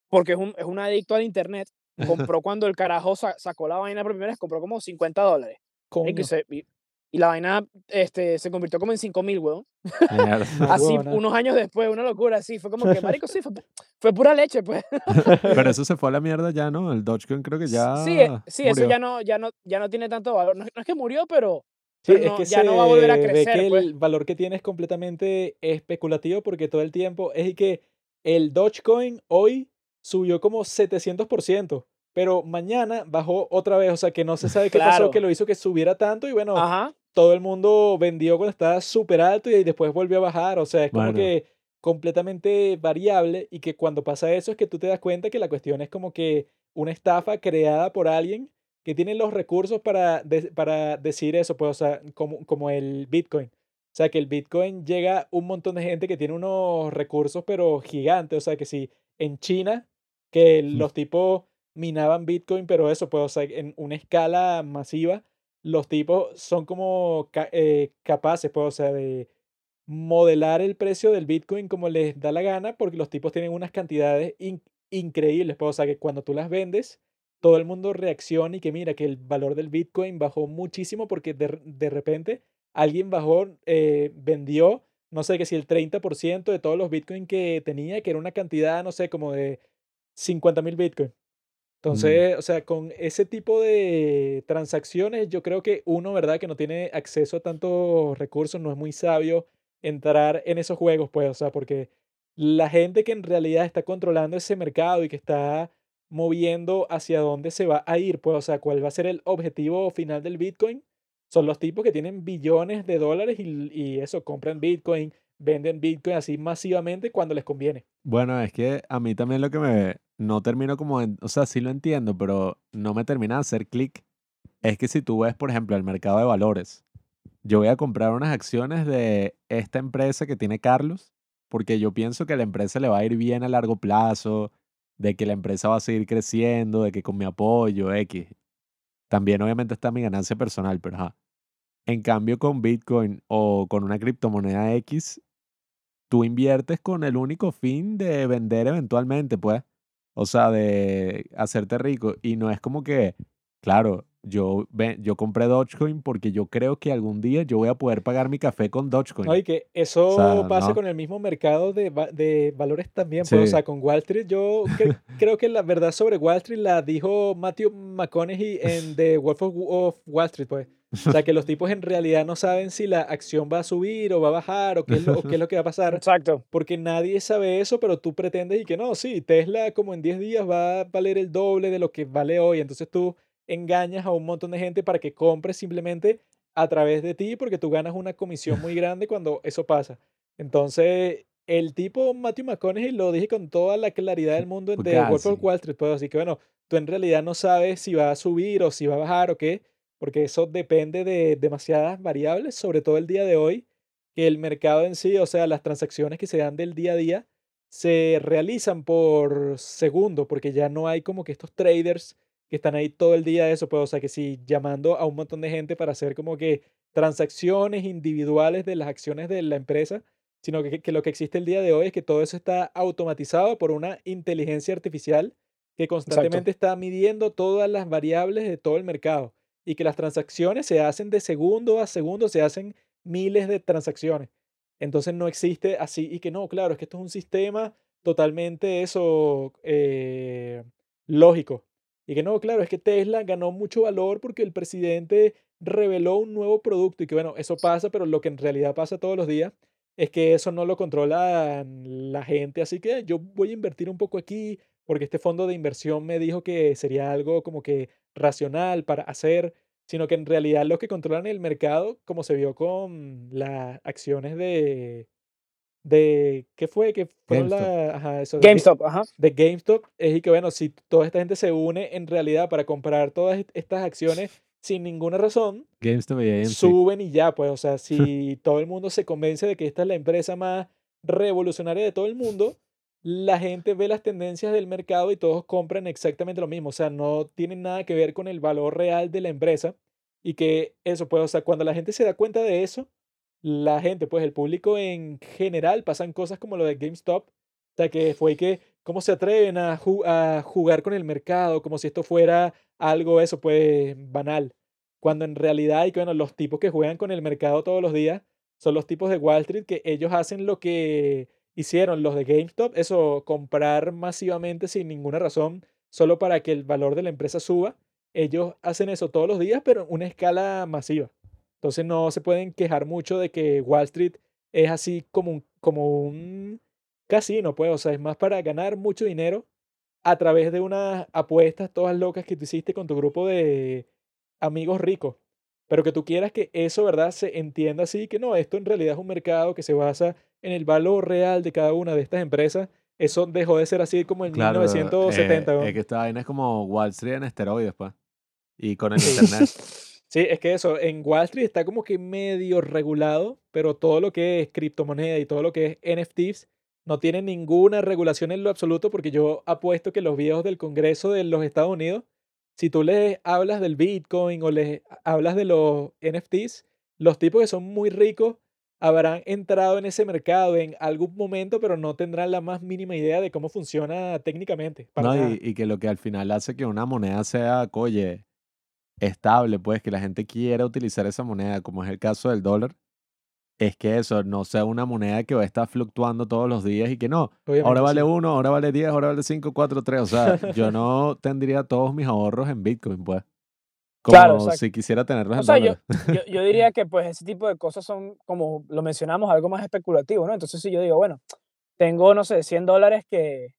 porque es un, es un adicto al internet, compró cuando el carajo sa- sacó la vaina por primera vez, compró como 50 dólares. Y, Coño, que se- y- y la vaina este, se convirtió como en 5 mil, weón. Mierda. una Así, unos años después, una locura, así. Fue como que, marico, sí, fue, pu- fue pura leche, pues. Pero eso se fue a la mierda ya, ¿no? El Dogecoin creo que ya. sí, eh, sí eso ya no, ya, no, ya no tiene tanto valor. No, es- no es que murió, pero, Sí, pero es no- que ya no va a volver a se ve crecer, que pues. el valor que tiene es completamente especulativo porque todo el tiempo es y que el Dogecoin hoy subió como 700%, pero mañana bajó otra vez, o sea que no se sabe qué pasó que lo hizo que subiera tanto y bueno, Ajá. Todo el mundo vendió cuando estaba súper alto y después volvió a bajar, o sea, es como Bueno. que completamente variable y que cuando pasa eso es que tú te das cuenta que la cuestión es como que una estafa creada por alguien que tiene los recursos para, de- para decir eso, pues, o sea, como, como el Bitcoin. O sea, que el Bitcoin llega a un montón de gente que tiene unos recursos, pero gigantes. O sea, que si en China, que los tipos minaban Bitcoin, pero eso, pues, o sea, en una escala masiva, los tipos son como eh, capaces, pues, o sea, de modelar el precio del Bitcoin como les da la gana, porque los tipos tienen unas cantidades in- increíbles, pues, o sea, que cuando tú las vendes, todo el mundo reacciona y que mira que el valor del Bitcoin bajó muchísimo porque de, de repente alguien bajó, eh, vendió, no sé, que si el 30% de todos los Bitcoin que tenía, que era una cantidad, no sé, como de 50 mil Bitcoin. Entonces, o sea, con ese tipo de transacciones, yo creo que uno, ¿verdad? Que no tiene acceso a tantos recursos, no es muy sabio entrar en esos juegos, pues, o sea, porque la gente que en realidad está controlando ese mercado y que está moviendo hacia dónde se va a ir, pues, o sea, cuál va a ser el objetivo final del Bitcoin, son los tipos que tienen billones de dólares y, y eso, compran Bitcoin, venden Bitcoin así masivamente cuando les conviene. Bueno, es que a mí también lo que me... No termino como... en- o sea, sí lo entiendo, pero no me termina de hacer clic. Es que si tú ves, por ejemplo, el mercado de valores, yo voy a comprar unas acciones de esta empresa que tiene Carlos, porque yo pienso que la empresa le va a ir bien a largo plazo, de que la empresa va a seguir creciendo, de que con mi apoyo, X. También obviamente está mi ganancia personal, pero ajá. En cambio, con Bitcoin o con una criptomoneda X, tú inviertes con el único fin de vender eventualmente, pues. O sea, de hacerte rico. Y no es como que, claro, yo, yo compré Dogecoin porque yo creo que algún día yo voy a poder pagar mi café con Dogecoin. No, y que eso sea, pasa no. con el mismo mercado de, de valores también. Pues, o sea, con Wall Street, yo cre- creo que la verdad sobre Wall Street la dijo Matthew McConaughey en The Wolf of, of Wall Street, pues. O sea, que los tipos en realidad no saben si la acción va a subir o va a bajar o qué es lo, o qué es lo que va a pasar. Exacto. Porque nadie sabe eso, pero tú pretendes y que no, sí, Tesla como en 10 días va a valer el doble de lo que vale hoy. Entonces tú engañas a un montón de gente para que compre simplemente a través de ti porque tú ganas una comisión muy grande cuando eso pasa. Entonces, el tipo Matthew McConaughey lo dije con toda la claridad del mundo en The Wolf of Wall Street. Pues, así que bueno, tú en realidad no sabes si va a subir o si va a bajar o qué, porque eso depende de demasiadas variables, sobre todo el día de hoy, que el mercado en sí, o sea, las transacciones que se dan del día a día, se realizan por segundo, porque ya no hay como que estos traders que están ahí todo el día eso, pues, o sea, que si llamando a un montón de gente para hacer como que transacciones individuales de las acciones de la empresa, sino que, que lo que existe el día de hoy es que todo eso está automatizado por una inteligencia artificial que constantemente está midiendo todas las variables de todo el mercado y que las transacciones se hacen de segundo a segundo, se hacen miles de transacciones. Entonces no existe así y que no, claro, es que esto es un sistema totalmente eso eh, lógico. Y que no, claro, es que Tesla ganó mucho valor porque el presidente reveló un nuevo producto y que bueno, eso pasa, pero lo que en realidad pasa todos los días es que eso no lo controla la gente. Así que yo voy a invertir un poco aquí porque este fondo de inversión me dijo que sería algo como que racional para hacer, sino que en realidad los que controlan el mercado, como se vio con las acciones de, de ¿qué fue? Que fueron GameStop. la, ajá, eso, de Ga- GameStop, ajá. de GameStop es y que bueno, si toda esta gente se une en realidad para comprar todas est- estas acciones sin ninguna razón, GameStop y suben y ya, pues, o sea, si todo el mundo se convence de que esta es la empresa más revolucionaria de todo el mundo, la gente ve las tendencias del mercado y todos compran exactamente lo mismo, o sea, no tienen nada que ver con el valor real de la empresa y que eso, pues, o sea, cuando la gente se da cuenta de eso, la gente, pues el público en general, pasan cosas como lo de GameStop, o sea, que fue que, ¿cómo se atreven a, ju- a jugar con el mercado? Como si esto fuera algo, eso, pues, banal. Cuando en realidad, y que, bueno, los tipos que juegan con el mercado todos los días son los tipos de Wall Street que ellos hacen lo que hicieron los de GameStop, eso, comprar masivamente sin ninguna razón, solo para que el valor de la empresa suba. Ellos hacen eso todos los días, pero en una escala masiva. Entonces no se pueden quejar mucho de que Wall Street es así como un, como un casino, pues, o sea, es más para ganar mucho dinero a través de unas apuestas todas locas que tú hiciste con tu grupo de amigos ricos. Pero que tú quieras que eso, ¿verdad?, se entienda así, que no, esto en realidad es un mercado que se basa en el valor real de cada una de estas empresas. Eso dejó de ser así como en Claro, 1970. eh, weón. es que esta vaina es como Wall Street en esteroides, pues. Y con el internet. Sí, es que eso, en Wall Street está como que medio regulado, pero todo lo que es criptomoneda y todo lo que es NFTs no tiene ninguna regulación en lo absoluto, porque yo apuesto que los viejos del Congreso de los Estados Unidos, si tú les hablas del Bitcoin o les hablas de los NFTs, los tipos que son muy ricos habrán entrado en ese mercado en algún momento, pero no tendrán la más mínima idea de cómo funciona técnicamente. Para No, y, y que lo que al final hace que una moneda sea, oye, estable, pues que la gente quiera utilizar esa moneda, como es el caso del dólar, es que eso no sea una moneda que va a estar fluctuando todos los días y que no, ahora vale sí. 1, ahora vale 10, ahora vale 5, 4, 3. O sea, yo no tendría todos mis ahorros en Bitcoin, pues. Como Claro, exacto. si quisiera tenerlos en O sea, yo, dólares. yo, yo diría que pues ese tipo de cosas son, como lo mencionamos, algo más especulativo, ¿no? Entonces si yo digo, bueno, tengo, no sé, 100 dólares que,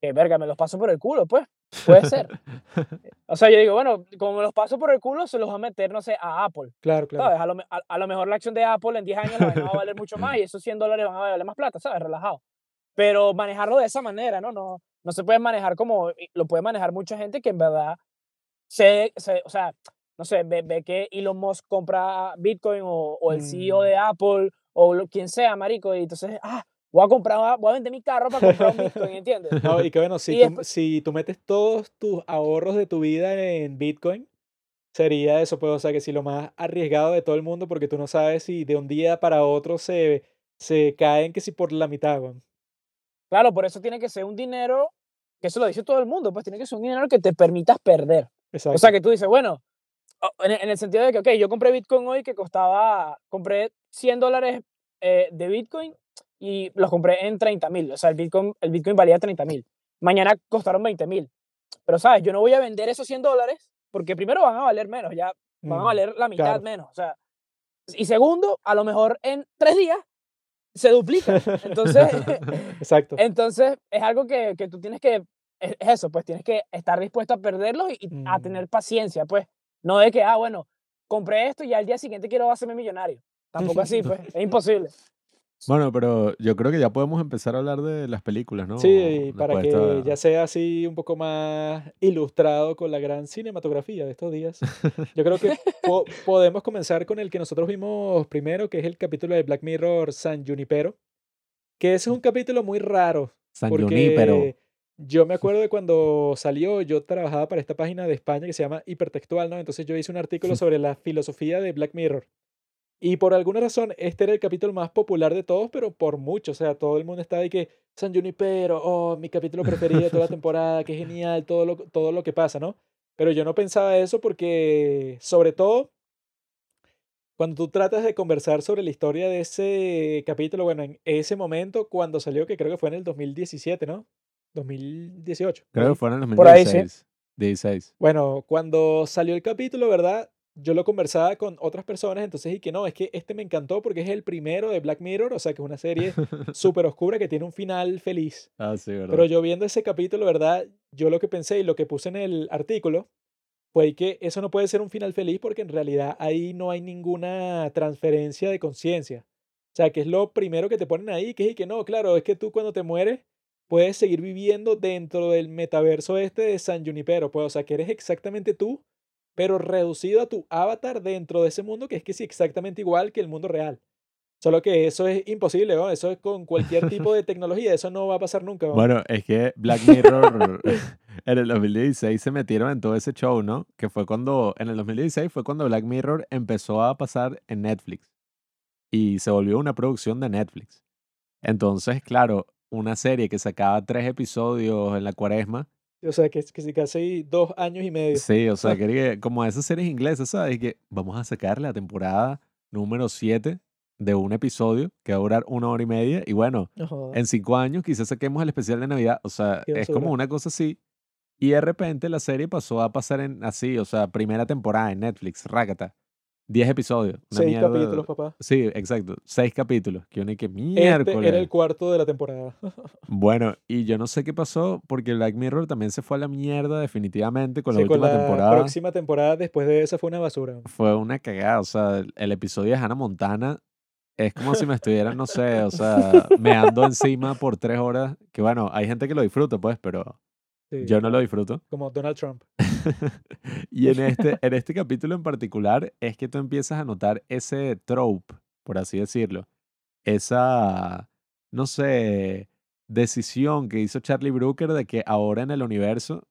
que, verga, me los paso por el culo, pues, puede ser. O sea, yo digo, bueno, como me los paso por el culo, se los va a meter, no sé, a Apple, Claro, claro. ¿sabes? A lo, a, a lo mejor la acción de Apple en 10 años la va a valer mucho más y esos 100 dólares van a valer más plata, ¿sabes? Relajado. Pero manejarlo de esa manera, ¿no? No, no se puede manejar como, lo puede manejar mucha gente que en verdad se, se- o sea, no sé, ve, ve que Elon Musk compra Bitcoin o, o el CEO Mm. de Apple o lo- quien sea, marico, y entonces, ah, voy a comprar, voy a vender mi carro para comprar un Bitcoin, ¿entiendes? No, y que bueno, si Y tú, después- si tú metes todos tus ahorros de tu vida en Bitcoin, sería eso, pues, o sea, que si lo más arriesgado de todo el mundo, porque tú no sabes si de un día para otro se, se caen que si por la mitad, weón. Claro, por eso tiene que ser un dinero, que eso lo dice todo el mundo, pues tiene que ser un dinero que te permitas perder. Exacto. O sea, que tú dices, bueno, o- en, el- en el sentido de que, ok, yo compré Bitcoin hoy que costaba, compré 100 dólares eh, de Bitcoin y los compré en 30 mil. O sea, el Bitcoin, el Bitcoin valía 30 mil. Mañana costaron 20 mil. Pero, ¿sabes? Yo no voy a vender esos 100 dólares porque primero van a valer menos. Ya van a Mm, valer la mitad claro. menos. O sea, y segundo, a lo mejor en tres días se duplica. Entonces, Exacto. entonces es algo que, que tú tienes que, es, es eso, pues tienes que estar dispuesto a perderlo y, a tener paciencia, pues. No de que, ah, bueno, compré esto y al día siguiente quiero hacerme millonario. Tampoco así, pues. Es imposible. Bueno, pero yo creo que ya podemos empezar a hablar de las películas, ¿no? Sí, para Después que esta- ya sea así un poco más ilustrado con la gran cinematografía de estos días. Yo creo que po- podemos comenzar con el que nosotros vimos primero, que es el capítulo de Black Mirror San Junipero, que ese es un capítulo muy raro, San porque yo me acuerdo de cuando salió, yo trabajaba para esta página de España que se llama Hipertextual, ¿no? Entonces yo hice un artículo sobre la filosofía de Black Mirror. Y por alguna razón, este era el capítulo más popular de todos, pero por mucho. O sea, todo el mundo estaba ahí que San Junipero, oh, mi capítulo preferido de toda la temporada, qué genial, todo lo, todo lo que pasa, ¿no? Pero yo no pensaba eso porque, sobre todo, cuando tú tratas de conversar sobre la historia de ese capítulo, bueno, en ese momento, cuando salió, que creo que fue en el 2017, ¿no? 2018. por Creo que fue en el Por ahí, sí. 2016. 16. Bueno, cuando salió el capítulo, ¿verdad? Yo lo conversaba con otras personas, entonces y que no, es que este me encantó porque es el primero de Black Mirror, o sea que es una serie súper oscura que tiene un final feliz. Ah, sí, ¿verdad? Pero yo viendo ese capítulo, ¿verdad? Yo lo que pensé y lo que puse en el artículo fue que eso no puede ser un final feliz porque en realidad ahí no hay ninguna transferencia de conciencia. O sea, que es lo primero que te ponen ahí, que es y que no, claro, es que tú cuando te mueres puedes seguir viviendo dentro del metaverso este de San Junipero, pues, o sea, que eres exactamente tú, pero reducido a tu avatar dentro de ese mundo que es que sí, exactamente igual que el mundo real. Solo que eso es imposible, ¿no? Eso es con cualquier tipo de tecnología, eso no va a pasar nunca. ¿no? Bueno, es que Black Mirror en el 2016 se metieron en todo ese show, ¿no? Que fue cuando, en el 2016 fue cuando Black Mirror empezó a pasar en Netflix y se volvió una producción de Netflix. Entonces, claro, una serie que sacaba tres episodios en la cuaresma. O sea, que, que casi dos años y medio. Sí, o sea, que como esas series inglesas, ¿sabes? Que vamos a sacar la temporada número 7 de un episodio que va a durar una hora y media. Y bueno, en cinco años quizás saquemos el especial de Navidad. O sea, es como una cosa así. Y de repente la serie pasó a pasar en así, o sea, primera temporada en Netflix, Rakata. 10 episodios. Seis mierda. capítulos, papá. Sí, exacto. Seis capítulos. Que uno que miércoles. Este era el cuarto de la temporada. bueno, y yo no sé qué pasó porque Black Mirror también se fue a la mierda definitivamente con la última con la temporada. próxima temporada después de esa fue una basura. Fue una cagada. O sea, el episodio de Hannah Montana es como si me estuvieran, no sé, o sea, me ando encima por tres horas. Que bueno, hay gente que lo disfruta, pues, pero sí, yo no lo disfruto. Como Donald Trump. y en este, en este capítulo en particular es que tú empiezas a notar ese trope, por así decirlo. Esa, no sé, decisión que hizo Charlie Brooker de que ahora en el universo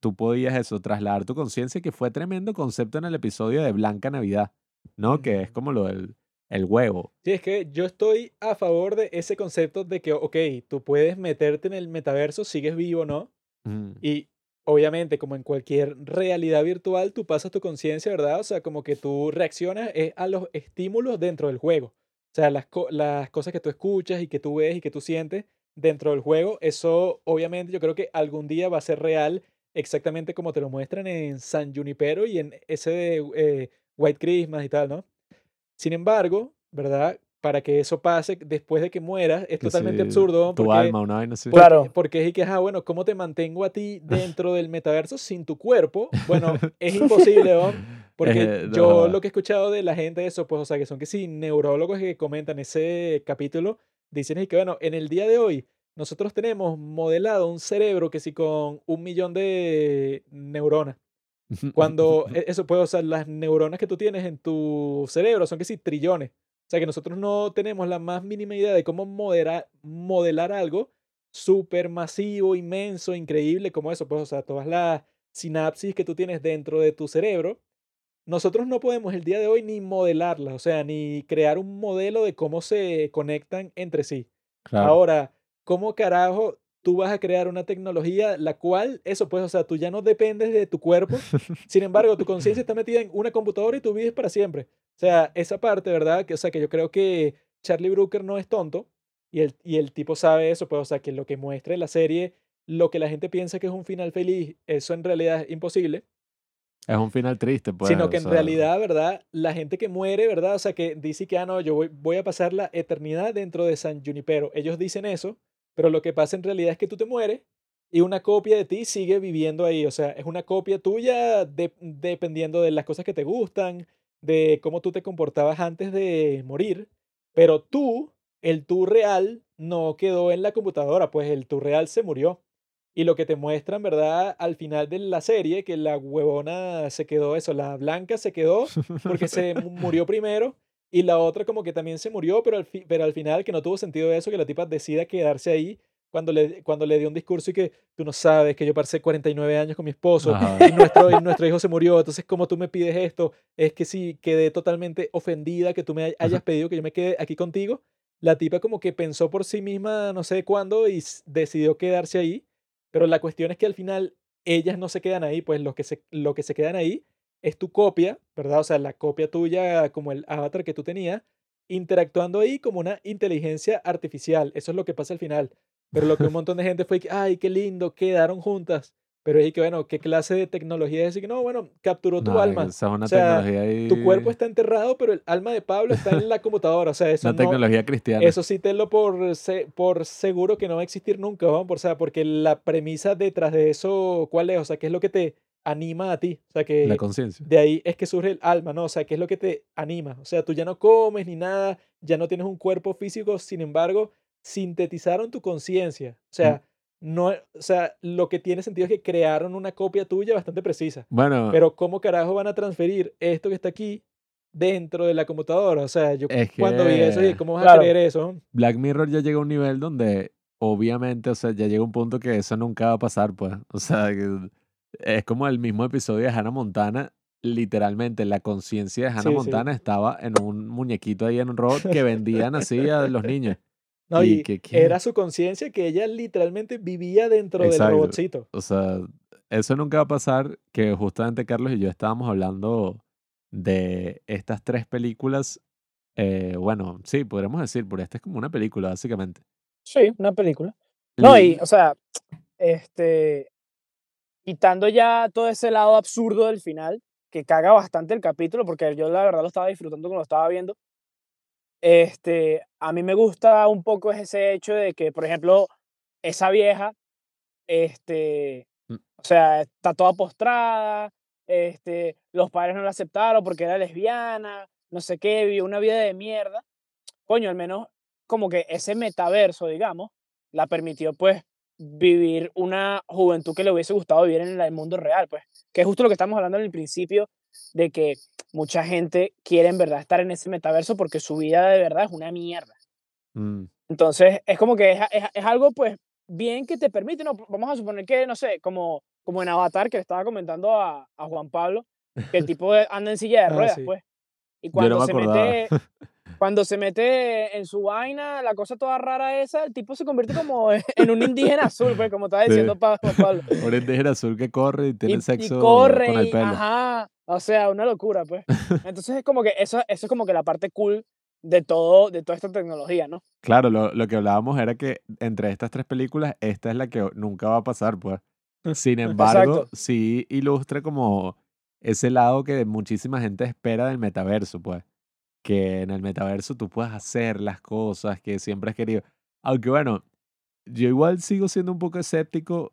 tú podías eso, trasladar tu conciencia, que fue tremendo concepto en el episodio de Blanca Navidad, ¿no? Que es como lo del el huevo. Sí, es que yo estoy a favor de ese concepto de que, ok, tú puedes meterte en el metaverso, sigues vivo, ¿no? Mm, Y obviamente, como en cualquier realidad virtual, tú pasas tu conciencia, ¿verdad? O sea, como que tú reaccionas a los estímulos dentro del juego. O sea, las, co- las cosas que tú escuchas y que tú ves y que tú sientes dentro del juego, eso obviamente yo creo que algún día va a ser real exactamente como te lo muestran en San Junipero y en ese de, eh, White Christmas y tal, ¿no? Sin embargo, ¿verdad? Para que eso pase después de que mueras es que totalmente sí, absurdo. Tu porque- alma, una vaina así. porque, Claro. porque es y que, ah, bueno, ¿cómo te mantengo a ti dentro del metaverso sin tu cuerpo? Bueno, es imposible, ¿no? Porque Eh, no yo lo que he escuchado de la gente, eso, pues, o sea, que son que sí, neurólogos que comentan ese capítulo, dicen y que, bueno, en el día de hoy, nosotros tenemos modelado un cerebro que sí con un millón de neuronas. Cuando e- eso puede, o sea, las neuronas que tú tienes en tu cerebro son que sí, trillones. O sea, que nosotros no tenemos la más mínima idea de cómo modelar algo súper masivo, inmenso, increíble como eso. Pues, o sea, todas las sinapsis que tú tienes dentro de tu cerebro, nosotros no podemos el día de hoy ni modelarlas, o sea, ni crear un modelo de cómo se conectan entre sí. Claro. Ahora, ¿cómo carajo tú vas a crear una tecnología la cual, eso pues, o sea, tú ya no dependes de tu cuerpo, sin embargo, tu conciencia está metida en una computadora y tú vives para siempre? O sea, esa parte, ¿verdad? Que, o sea, que yo creo que Charlie Brooker no es tonto y el, y el tipo sabe eso, pues, o sea, que lo que muestra en la serie, lo que la gente piensa que es un final feliz, eso en realidad es imposible. Es un final triste, pues. sino que en sea, realidad, ¿verdad? La gente que muere, ¿verdad? O sea, que dice que, ah, no, yo voy, voy a pasar la eternidad dentro de San Junipero. Ellos dicen eso, pero lo que pasa en realidad es que tú te mueres y una copia de ti sigue viviendo ahí. O sea, es una copia tuya de- dependiendo de las cosas que te gustan, de cómo tú te comportabas antes de morir, pero tú, el tú real, no quedó en la computadora, pues el tú real se murió. Y lo que te muestran, ¿verdad? Al final de la serie, que la huevona se quedó eso, la blanca se quedó porque se mu- murió primero y la otra como que también se murió, pero al, pero al final que no tuvo sentido eso, que la tipa decida quedarse ahí cuando le, cuando le dio un discurso y que tú no sabes que yo pasé 49 años con mi esposo Ajá. y nuestro, y nuestro hijo se murió, entonces ¿cómo tú me pides esto? Es que sí, quedé totalmente ofendida que tú me hay- hayas pedido que yo me quede aquí contigo. La tipa como que pensó por sí misma no sé cuándo y decidió quedarse ahí, pero la cuestión es que al final ellas no se quedan ahí, pues lo que se, lo que se quedan ahí es tu copia, ¿verdad? O sea, la copia tuya como el avatar que tú tenías, interactuando ahí como una inteligencia artificial. Eso es lo que pasa al final. Pero lo que un montón de gente fue que, ay, qué lindo, quedaron juntas. Pero es que, bueno, ¿qué clase de tecnología es? Decir que, no, bueno, capturó tu no, alma. Esa es una O sea, tecnología ahí. Tu cuerpo está enterrado, pero el alma de Pablo está en la computadora. O sea, eso Una no, tecnología cristiana. eso sí tenlo por, por seguro que no va a existir nunca, ¿no? O sea, porque la premisa detrás de eso, ¿cuál es? O sea, ¿qué es lo que te anima a ti? O sea, la que conciencia. de ahí es que surge el alma, ¿no? O sea, ¿qué es lo que te anima? O sea, tú ya no comes ni nada, ya no tienes un cuerpo físico, sin embargo, sintetizaron tu conciencia. O sea, no, o sea, lo que tiene sentido es que crearon una copia tuya bastante precisa. Bueno, Pero ¿cómo carajo van a transferir esto que está aquí dentro de la computadora? O sea, yo Es cuando vi eso, dije, ¿cómo vas Claro. a creer eso? Black Mirror ya llega a un nivel donde obviamente, o sea, ya llega un punto que eso nunca va a pasar, pues. O sea, es como el mismo episodio de Hannah Montana. Literalmente, la conciencia de Hannah Sí, sí. Montana estaba en un muñequito ahí en un robot que vendían así a los niños. No, ¿Y y qué- qué? era su conciencia que ella literalmente vivía dentro Exacto. del robotcito. O sea, eso nunca va a pasar, que justamente Carlos y yo estábamos hablando de estas tres películas. eh, bueno, sí, podríamos decir, porque esta es como una película, básicamente. Sí, una película. No, y, o sea, este, quitando ya todo ese lado absurdo del final, que caga bastante el capítulo, porque yo la verdad lo estaba disfrutando cuando lo estaba viendo. Este, a mí me gusta un poco ese hecho de que, por ejemplo, esa vieja, este, Mm. o sea, está toda postrada, este, los padres no la aceptaron porque era lesbiana, no sé qué, vivió una vida de mierda. Coño, al menos como que ese metaverso, digamos, la permitió pues vivir una juventud que le hubiese gustado vivir en el mundo real, pues, que es justo lo que estamos hablando en el principio, de que mucha gente quiere en verdad estar en ese metaverso porque su vida de verdad es una mierda. Mm, Entonces, es como que es, es- es algo, pues, bien que te permite, ¿no? Vamos a suponer que, no sé, como, como en Avatar, que le estaba comentando a, a Juan Pablo, que el tipo anda en silla de Ah, ruedas, sí. pues. Y no cuando me se acordaba. mete, cuando se mete en su vaina, la cosa toda rara esa, el tipo se convierte como en un indígena azul, pues, como estaba Sí. diciendo Juan Pablo. Un indígena azul que corre y tiene y, y sexo corre con el y- pelo. ajá, o sea, una locura, pues. Entonces es como que eso, eso es como que la parte cool de todo, de toda esta tecnología, ¿no? Claro, lo, lo que hablábamos era que entre estas tres películas, esta es la que nunca va a pasar, pues. Sin embargo, Exacto. sí ilustra como ese lado que muchísima gente espera del metaverso, pues. Que en el metaverso tú puedas hacer las cosas que siempre has querido. Aunque bueno, yo igual sigo siendo un poco escéptico.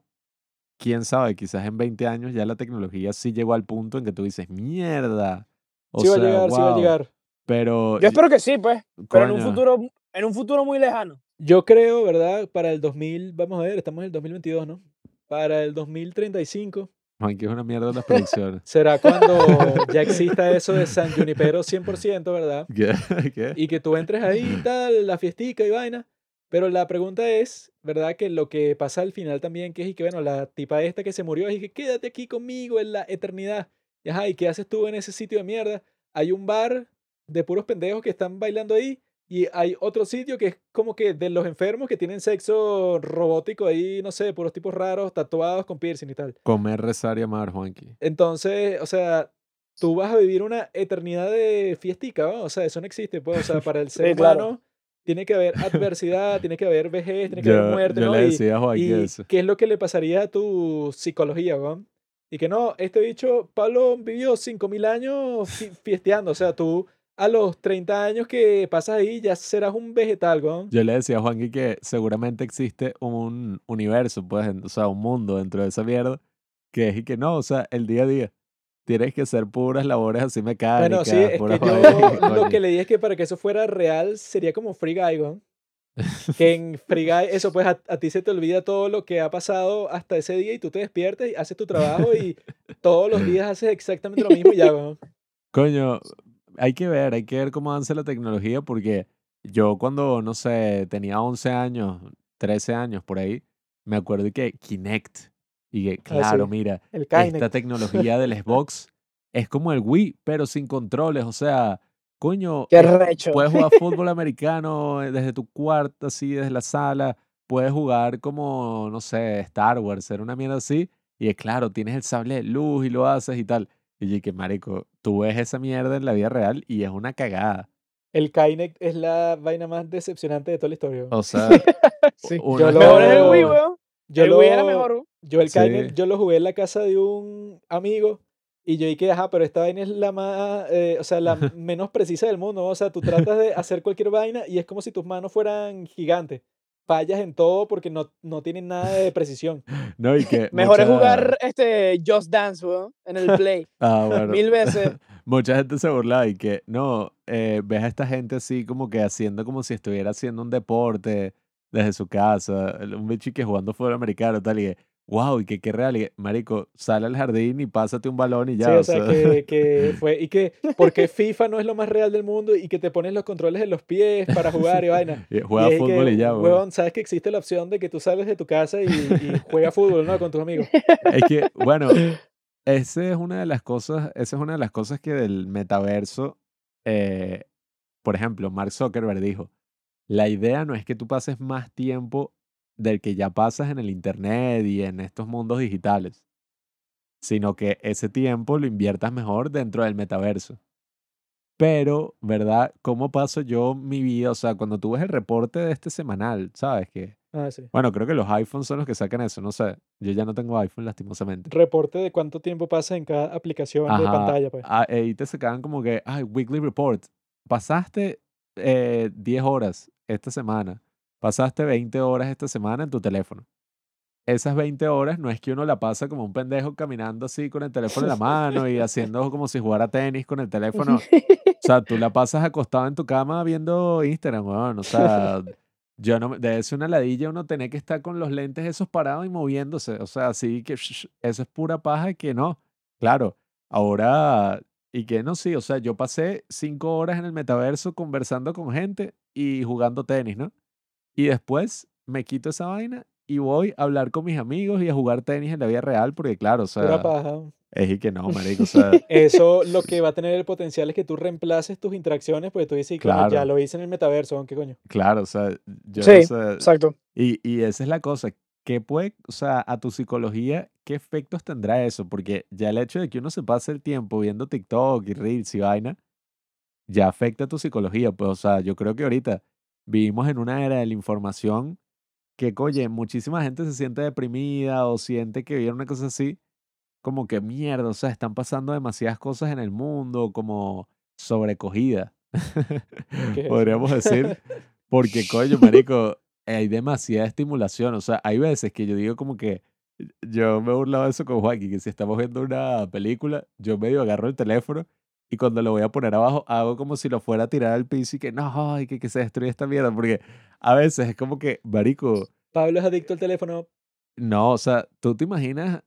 Quién sabe, quizás en 20 años ya la tecnología sí llegó al punto en que tú dices, mierda. O sí va a llegar, sí va a guau". llegar. Pero, Yo espero que sí, pues, pero en un coño, futuro, en un futuro muy lejano. Yo creo, ¿verdad? Para el 2000, vamos a ver, estamos en el 2022, ¿no? Para el 2035 Juanqui es una mierda las predicciones. será cuando ya exista eso de San Junipero 100%, ¿verdad? ¿Qué? ¿Qué? Y que tú entres ahí y tal, la fiestica y vaina. Pero la pregunta es, ¿verdad? Que lo que pasa al final también, que es y que, bueno, la tipa esta que se murió, y que quédate aquí conmigo en la eternidad. Y, ajá, ¿y qué haces tú en ese sitio de mierda? Hay un bar de puros pendejos que están bailando ahí y hay otro sitio que es como que de los enfermos que tienen sexo robótico ahí, no sé, puros tipos raros, tatuados con piercing y tal. Comer, rezar y amar, Juanqui. Entonces, o sea, tú vas a vivir una eternidad de fiestica, ¿no? O sea, eso no existe, pues, o sea, para el ser Sí, claro. humano tiene que haber adversidad, tiene que haber vejez, tiene que Yo, haber muerte, yo ¿no? le decía a Juanqui y eso. qué es lo que le pasaría a tu psicología, ¿no? Y que no, este bicho, Pablo vivió 5.000 años fi- fiesteando. O sea, tú a los 30 años que pasas ahí ya serás un vegetal, weón. Yo le decía a Juanqui que seguramente existe un universo, pues, o sea, un mundo dentro de esa mierda, que es y que no, o sea, el día a día. Tienes que hacer puras labores así mecánicas, Bueno, sí, es que yo lo que le dije es que para que eso fuera real sería como Free Guy, weón. Que en Free Guy, eso pues a, a ti se te olvida todo lo que ha pasado hasta ese día y tú te despiertas y haces tu trabajo y todos los días haces exactamente lo mismo y ya, weón. Coño, hay que ver, hay que ver cómo avanza la tecnología porque yo cuando, no sé, tenía 11 años, 13 años por ahí, me acuerdo que Kinect. Y que, claro, sí, mira, El esta tecnología del Xbox es como el Wii, pero sin controles. O sea, coño, recho. puedes jugar fútbol americano eh, desde tu cuarto, así, desde la sala. Puedes jugar como, no sé, Star Wars, ser una mierda así. Y es claro, tienes el sable de luz y lo haces y tal. Y yo que marico, tú ves esa mierda en la vida real y es una cagada. El Kinect es la vaina más decepcionante de toda la historia. O sea, Sí. uno Yo lo- Mejor es el Wii, weón. Yo el lo, Wii era mejor, yo el Sí. Kinect, yo lo jugué en la casa de un amigo y yo dije, ajá, pero esta vaina es la más, eh, o sea, la menos precisa del mundo. ¿no? O sea, tú tratas de hacer cualquier vaina y es como si tus manos fueran gigantes. Fallas en todo porque no, no tienen nada de precisión. No, y que Mejor es mucha- jugar este Just Dance, weón, en el Play. Ah, bueno. Mil veces. Mucha gente se burlaba y que, no, eh, ves a esta gente así como que haciendo como si estuviera haciendo un deporte desde su casa, un bicho que jugando fútbol americano, tal, y que, wow, y que qué real, marico, sale al jardín y pásate un balón y ya, sí, o o sea, sea, que, que fue. Y que, porque FIFA no es lo más real del mundo y que te pones los controles en los pies para jugar y vaina. y juega y fútbol que, y ya, weón. huevón, sabes que existe la opción de que tú sales de tu casa y, y juegas fútbol, ¿no? Con tus amigos. Es que, bueno, esa es una de las cosas, esa es una de las cosas que del metaverso, eh, por ejemplo, Mark Zuckerberg dijo, la idea no es que tú pases más tiempo del que ya pasas en el internet y en estos mundos digitales, sino que ese tiempo lo inviertas mejor dentro del metaverso. Pero, ¿verdad? ¿Cómo paso yo mi vida? O sea, cuando tú ves el reporte de este semanal, ¿sabes? Que, Ah, sí. bueno, creo que los iPhones son los que sacan eso, no sé. Yo ya no tengo iPhone, lastimosamente. Reporte de cuánto tiempo pasa en cada aplicación de pantalla, pues. ah, ahí te sacaban como que, ay, weekly report. Pasaste eh, 10 horas esta semana. Pasaste 20 horas esta semana en tu teléfono. Esas 20 horas no es que uno la pasa como un pendejo caminando así con el teléfono en la mano y haciendo como si jugara tenis con el teléfono. O sea, tú la pasas acostado en tu cama viendo Instagram, weón. O sea, yo no, debe ser una ladilla uno tener que estar con los lentes esos parados y moviéndose. O sea, así que eso es pura paja que no. Claro, ahora, y que no, sí, o sea, yo pasé cinco horas en el metaverso conversando con gente y jugando tenis, ¿no? Y después me quito esa vaina y voy a hablar con mis amigos y a jugar tenis en la vida real, porque claro, o Pura sea, paja. es y que no, marico, o sea, Eso lo que va a tener el potencial es que tú reemplaces tus interacciones, porque tú dices, claro, ya lo hice en el metaverso, ¿qué coño? claro, o sea, yo Sí, exacto. Y, y esa es la cosa. ¿Qué puede, o sea, a tu psicología, qué efectos tendrá eso? Porque ya el hecho de que uno se pase el tiempo viendo TikTok y Reels y vaina, ya afecta a tu psicología. Pues, o sea, yo creo que ahorita vivimos en una era de la información que, oye, muchísima gente se siente deprimida o siente que viene una cosa así, como que mierda, o sea, están pasando demasiadas cosas en el mundo, como sobrecogida, podríamos decir. Porque, coño, marico, hay demasiada estimulación. O sea, hay veces que yo digo como que yo me he burlado de eso con Joaquín, que si estamos viendo una película, yo medio agarro el teléfono y cuando lo voy a poner abajo, hago como si lo fuera a tirar al piso y que no, ay, que, que se destruye esta mierda. Porque a veces es como que, marico, Pablo es adicto al teléfono. no, o sea, tú te imaginas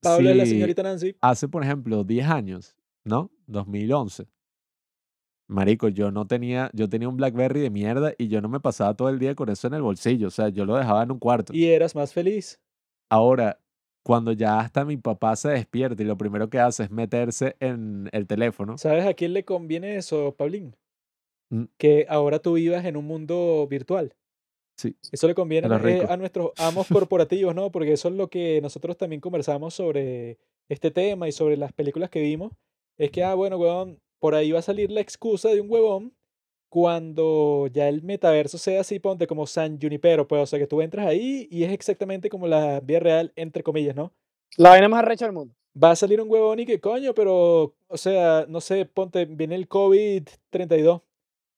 Pablo es la señorita Nancy. hace, por ejemplo, 10 años, ¿no? 2011. Marico, yo no tenía, yo tenía un BlackBerry de mierda y yo no me pasaba todo el día con eso en el bolsillo, o sea, yo lo dejaba en un cuarto. Y eras más feliz. Ahora, cuando ya hasta mi papá se despierta y lo primero que hace es meterse en el teléfono, ¿Sabes a quién le conviene eso, Pablín? Mm. Que ahora tú vivas en un mundo virtual. sí, Eso le conviene A eh, a nuestros amos corporativos, ¿no? Porque eso es lo que nosotros también conversamos sobre este tema y sobre las películas que vimos. Es que, ah, bueno, huevón, por ahí va a salir la excusa de un huevón cuando ya el metaverso sea así, ponte como San Junipero, pues, o sea, que tú entras ahí y es exactamente como la vida real, entre comillas, ¿no? La vaina más arrecha del mundo. va a salir un huevón y que coño, pero, o sea, no sé, ponte, viene el COVID-32.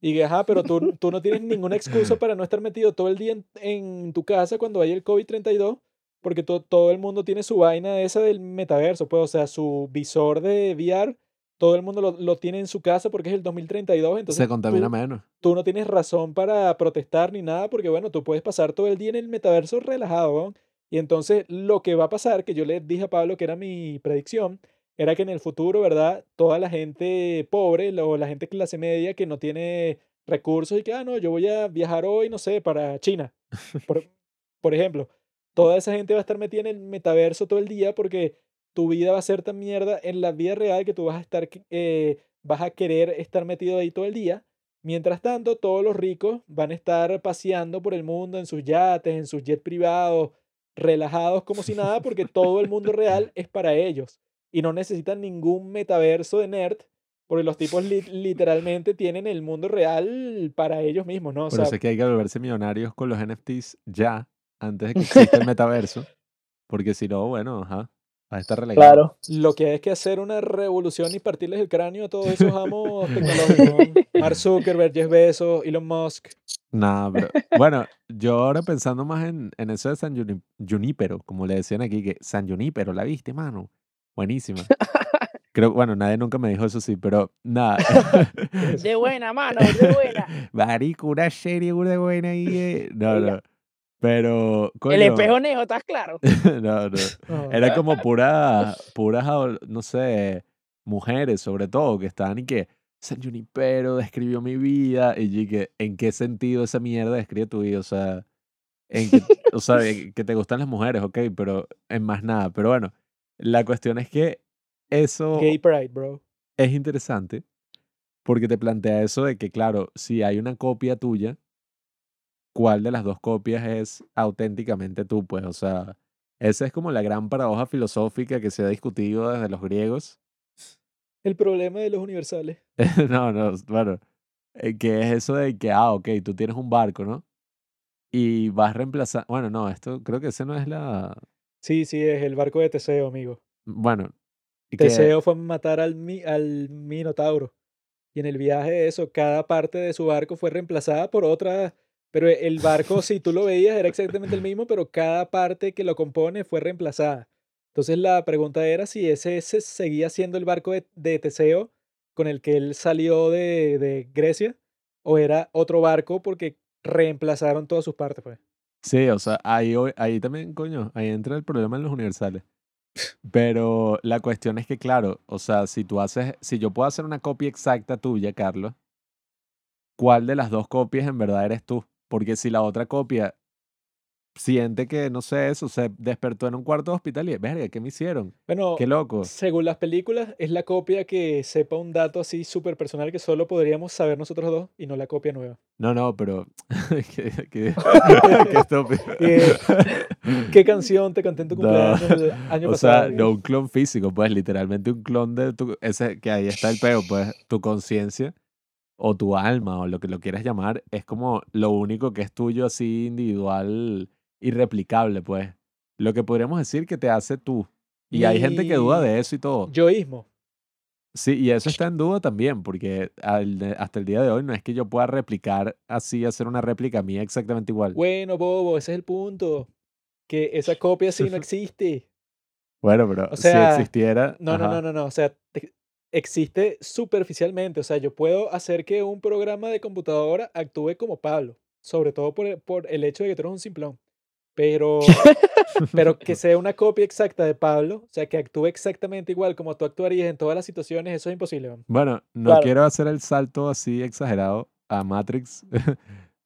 Y que, ajá, pero tú, tú no tienes ninguna excusa para no estar metido todo el día en, en tu casa cuando haya el COVID-32, porque to- todo el mundo tiene su vaina esa del metaverso, pues, o sea, su visor de VR, todo el mundo lo, lo tiene en su casa porque es el 2032, entonces Se contamina tú, menos. tú no tienes razón para protestar ni nada, porque bueno, tú puedes pasar todo el día en el metaverso relajado. Y entonces lo que va a pasar, que yo le dije a Pablo que era mi predicción, era que en el futuro, ¿verdad? Toda la gente pobre o la gente clase media que no tiene recursos y que, ah, no, yo voy a viajar hoy, no sé, para China, por, por ejemplo. Toda esa gente va a estar metida en el metaverso todo el día porque tu vida va a ser tan mierda en la vida real que tú vas a estar, eh, vas a querer estar metido ahí todo el día. Mientras tanto, todos los ricos van a estar paseando por el mundo en sus yates, en sus jets privados, relajados como si nada, porque todo el mundo real es para ellos. Y no necesitan ningún metaverso de nerd, porque los tipos li- literalmente tienen el mundo real para ellos mismos, ¿no? O Por sea, eso es que hay que volverse millonarios con los NFTs ya, antes de que exista el metaverso. Porque si no, bueno, ajá, a estar relegado. Claro. lo que hay es que hacer una revolución y partirles el cráneo a todos esos amos tecnológicos. ¿no? Mark Zuckerberg, Jeff Bezos, Elon Musk. Nada, pero bueno, yo ahora pensando más en, en eso de San Juni- Junípero, como le decían aquí, que San Junípero, ¿la viste, mano? Buenísima. Creo, bueno, nadie nunca me dijo eso sí, pero nada. De buena, mano, de buena. Marico, una serie una buena ahí. eh. No, no. Pero, El coño, espejo nejo, ¿estás claro? no, no. No. Era como pura, puras, adol- no sé, mujeres sobre todo, que estaban y que San Junipero describió mi vida. Y yo dije, ¿en qué sentido esa mierda describe tu vida? O sea, en que, o sea, que te gustan las mujeres, ok, pero en más nada. Pero bueno, la cuestión es que eso Gay Pride, bro. es interesante porque te plantea eso de que, claro, si hay una copia tuya, ¿cuál de las dos copias es auténticamente tú? Pues, o sea, esa es como la gran paradoja filosófica que se ha discutido desde los griegos. El problema de los universales. no, no, bueno, eh, que es eso de que, ah, ok, tú tienes un barco, ¿no? Y vas reemplazando, bueno, no, esto creo que ese no es la, Sí, sí, es el barco de Teseo, amigo. bueno, que, Teseo fue a matar al, mi- al Minotauro. Y en el viaje, eso, cada parte de su barco fue reemplazada por otra. Pero el barco, si tú lo veías, era exactamente el mismo, pero cada parte que lo compone fue reemplazada. Entonces la pregunta era si ese, ese seguía siendo el barco de, de Teseo con el que él salió de, de Grecia, o era otro barco porque reemplazaron todas sus partes, pues. Sí, o sea, ahí, ahí también, coño, ahí entra el problema en los universales. Pero la cuestión es que, claro, o sea, si tú haces, si yo puedo hacer una copia exacta tuya, Carlos, ¿cuál de las dos copias en verdad eres tú? Porque si la otra copia siente que, no sé, eso, se despertó en un cuarto de hospital y, verga, ¿qué me hicieron? Bueno, Qué loco. según las películas, es la copia que sepa un dato así súper personal que solo podríamos saber nosotros dos y no la copia nueva. No, no, pero... qué, qué- qué estúpido. Eh, ¿Qué canción te canté en tu No, cumpleaños el año O pasado? sea, no un clon físico, pues literalmente un clon de tu, ese que ahí está el peo, pues tu conciencia o tu alma o lo que lo quieras llamar es como lo único que es tuyo así individual irreplicable, pues. Lo que podríamos decir que te hace tú. Y hay gente que duda de eso y todo. Yoísmo. Sí, y eso está en duda también, porque al hasta el día de hoy no es que yo pueda replicar así, hacer una réplica mía exactamente igual. Bueno, Bobo, ese es el punto. Que esa copia sí no existe. Bueno, pero O si sea, existiera... No, no, no, no, no. O sea, te- existe superficialmente. O sea, yo puedo hacer que un programa de computadora actúe como Pablo. Sobre todo por por el hecho de que tú eres un simplón. Pero, pero que sea una copia exacta de Pablo, o sea, que actúe exactamente igual como tú actuarías en todas las situaciones, eso es imposible. Bueno, no Claro. quiero hacer el salto así exagerado a Matrix,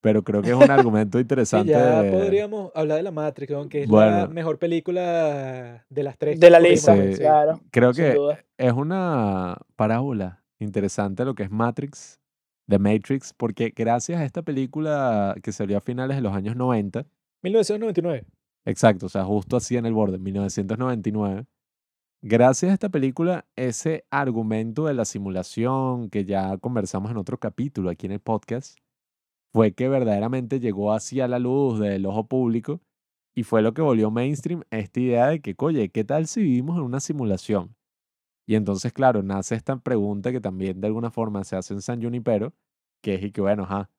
pero creo que es un argumento Sí, interesante. ya de- podríamos hablar de la Matrix, que es la Bueno. mejor película de las tres. De la lista, Sí. claro. Creo que duda. es una parábola interesante lo que es Matrix, de Matrix, porque gracias a esta película que salió a finales de los años 90, 1999. exacto, o sea, justo así en el borde, 1999, gracias a esta película, ese argumento de la simulación que ya conversamos en otro capítulo aquí en el podcast, fue que verdaderamente llegó hacia la luz del ojo público Y fue lo que volvió mainstream esta idea de que, oye, ¿qué tal si vivimos en una simulación? Y entonces, claro, nace esta pregunta que también de alguna forma se hace en San Junipero, que es y que, bueno, ajá,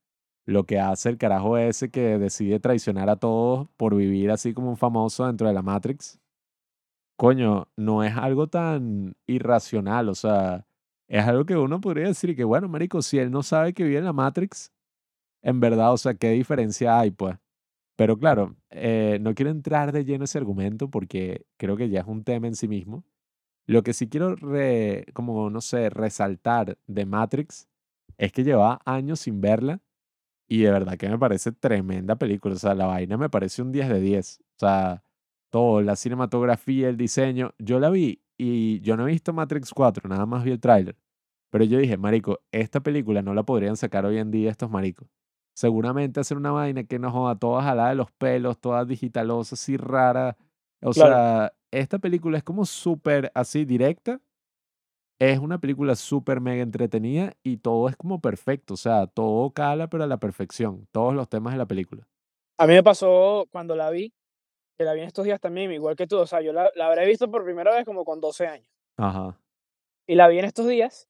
lo que hace el carajo ese que decide traicionar a todos por vivir así como un famoso dentro de la Matrix, coño, no es algo tan irracional, o sea, es algo que uno podría decir que, bueno, marico, si él no sabe que vive en la Matrix, en verdad, o sea, ¿qué diferencia hay, pues? Pero claro, eh, no quiero entrar de lleno en ese argumento porque creo que ya es un tema en sí mismo. Lo que sí quiero, como, no sé, resaltar de Matrix es que llevaba años sin verla y de verdad que me parece tremenda película. O sea, la vaina me parece un 10 de 10. O sea, todo, la cinematografía, el diseño. Yo la vi y yo no he visto Matrix 4, nada más vi el tráiler. Pero yo dije, marico, esta película no la podrían sacar hoy en día estos maricos. Seguramente hacer una vaina que nos joda toda jalada de los pelos, toda digitalosa, así rara. O Claro. sea, esta película es como súper así directa. Es una película súper mega entretenida y todo es como perfecto. O sea, todo cala, pero a la perfección. Todos los temas de la película. A mí me pasó cuando la vi, que la vi en estos días también, igual que tú. O sea, yo la, la habré visto por primera vez como con 12 años. Ajá. Y la vi en estos días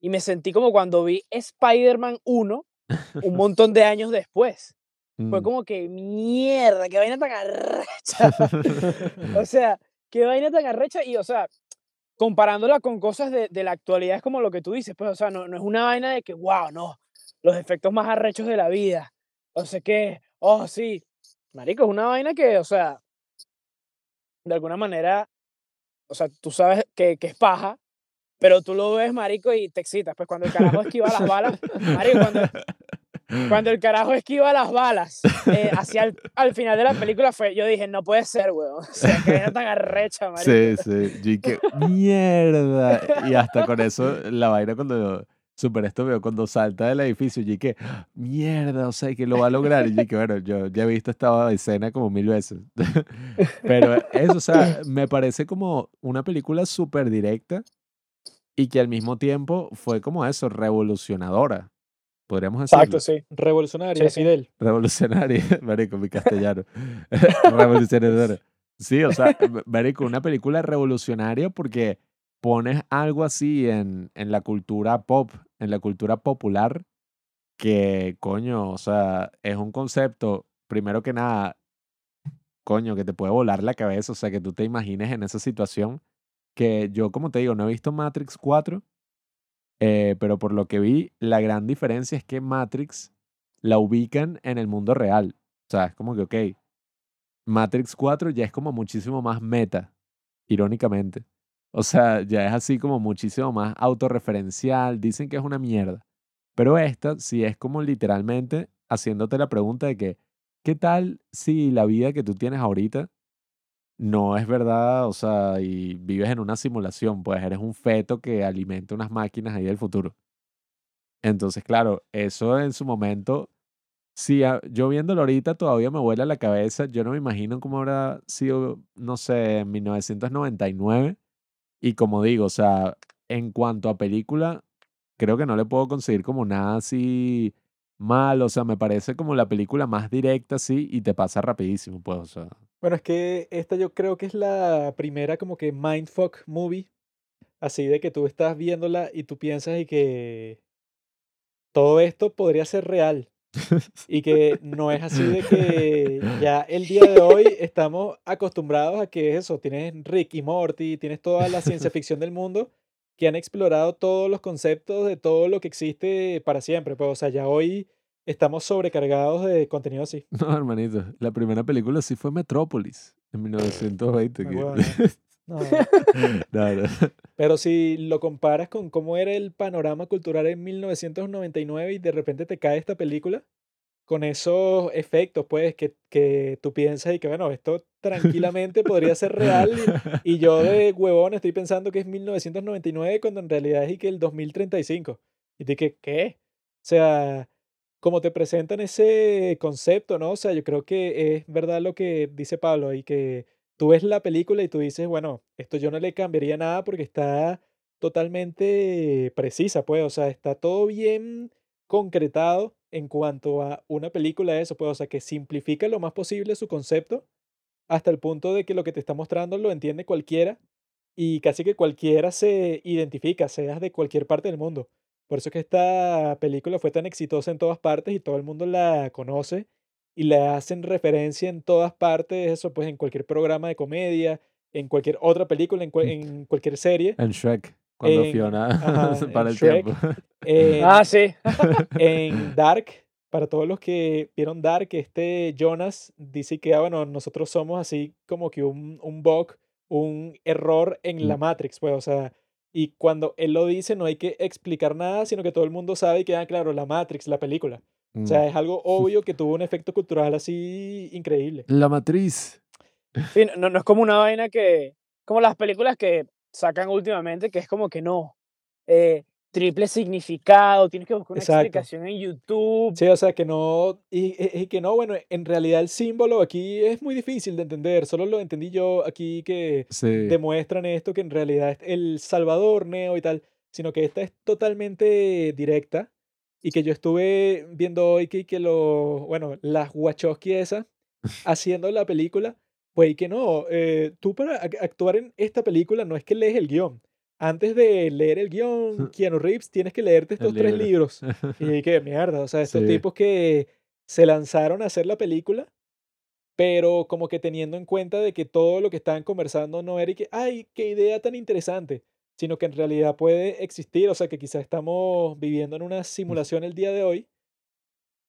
y me sentí como cuando vi Spider-Man 1 un montón de años después. Fue Mm. como que, mierda, qué vaina tan arrecha. o sea, qué vaina tan arrecha. Y, o sea, comparándola con cosas de, de la actualidad, es como lo que tú dices, pues, o sea, no, no es una vaina de que, wow, no, los efectos más arrechos de la vida. O sea, que, oh, sí. Marico, es una vaina que, o sea, de alguna manera, o sea, tú sabes que, que es paja, pero tú lo ves, marico, y te excitas. Pues cuando el carajo esquiva las balas, marico, cuando, cuando el carajo esquiva las balas eh, hacia el al final de la película fue, yo dije, no puede ser, weón. O sea, que vaina tan arrecha, marico. Sí, sí. Yo dije, mierda. Y hasta con eso, la vaina cuando super esto veo, cuando salta del edificio, y que mierda, o sea, que lo va a lograr. Y yo que bueno, yo ya he visto esta escena como mil veces. Pero eso, o sea, me parece como una película súper directa y que al mismo tiempo fue como eso, revolucionadora. Podríamos decirlo. Exacto, sí. Revolucionaria, Sí. Fidel. Revolucionaria, marico, mi castellano. Revolucionaria. Sí, o sea, marico, una película revolucionaria porque pones algo así en, en la cultura pop, en la cultura popular, que, coño, o sea, es un concepto, primero que nada, coño, que te puede volar la cabeza, o sea, que tú te imagines en esa situación, que yo, como te digo, no he visto Matrix 4, eh, pero por lo que vi, la gran diferencia es que Matrix la ubican en el mundo real. O sea, es como que, ok, Matrix 4 ya es como muchísimo más meta, irónicamente. O sea, ya es así como muchísimo más autorreferencial, dicen que es una mierda. Pero esta sí es como literalmente haciéndote la pregunta de que, ¿qué tal si la vida que tú tienes ahorita no es verdad? O sea, y vives en una simulación, pues eres un feto que alimenta unas máquinas ahí del futuro. Entonces, claro, eso en su momento, si a- yo viéndolo ahorita todavía me vuela la cabeza, yo no me imagino cómo habrá sido, no sé, en 1999. Y como digo, o sea, en cuanto a película, creo que no le puedo conseguir como nada así mal, o sea, me parece como la película más directa, sí, y te pasa rapidísimo, pues, o sea. Bueno, es que esta yo creo que es la primera como que mindfuck movie. Así de que tú estás viéndola y tú piensas y que todo esto podría ser real. Y que no es así de que ya el día de hoy estamos acostumbrados a que eso, tienes Rick y Morty, tienes toda la ciencia ficción del mundo que han explorado todos los conceptos de todo lo que existe para siempre. Pues, o sea, ya hoy estamos sobrecargados de contenido así. No, hermanito, la primera película sí fue Metrópolis, en 1920. Ah, que- huevón, No. No, no. Pero si lo comparas con cómo era el panorama cultural en 1999 y de repente te cae esta película con esos efectos, pues, que, que tú piensas y que, bueno, esto tranquilamente podría ser real y, y yo de huevón estoy pensando que es 1999 cuando en realidad es y que el 2035. Y te que, ¿qué? O sea, como te presentan ese concepto, ¿no? O sea, yo creo que es verdad lo que dice Pablo y que tú ves la película y tú dices, bueno, esto yo no le cambiaría nada porque está totalmente precisa, pues, o sea, está todo bien concretado en cuanto a una película de eso, pues, o sea, que simplifica lo más posible su concepto hasta el punto de que lo que te está mostrando lo entiende cualquiera y casi que cualquiera se identifica, seas de cualquier parte del mundo. Por eso es que esta película fue tan exitosa en todas partes y todo el mundo la conoce y la hacen referencia en todas partes, eso pues en cualquier programa de comedia, en cualquier otra película, en, cual- en cualquier serie. En Shrek, cuando En- Fiona ajá, para el Shrek. tiempo. En, Ah, sí. en Dark, para todos los que vieron Dark, este Jonas dice que, ah, bueno, nosotros somos así como que un, un bug, un error en la Mm. Matrix, pues, o sea, y cuando él lo dice no hay que explicar nada, sino que todo el mundo sabe y queda claro, la Matrix, la película. O Mm. sea, es algo obvio que tuvo un efecto cultural así increíble. La matriz. Sí, no, no es como una vaina que, como las películas que sacan últimamente, que es como que no, eh, triple significado, tienes que buscar una Exacto. explicación en YouTube. Sí, o sea, que no, y, y- y que no, bueno, en realidad el símbolo aquí es muy difícil de entender, solo lo entendí yo aquí que Sí. demuestran esto que en realidad es el Salvador, Neo y tal, sino que esta es totalmente directa y que yo estuve viendo hoy que, que lo, bueno, las Wachowski esa haciendo la película, pues y que no, eh, tú para ac- actuar en esta película no es que lees el guion. Antes de leer el guion, Keanu Reeves, tienes que leerte estos El tres libro. libros. Y qué mierda, o sea, estos Sí. tipos que se lanzaron a hacer la película, pero como que teniendo en cuenta de que todo lo que estaban conversando no era y que, ay, qué idea tan interesante, sino que en realidad puede existir, o sea, que quizás estamos viviendo en una simulación el día de hoy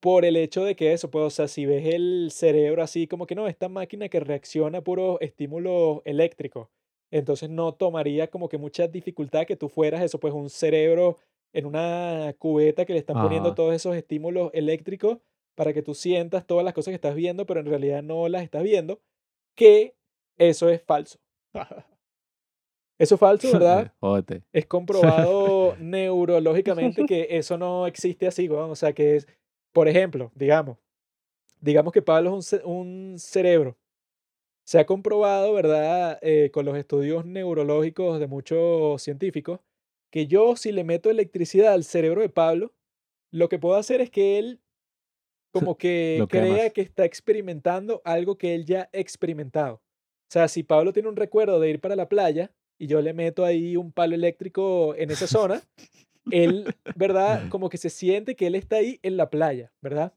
por el hecho de que eso, pues, o sea, si ves el cerebro así como que no, esta máquina que reacciona a puros estímulos eléctricos, entonces no tomaría como que mucha dificultad que tú fueras eso, pues un cerebro en una cubeta que le están poniendo todos esos estímulos eléctricos para que tú sientas todas las cosas que estás viendo, pero en realidad no las estás viendo, que eso es falso. Eso es falso, ¿verdad? Es comprobado neurológicamente que eso no existe así, weón. O sea, que es, por ejemplo, digamos, digamos que Pablo es un, un cerebro. Se ha comprobado, ¿verdad? eh, con los estudios neurológicos de muchos científicos, que yo si le meto electricidad al cerebro de Pablo, lo que puedo hacer es que él como que crea que está experimentando algo que él ya ha experimentado. O sea, si Pablo tiene un recuerdo de ir para la playa y yo le meto ahí un palo eléctrico en esa zona, él, ¿verdad? Como que se siente que él está ahí en la playa, ¿verdad?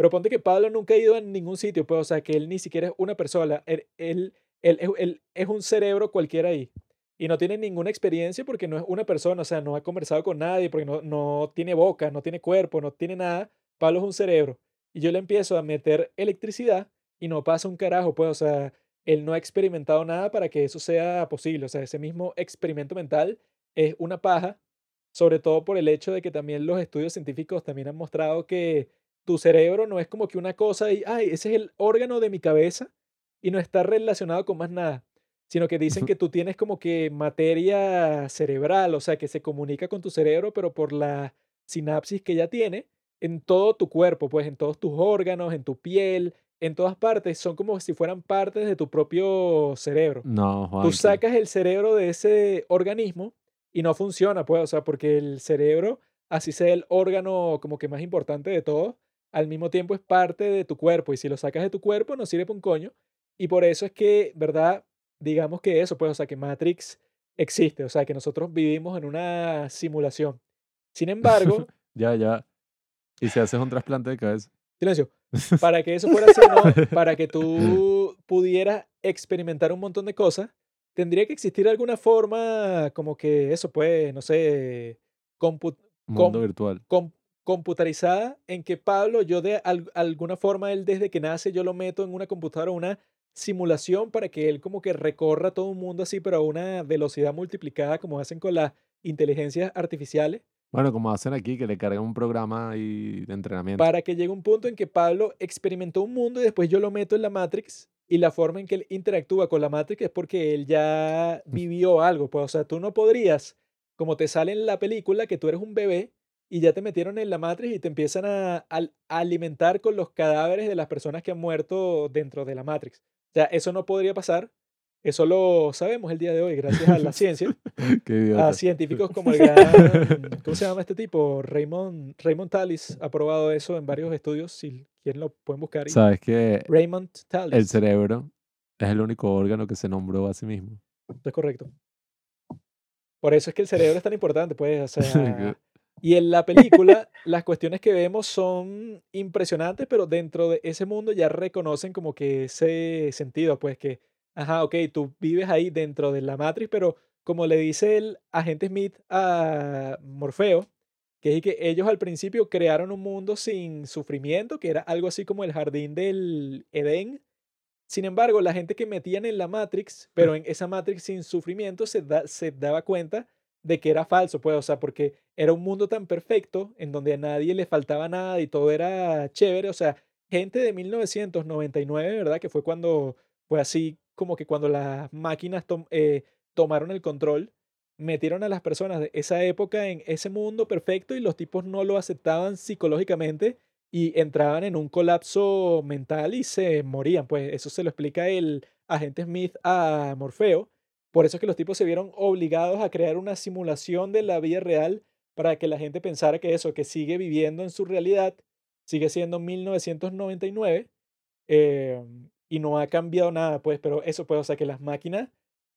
Pero ponte que Pablo nunca ha ido a ningún sitio, pues, o sea, que él ni siquiera es una persona, él, él, él, él es un cerebro cualquiera ahí. Y no tiene ninguna experiencia porque no es una persona, o sea, no ha conversado con nadie, porque no, no tiene boca, no tiene cuerpo, no tiene nada. Pablo es un cerebro. Y yo le empiezo a meter electricidad y no pasa un carajo, pues, o sea, él no ha experimentado nada para que eso sea posible. O sea, ese mismo experimento mental es una paja, sobre todo por el hecho de que también los estudios científicos también han mostrado que tu cerebro no es como que una cosa y, ay, ese es el órgano de mi cabeza y no está relacionado con más nada, sino que dicen que tú tienes como que materia cerebral, o sea, que se comunica con tu cerebro, pero por la sinapsis que ya tiene en todo tu cuerpo, pues en todos tus órganos, en tu piel, en todas partes, son como si fueran partes de tu propio cerebro. No, Tú Juanqui. sacas el cerebro de ese organismo y no funciona, pues, o sea, porque el cerebro, así sea el órgano como que más importante de todo, al mismo tiempo es parte de tu cuerpo y si lo sacas de tu cuerpo no sirve para un coño. Y por eso es que, ¿verdad? Digamos que eso, pues, o sea, que Matrix existe, o sea, que nosotros vivimos en una simulación. Sin embargo, Ya, ya. Y si haces un trasplante de cabeza. silencio, para que eso fuera así, ¿no? para que tú pudieras experimentar un montón de cosas, tendría que existir alguna forma como que eso, pues, no sé, compu- Mundo Com- virtual. com- computarizada en que Pablo, yo de al- alguna forma, él desde que nace, yo lo meto en una computadora, una simulación para que él como que recorra todo un mundo así, pero a una velocidad multiplicada como hacen con las inteligencias artificiales. Bueno, como hacen aquí, que le cargan un programa ahí de entrenamiento. para que llegue un punto en que Pablo experimentó un mundo y después yo lo meto en la Matrix y la forma en que él interactúa con la Matrix es porque él ya vivió algo. Pues, o sea, tú no podrías, como te sale en la película, que tú eres un bebé y ya te metieron en la Matrix y te empiezan a, a alimentar con los cadáveres de las personas que han muerto dentro de la Matrix. O sea, eso no podría pasar. Eso lo sabemos el día de hoy gracias a la ciencia Qué a científicos como el gran, ¿cómo se llama este tipo? Raymond, Raymond Tallis ha probado eso en varios estudios, si quieren lo pueden buscar. ahí. Sabes que Raymond Tallis. el cerebro Es el único órgano que se nombró a sí mismo. Esto es correcto. Por eso es que el cerebro es tan importante, pues, o sea... Y en la película, las cuestiones que vemos son impresionantes, pero dentro de ese mundo ya reconocen como que ese sentido, pues que, ajá, ok, tú vives ahí dentro de la Matrix, pero como le dice el agente Smith a Morfeo, que es que ellos al principio crearon un mundo sin sufrimiento, que era algo así como el jardín del Edén. Sin embargo, la gente que metían en la Matrix, pero en esa Matrix sin sufrimiento, se, da- se daba cuenta de que era falso, pues, o sea, porque era un mundo tan perfecto en donde a nadie le faltaba nada y todo era chévere, o sea, gente de 1999, ¿verdad? Que fue cuando, fue así como que cuando las máquinas eh, tomaron el control, metieron a las personas de esa época en ese mundo perfecto y los tipos no lo aceptaban psicológicamente y entraban en un colapso mental y se morían, pues eso se lo explica el agente Smith a Morfeo. Por eso es que los tipos se vieron obligados a crear una simulación de la vida real para que la gente pensara que eso, que sigue viviendo en su realidad, sigue siendo 1999 eh, y no ha cambiado nada, pues, pero eso, pues, o sea, que las máquinas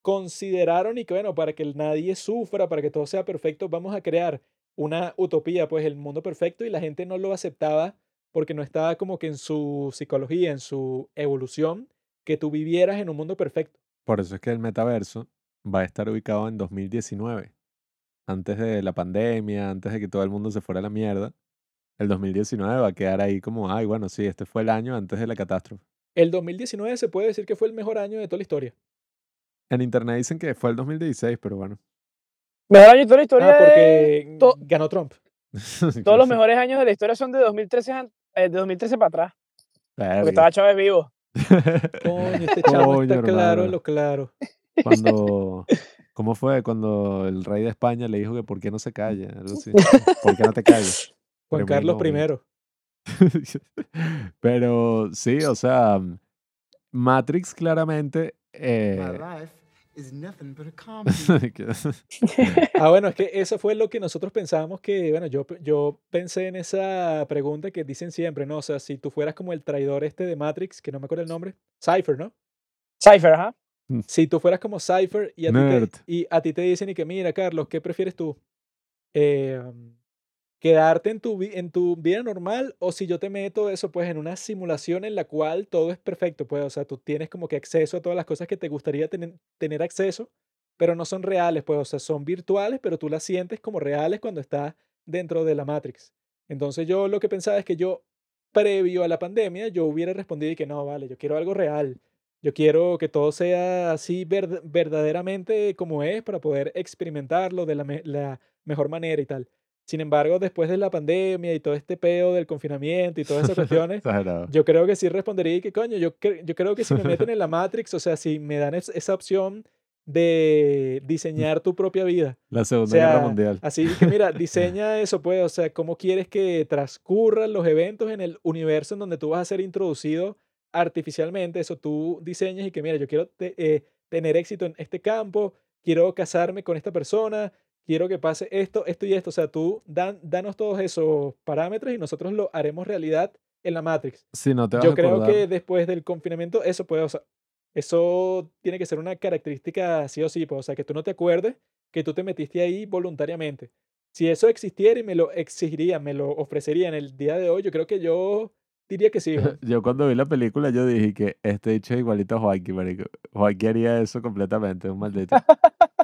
consideraron y que, bueno, para que nadie sufra, para que todo sea perfecto, vamos a crear una utopía, pues, el mundo perfecto y la gente no lo aceptaba porque no estaba como que en su psicología, en su evolución, que tú vivieras en un mundo perfecto. Por eso es que el metaverso va a estar ubicado en 2019. Antes de la pandemia, antes de que todo el mundo se fuera a la mierda, el 2019 va a quedar ahí como, ay, bueno, sí, este fue el año antes de la catástrofe. El 2019 se puede decir que fue el mejor año de toda la historia. En internet dicen que fue el 2016, pero bueno. Mejor año de toda la historia. Ah, porque to- ganó Trump. todos los mejores años de la historia son de 2013, an- eh, de 2013 para atrás. Verga. Porque estaba Chávez vivo. Coño, este Coño, está claro hermano. lo claro. Cuando, ¿cómo fue? Cuando el rey de España le dijo que por qué no se calla, algo así. ¿Por qué no te callas? Juan Carlos. I. Pero sí, o sea, Matrix claramente... My eh, life is nothing but a comedy. que- Ah, bueno, es que eso fue lo que nosotros pensábamos que, bueno, yo, yo pensé en esa pregunta que dicen siempre, ¿no? O sea, si tú fueras como el traidor este de Matrix, que no me acuerdo el nombre, Cypher, ¿no? Cypher, ajá. Si tú fueras como Cypher y a, ti te, y a ti te dicen y que, mira, Carlos, ¿qué prefieres tú? Eh, ¿Quedarte en tu, en tu vida normal o si yo te meto eso, pues, en una simulación en la cual todo es perfecto, pues, o sea, tú tienes como que acceso a todas las cosas que te gustaría tener, tener acceso, pero no son reales, pues, o sea, son virtuales, pero tú las sientes como reales cuando estás dentro de la Matrix. Entonces yo lo que pensaba es que yo, previo a la pandemia, yo hubiera respondido y que no, vale, yo quiero algo real. Yo quiero que todo sea así verd- verdaderamente como es para poder experimentarlo de la mejor manera y tal. Sin embargo, después de la pandemia y todo este peo del confinamiento y todas esas cuestiones, yo creo que sí respondería y que coño, yo, cre- yo creo que si me meten en la Matrix, o sea, si me dan es- esa opción de diseñar tu propia vida. La O Segunda Guerra Mundial. así que mira, diseña eso, pues, o sea, cómo quieres que transcurran los eventos en el universo en donde tú vas a ser introducido artificialmente, eso tú diseñas y que mira, yo quiero te- eh, tener éxito en este campo, quiero casarme con esta persona, quiero que pase esto, esto y esto, o sea, tú dan, danos todos esos parámetros y nosotros lo haremos realidad en la Matrix. Si no te vas Yo a creo que después del confinamiento eso puede, o sea, eso tiene que ser una característica sí o sí, pues, o sea, que tú no te acuerdes que tú te metiste ahí voluntariamente. Si eso existiera y me lo exigiría, me lo ofrecería en el día de hoy, yo creo que yo diría que sí. Yo cuando vi la película yo dije que este dicho es igualito a Joaquín, marico. Joaquín haría eso completamente, un maldito.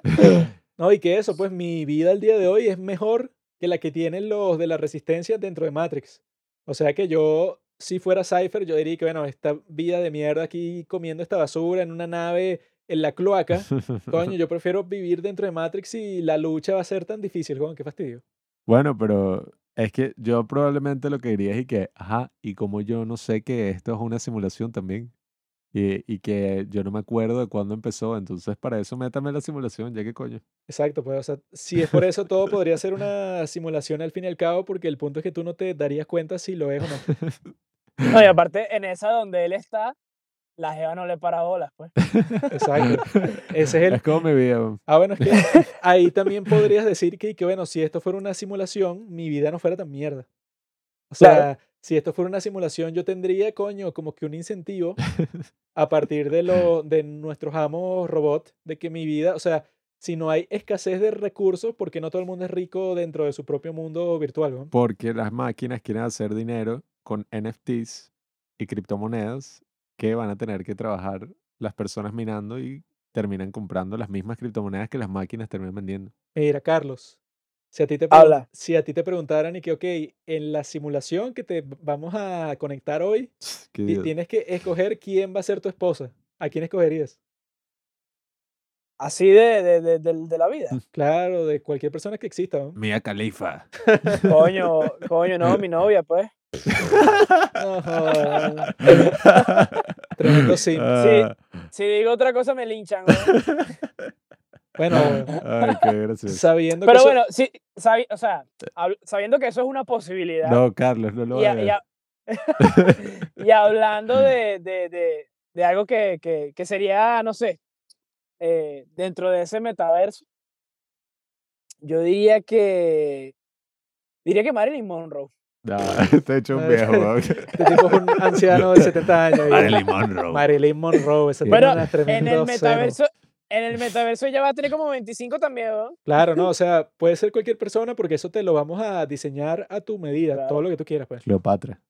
No, y que eso, pues mi vida al día de hoy es mejor que la que tienen los de la resistencia dentro de Matrix. O sea que yo, si fuera Cypher, yo diría que, bueno, esta vida de mierda aquí comiendo esta basura en una nave en la cloaca, coño, yo prefiero vivir dentro de Matrix y la lucha va a ser tan difícil, coño, qué fastidio. Bueno, pero es que yo probablemente lo que diría es y que, ajá, y como yo no sé que esto es una simulación también, y, y que yo no me acuerdo de cuándo empezó, entonces para eso métame la simulación, ya que coño. Exacto, pues, o sea, si es por eso, todo podría ser una simulación al fin y al cabo, porque el punto es que tú no te darías cuenta si lo es o no. No, y aparte, en esa donde él está, la jeva no le para bolas, pues. Exacto. Ese es el, Es como mi vida. weón. Ah, bueno, es que ahí también podrías decir que, que, bueno, si esto fuera una simulación, mi vida no fuera tan mierda. O sea, Claro. Si esto fuera una simulación, yo tendría, coño, como que un incentivo a partir de, lo, de nuestros amos robot, de que mi vida, o sea, si no hay escasez de recursos, porque no todo el mundo es rico dentro de su propio mundo virtual, ¿no? Porque las máquinas quieren hacer dinero con NFTs y criptomonedas que van a tener que trabajar las personas minando y terminan comprando las mismas criptomonedas que las máquinas terminan vendiendo. Mira, Carlos, si a ti te, Habla. si a ti te preguntaran y que, ok, en la simulación que te vamos a conectar hoy, tienes que escoger quién va a ser tu esposa. ¿A quién escogerías? Así de, de, de, de- de la vida. Claro, de cualquier persona que exista. ¿no? Mia Khalifa. Coño, coño, no, mi novia, pues. No. Tremendo. Ah, Si digo otra cosa me linchan. ¿no? Bueno, Ay, qué gracioso. sabiendo que Pero eso- bueno, sí, sabi- o sea, sabiendo que eso es una posibilidad. No, Carlos, no lo y, a- y a- y hablando de, de, de, de algo que, que, que sería, no sé, eh, dentro de ese metaverso, yo diría que. Diría que Marilyn Monroe. No, te he hecho un viejo, este tipo es un anciano de 70 años. Marilyn Monroe. Marilyn Monroe. Esa Bueno, En el metaverso, en el metaverso ella va a tener como 25 también, ¿no? Claro, no, o sea, puede ser cualquier persona porque eso te lo vamos a diseñar a tu medida, Claro. todo lo que tú quieras, pues. Cleopatra.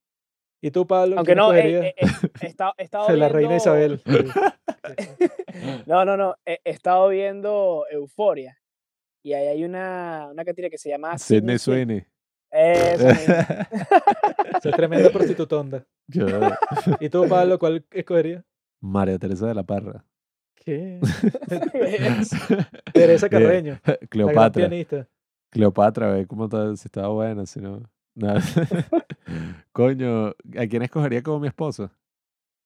¿Y tú, Pablo? Aunque no, eh, escogerías? eh, eh, he estado- he estado De la reina viendo- Isabel. No, no, no. He, he estado viendo Euforia. Y ahí hay una, una que tiene que se llama Sidney Sweeney. Eso es tremenda prostitutonda. Yo- ¿Y tú, Pablo, cuál escogerías? María Teresa de la Parra. ¿Qué? Teresa Carreño, Cleopatra. pianista. Cleopatra, ve cómo está, si estaba buena, si no. Nada. Coño, ¿a quién escogería como mi esposa?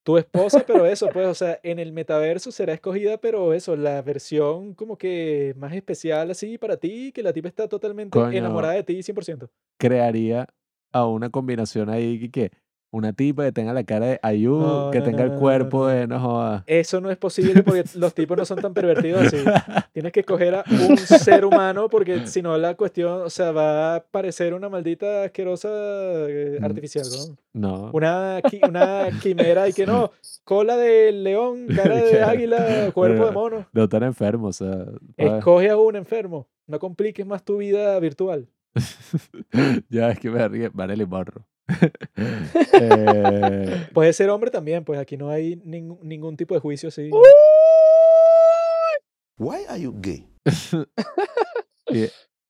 Tu esposa, pero eso, pues, o sea, en el metaverso será escogida, pero eso, la versión como que más especial así para ti, que la tipa está totalmente Coño. enamorada de ti 100%. Crearía a una combinación ahí que una tipa que tenga la cara de No, que tenga no, el cuerpo no. de no joda. Eso no es posible porque los tipos no son tan pervertidos así. Tienes que escoger a un ser humano porque si no la cuestión, o sea, va a parecer una maldita asquerosa eh, Mm. artificial, ¿no? No. Una, una quimera y que no, cola de león, cara de águila, cuerpo de mono. No tan enfermo, o sea. Escoge a un enfermo. No compliques más tu vida virtual. ya es que me ríe. Marilyn Monroe. Eh, Puede ser hombre también, pues aquí no hay ningún, ningún tipo de juicio así. Why are you gay?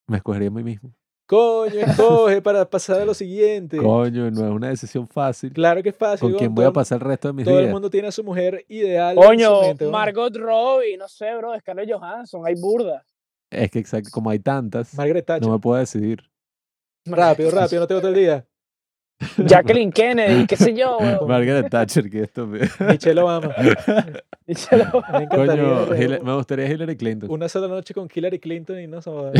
me escogería a mí mismo. Coño, escoge para pasar a lo siguiente. Coño, no es una decisión fácil. Claro que es fácil. ¿Con quién voy todo a el- pasar el resto de mis Todo el días? mundo tiene a su mujer ideal. Coño, mente. Margot Robbie, no sé, bro, Scarlett Johansson, hay burda. Es que exacto, como hay tantas, Margaret Thatcher. no me puedo decidir. Rápido, rápido, no tengo todo el día. Jacqueline Kennedy, qué sé yo, weón. Margaret Thatcher, que esto. Michelle Obama. Me encantaría. Coño, Hila- me gustaría Hillary Clinton. Una sola noche con Hillary Clinton y no se joda.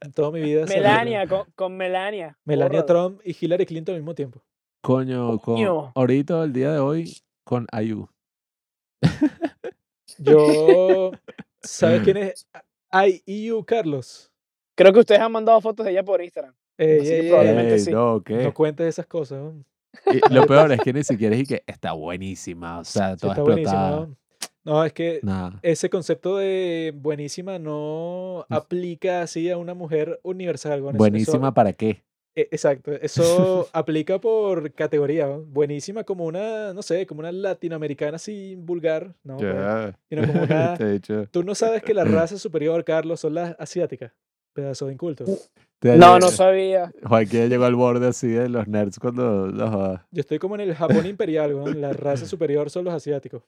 En toda mi vida. Melania, con, con Melania. Melania. Trump y Hillary Clinton al mismo tiempo. Coño, con, Coño. ahorita, el día de hoy, con Ayu. Yo. ¿Sabes quién es? IEU Carlos. Creo que ustedes han mandado fotos de ella por Instagram. Ey, Así que ey, ey, probablemente Ey, sí. no, ¿qué? No cuentes esas cosas. ¿no? Y lo peor es que ni siquiera es y que está buenísima, o sea, Sí, toda está explotada. ¿no? No, es que Nada. ese concepto de buenísima no aplica así a una mujer universal. Eso- Buenísima eso- para qué. e- exacto. Eso aplica por categoría. ¿no? Buenísima como una, no sé, como una latinoamericana así vulgar. No, pues, Ya. sino como una- Te he dicho. Tú no sabes que la raza superior, Carlos, son las asiáticas. Pedazo de inculto. No, no sabía. Joaquín llegó al borde así de los nerds cuando no jodas. Yo estoy como en el Japón imperial. La raza superior son los asiáticos.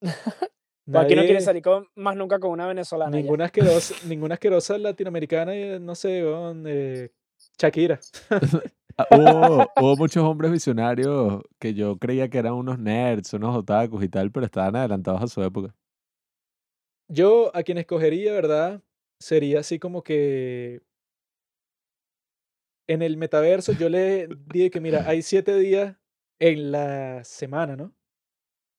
Aquí no quiere Nadie- salir con, más nunca con una venezolana. Ninguna asquerosa, ninguna asquerosa latinoamericana, eh, no sé, weón, eh, Shakira. Ah, hubo, hubo muchos hombres visionarios que yo creía que eran unos nerds, unos otakus y tal, pero estaban adelantados a su época. Yo a quien escogería, ¿verdad? Sería así como que en el metaverso yo le dije que, mira, hay siete días en la semana, ¿no?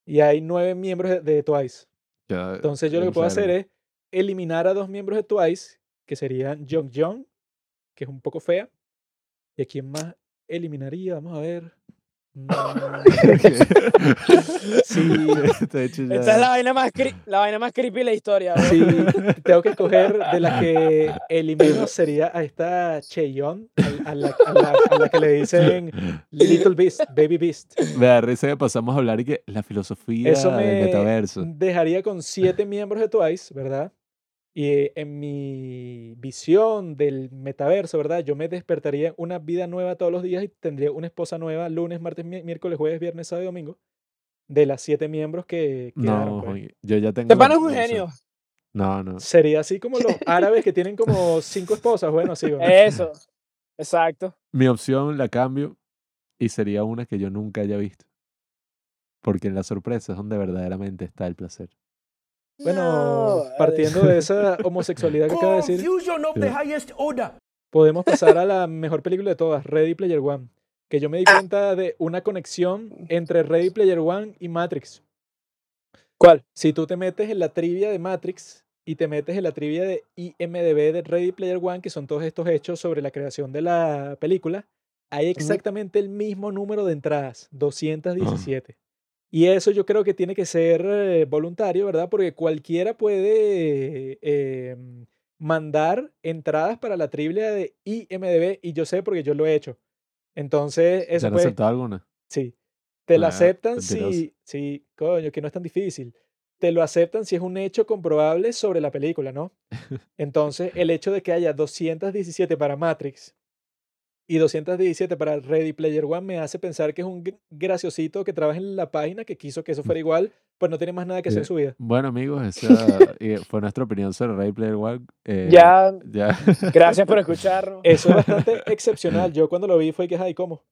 Y hay nueve miembros de, de Twice. Ya, Entonces yo lo que puedo hacer es eliminar a dos miembros de Twice, que serían Jung Jung, que es un poco fea. ¿Y a quién más eliminaría, vamos a ver. Sí, De hecho, ya- Esta es la vaina más, la vaina más creepy de la historia. bro. Sí, tengo que escoger de las que elimino sería a esta Cheyon, a, a la, a la- a la que le dicen Little Beast, Baby Beast. Me da risa que pasamos a hablar y que la filosofía Eso del me metaverso. dejaría con siete miembros de Twice, ¿verdad? Y eh, en mi visión del metaverso, ¿verdad? Yo me despertaría una vida nueva todos los días y tendría una esposa nueva lunes, martes, mi- miércoles, jueves, viernes, sábado y domingo. De las siete miembros que quedaron. No, pues. yo ya tengo. Pana es un genio. No, no. Sería así como los árabes que tienen como cinco esposas. Bueno, así. bueno. Eso. Exacto. Mi opción la cambio y sería una que yo nunca haya visto. Porque en la sorpresa es donde verdaderamente está el placer. Bueno, No, partiendo de esa homosexualidad que acaba de decir, Confusion of the Sí. highest order. podemos pasar a la mejor película de todas, Ready Player One. Que yo me di cuenta de una conexión entre Ready Player One y Matrix. ¿Cuál? Si tú te metes en la trivia de Matrix y te metes en la trivia de IMDB de Ready Player One, que son todos estos hechos sobre la creación de la película, hay exactamente el mismo número de entradas, 217. Y eso yo creo que tiene que ser eh, voluntario, ¿verdad? Porque cualquiera puede eh, mandar entradas para la trivia de IMDB y yo sé porque yo lo he hecho. Entonces, ¿Se eso han puede, aceptado alguna? Sí. Te lo Ah, aceptan si, sí, coño, que no es tan difícil. Te lo aceptan si es un hecho comprobable sobre la película, ¿no? Entonces, el hecho de que haya 217 para Matrix y 217 para Ready Player One me hace pensar que es un gr- graciosito que trabaja en la página que quiso que eso fuera igual, pues no tiene más nada que hacer en Bien. su vida. Bueno, amigos, esa eh, fue nuestra opinión sobre Ready Player One. eh, Ya, Ya. gracias por escucharnos. Eso es bastante excepcional. Yo cuando lo vi fue que, ay, ¿cómo?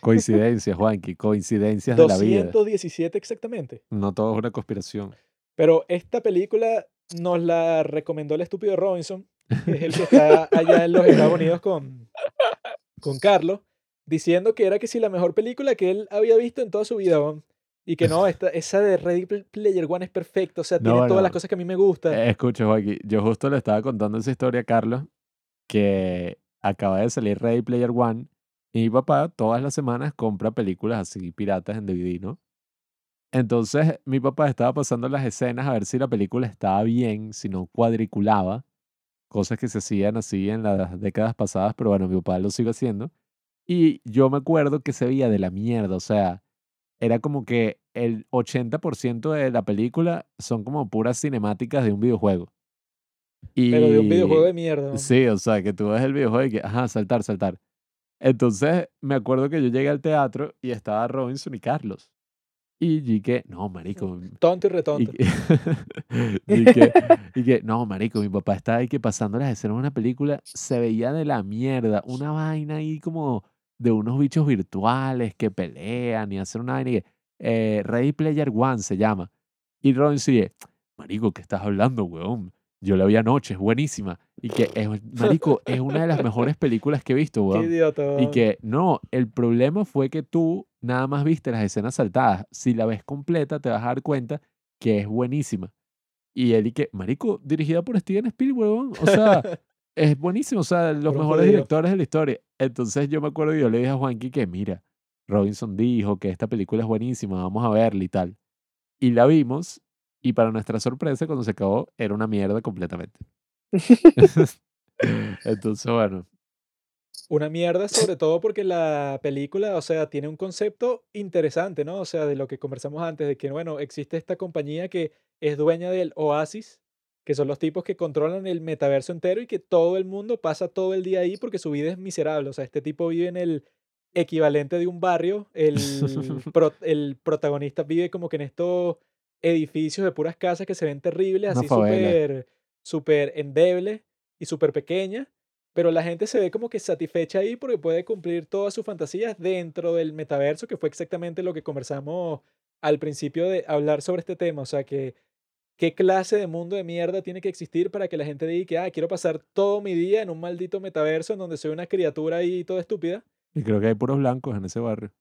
Coincidencias, Juanqui, coincidencias de la vida. 217 exactamente. No todo es una conspiración. Pero esta película nos la recomendó el estúpido Robinson, el que está allá en los Estados Unidos con, con Carlos, diciendo que era que sí la mejor película que él había visto en toda su vida. weón. Y que no, esta, esa de Ready Pl- Player One es perfecta, o sea, No, tiene todas no. las cosas que a mí me gustan. Eh, Escucha, Joaquín, yo justo le estaba contando esa historia a Carlos, que acaba de salir Ready Player One, y mi papá todas las semanas compra películas así piratas en DVD, ¿no? Entonces mi papá estaba pasando las escenas a ver si la película estaba bien, si no cuadriculaba, cosas que se hacían así en las décadas pasadas, pero bueno, mi papá lo sigue haciendo. Y yo me acuerdo que se veía de la mierda, o sea, era como que el 80% de la película son como puras cinemáticas de un videojuego. Y, Pero de un videojuego de mierda. weón. Sí, o sea, que tú ves el videojuego y que, ajá, saltar, saltar. Entonces, me acuerdo que yo llegué al teatro y estaba Robinson y Carlos. Y dije, no, marico. Tonto y retonto. y que, y que, no, marico, mi papá estaba ahí que pasando las escenas de una película, se veía de la mierda, una vaina ahí como de unos bichos virtuales que pelean y hacen una vaina y que, eh, Ready Player One se llama. Y Robinson dice, marico, ¿qué estás hablando, weón? Yo la vi anoche, es buenísima. Y que, es, marico, es una de las mejores películas que he visto, Qué weón. idiota. Y que no, el problema fue que tú nada más viste las escenas saltadas. Si la ves completa, te vas a dar cuenta que es buenísima. Y él y que, marico, dirigida por Steven Spielberg, o sea, es buenísimo, o sea, los un mejores directores de la historia. Entonces yo me acuerdo que yo le dije a Juanqui que, mira, Robinson dijo que esta película es buenísima, vamos a verla y tal. Y la vimos, y para nuestra sorpresa, cuando se acabó, era una mierda completamente. Entonces, bueno, Una mierda, sobre todo porque la película, o sea, tiene un concepto interesante, ¿no? O sea, de lo que conversamos antes, de que, bueno, existe esta compañía que es dueña del Oasis, que son los tipos que controlan el metaverso entero y que todo el mundo pasa todo el día ahí porque su vida es miserable. O sea, este tipo vive en el equivalente de un barrio, el, pro- el protagonista vive como que en estos edificios de puras casas que se ven terribles, así súper, súper endebles y súper pequeñas pero la gente se ve como que satisfecha ahí porque puede cumplir todas sus fantasías dentro del metaverso, que fue exactamente lo que conversamos al principio de hablar sobre este tema. O sea, que qué clase de mundo de mierda tiene que existir para que la gente diga que, ah, quiero pasar todo mi día en un maldito metaverso en donde soy una criatura ahí toda estúpida. y creo que hay puros blancos en ese barrio.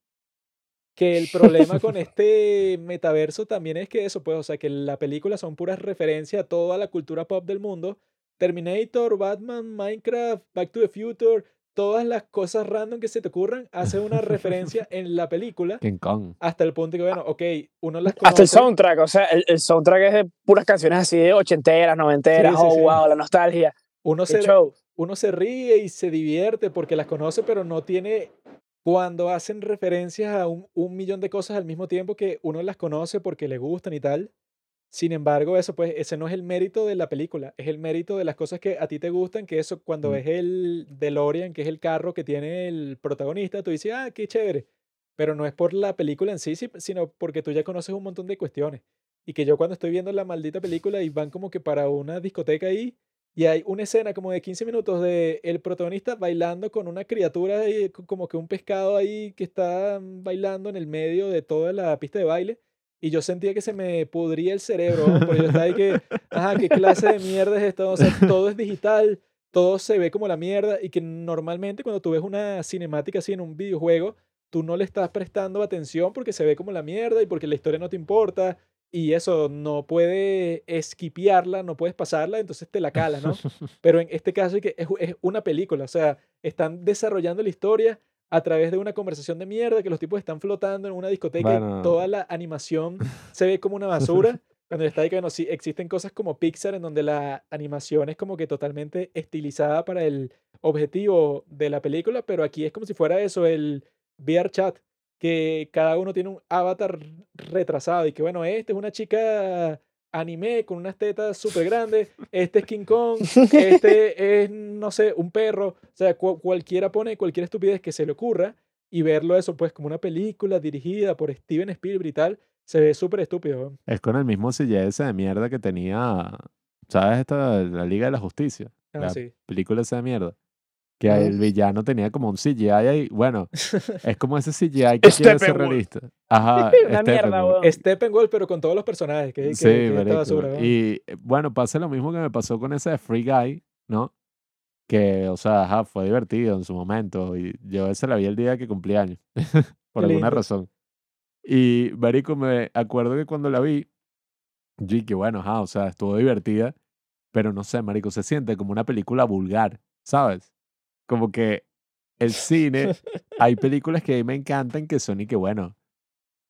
Que el problema con este metaverso también es que eso, pues, o sea, que la película son puras referencias a toda la cultura pop del mundo. Terminator, Batman, Minecraft, Back to the Future, todas las cosas random que se te ocurran, hace una referencia en la película King Kong. hasta el punto que, bueno, ok, uno las Hasta el conoce, soundtrack, o sea, el, el soundtrack es de puras canciones así de ochenteras, noventeras, Sí, sí, oh, sí. wow, la nostalgia. uno se, show. uno se ríe y se divierte porque las conoce, pero no tiene, cuando hacen referencias a un, un millón de cosas al mismo tiempo que uno las conoce porque le gustan y tal. Sin embargo, eso pues, ese no es el mérito de la película, es el mérito de las cosas que a ti te gustan, que eso cuando Mm. ves el DeLorean, que es el carro que tiene el protagonista, tú dices, ah, qué chévere. Pero no es por la película en sí, si- sino porque tú ya conoces un montón de cuestiones. Y que yo cuando estoy viendo la maldita película y van como que para una discoteca ahí, y hay una escena como de 15 minutos de el protagonista bailando con una criatura co- como que un pescado ahí que está mm, bailando en el medio de toda la pista de baile. Y yo sentía que se me pudría el cerebro, ¿no? porque yo estaba ahí que, ajá, ¿qué clase de mierda es esto? O sea, todo es digital, todo se ve como la mierda y que normalmente cuando tú ves una cinemática así en un videojuego, tú no le estás prestando atención porque se ve como la mierda y porque la historia no te importa y eso no puede esquipearla, no puedes pasarla, entonces te la calas, ¿no? Pero en este caso es, que es, es una película, o sea, están desarrollando la historia a través de una conversación de mierda que los tipos están flotando en una discoteca Bueno. y toda la animación se ve como una basura. Cuando está ahí bueno, sí, existen cosas como Pixar en donde la animación es como que totalmente estilizada para el objetivo de la película, pero aquí es como si fuera eso, el VR chat, que cada uno tiene un avatar retrasado y que bueno, este es una chica anime con unas tetas súper grandes, este es King Kong, este es, no sé, un perro, o sea, cu- cualquiera pone cualquier estupidez que se le ocurra y verlo eso pues como una película dirigida por Steven Spielberg y tal, se ve súper estúpido. Es con el mismo CGI de mierda que tenía, ¿sabes? Esta, la Liga de la Justicia. Ah, La sí. película esa de mierda. Que el villano tenía como un CGI ahí. Bueno, es como ese CGI que quiere ser realista. Ajá, Una mierda, Steppenwolf. weón. Steppenwolf, pero con todos los personajes, que, que, Sí, que marico. basura. Y eh, bueno, pasa lo mismo que me pasó con ese de Free Guy, ¿no? Que, o sea, ajá, fue divertido en su momento. Y yo ese la vi el día que cumplí años. por alguna razón. Y, marico, me acuerdo que cuando la vi, yo dije, bueno, ajá, o sea, estuvo divertida. Pero no sé, marico, se siente como una película vulgar, ¿sabes? Como que el cine, hay películas que a mí me encantan que son y que, bueno,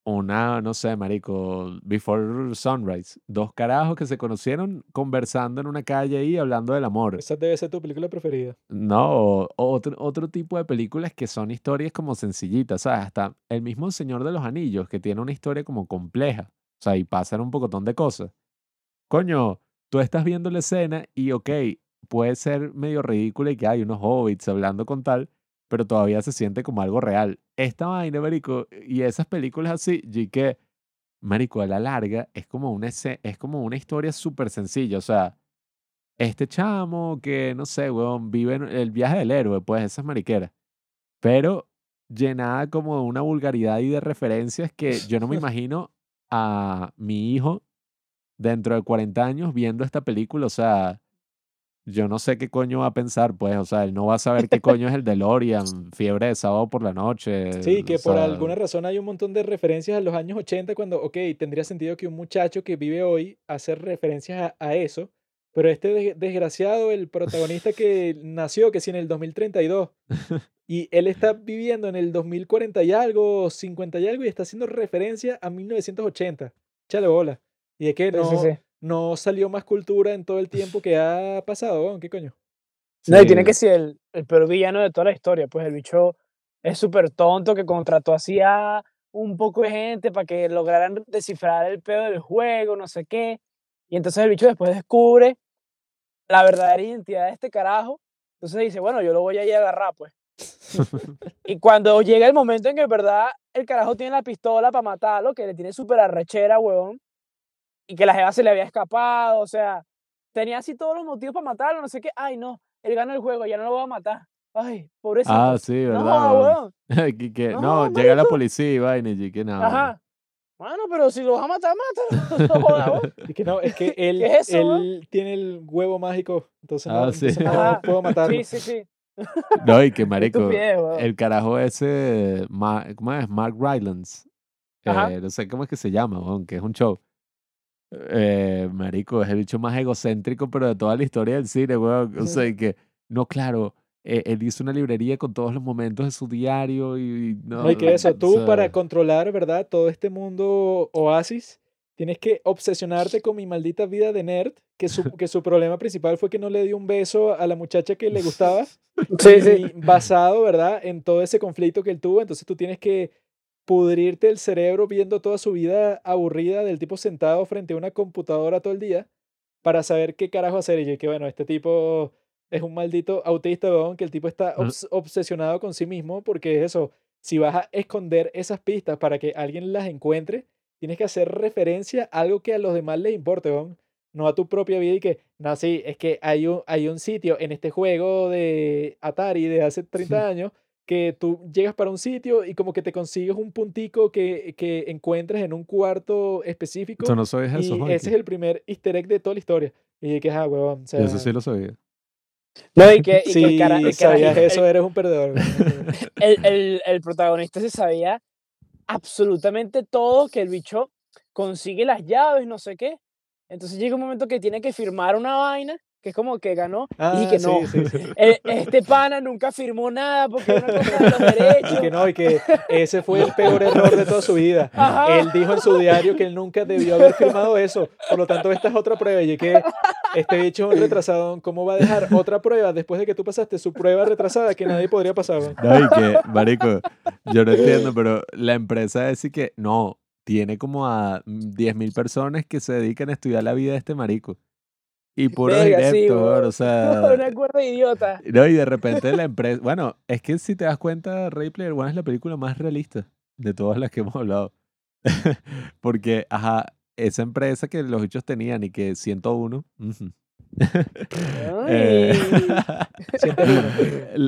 una, no sé, marico, Before Sunrise, dos carajos que se conocieron conversando en una calle ahí hablando del amor. Esa debe ser tu película preferida. No, otro, otro tipo de películas que son historias como sencillitas, ¿sabes? Hasta el mismo Señor de los Anillos, que tiene una historia como compleja, o sea, y pasan un pocotón de cosas. Coño, tú estás viendo la escena y, ok, puede ser medio ridícula y que hay unos hobbits hablando con tal, pero todavía se siente como algo real. Esta vaina, marico, y esas películas así, y que, marico, a la larga, es como una, es como una historia súper sencilla, o sea, este chamo que, no sé, weón, vive en el viaje del héroe, pues, esas mariqueras. Pero llenada como de una vulgaridad y de referencias que yo no me imagino a mi hijo dentro de 40 años viendo esta película, o sea, yo no sé qué coño va a pensar, pues, o sea, él no va a saber qué coño es el DeLorean, fiebre de sábado por la noche. Sí, que por sea, alguna razón hay un montón de referencias a los años 80 cuando, ok, tendría sentido que un muchacho que vive hoy hace referencias a, a eso, pero este de- desgraciado, el protagonista que nació, que sí, en el 2032, y él está viviendo en el 2040 y algo, 50 y algo, y está haciendo referencia a 1980. Chale bola. Y es que Sí, no, sí, sí. No salió más cultura en todo el tiempo que ha pasado, ¿qué coño? No, y tiene sí, que ser el, el peor villano de toda la historia. Pues el bicho es súper tonto que contrató así a un poco de gente para que lograran descifrar el pedo del juego, no sé qué. Y entonces el bicho después descubre la verdadera identidad de este carajo. Entonces dice, bueno, yo lo voy a ir a agarrar, pues. Y cuando llega el momento en que, en verdad, el carajo tiene la pistola para matarlo, que le tiene súper arrechera, huevón, y que la jeva se le había escapado, o sea, tenía así todos los motivos para matarlo, no sé qué. Ay, no, él gana el juego, ya no lo voy a matar. Ay, pobrecito. Ah, sí, no, ¿verdad? weón? Que- que- No, no, llega la policía y vaina y que nada. Ajá. Bueno, pero si lo vas a matar, mátalo. No. Y que no, es que él, ¿Qué es eso, él tiene el huevo mágico, entonces no, Ah, sí. entonces no puedo matarlo. Sí, sí, sí. No, y que Qué marico, el carajo ese, Ma- ¿cómo es? Mark Rylance. Ajá. Eh, no sé cómo es que se llama, weón, que es un show. Eh, marico, es el bicho más egocéntrico, pero de toda la historia del cine, weón. O sea, y que, no, claro, eh, él hizo una librería con todos los momentos de su diario y, y no, No, y que eso, o tú para controlar, ¿verdad? Todo este mundo oasis, tienes que obsesionarte con mi maldita vida de nerd, que su, que su problema principal fue que no le dio un beso a la muchacha que le gustaba, Sí, sí. basado, ¿verdad? En todo ese conflicto que él tuvo, entonces tú tienes que pudrirte el cerebro viendo toda su vida aburrida del tipo sentado frente a una computadora todo el día para saber qué carajo hacer. Y yo que bueno, este tipo es un maldito autista, weón, que el tipo está obs- obsesionado con sí mismo porque es eso, si vas a esconder esas pistas para que alguien las encuentre, tienes que hacer referencia a algo que a los demás les importe, weón. No a tu propia vida y que, no, sí, es que hay un, hay un sitio en este juego de Atari de hace 30 años que tú llegas para un sitio y como que te consigues un puntico que, que encuentres en un cuarto específico Tú no sabías eso, y ese es el primer easter egg de toda la historia. Y que, ah, huevón, o sea, eso sí lo sabía. No, y que, y que si el, cara- el sabías carajito- eso, eres un perdedor. el, el- el protagonista se sabía absolutamente todo, que el bicho consigue las llaves, no sé qué. Entonces llega un momento que tiene que firmar una vaina, que es como que ganó, Ah, y que sí, no. sí, sí. e- Este pana nunca firmó nada porque era una cosa de los derechos. Y que no, y que ese fue el peor error de toda su vida. Ajá. Él dijo en su diario que él nunca debió haber firmado eso. Por lo tanto, esta es otra prueba. Y que este bicho es un retrasado. ¿Cómo va a dejar otra prueba después de que tú pasaste su prueba retrasada que nadie podría pasar? No, y que, marico, yo no entiendo, pero la empresa dice que no, tiene como a 10.000 personas que se dedican a estudiar la vida de este marico. Y puro Verga, sí, directo, weón. o sea... una cuerda idiota. No, y de repente la empresa. Bueno, es que si te das cuenta, Ready Player One es la película más realista de todas las que hemos hablado. Porque, ajá, esa empresa que los bichos tenían y que 101. ujú. Eh,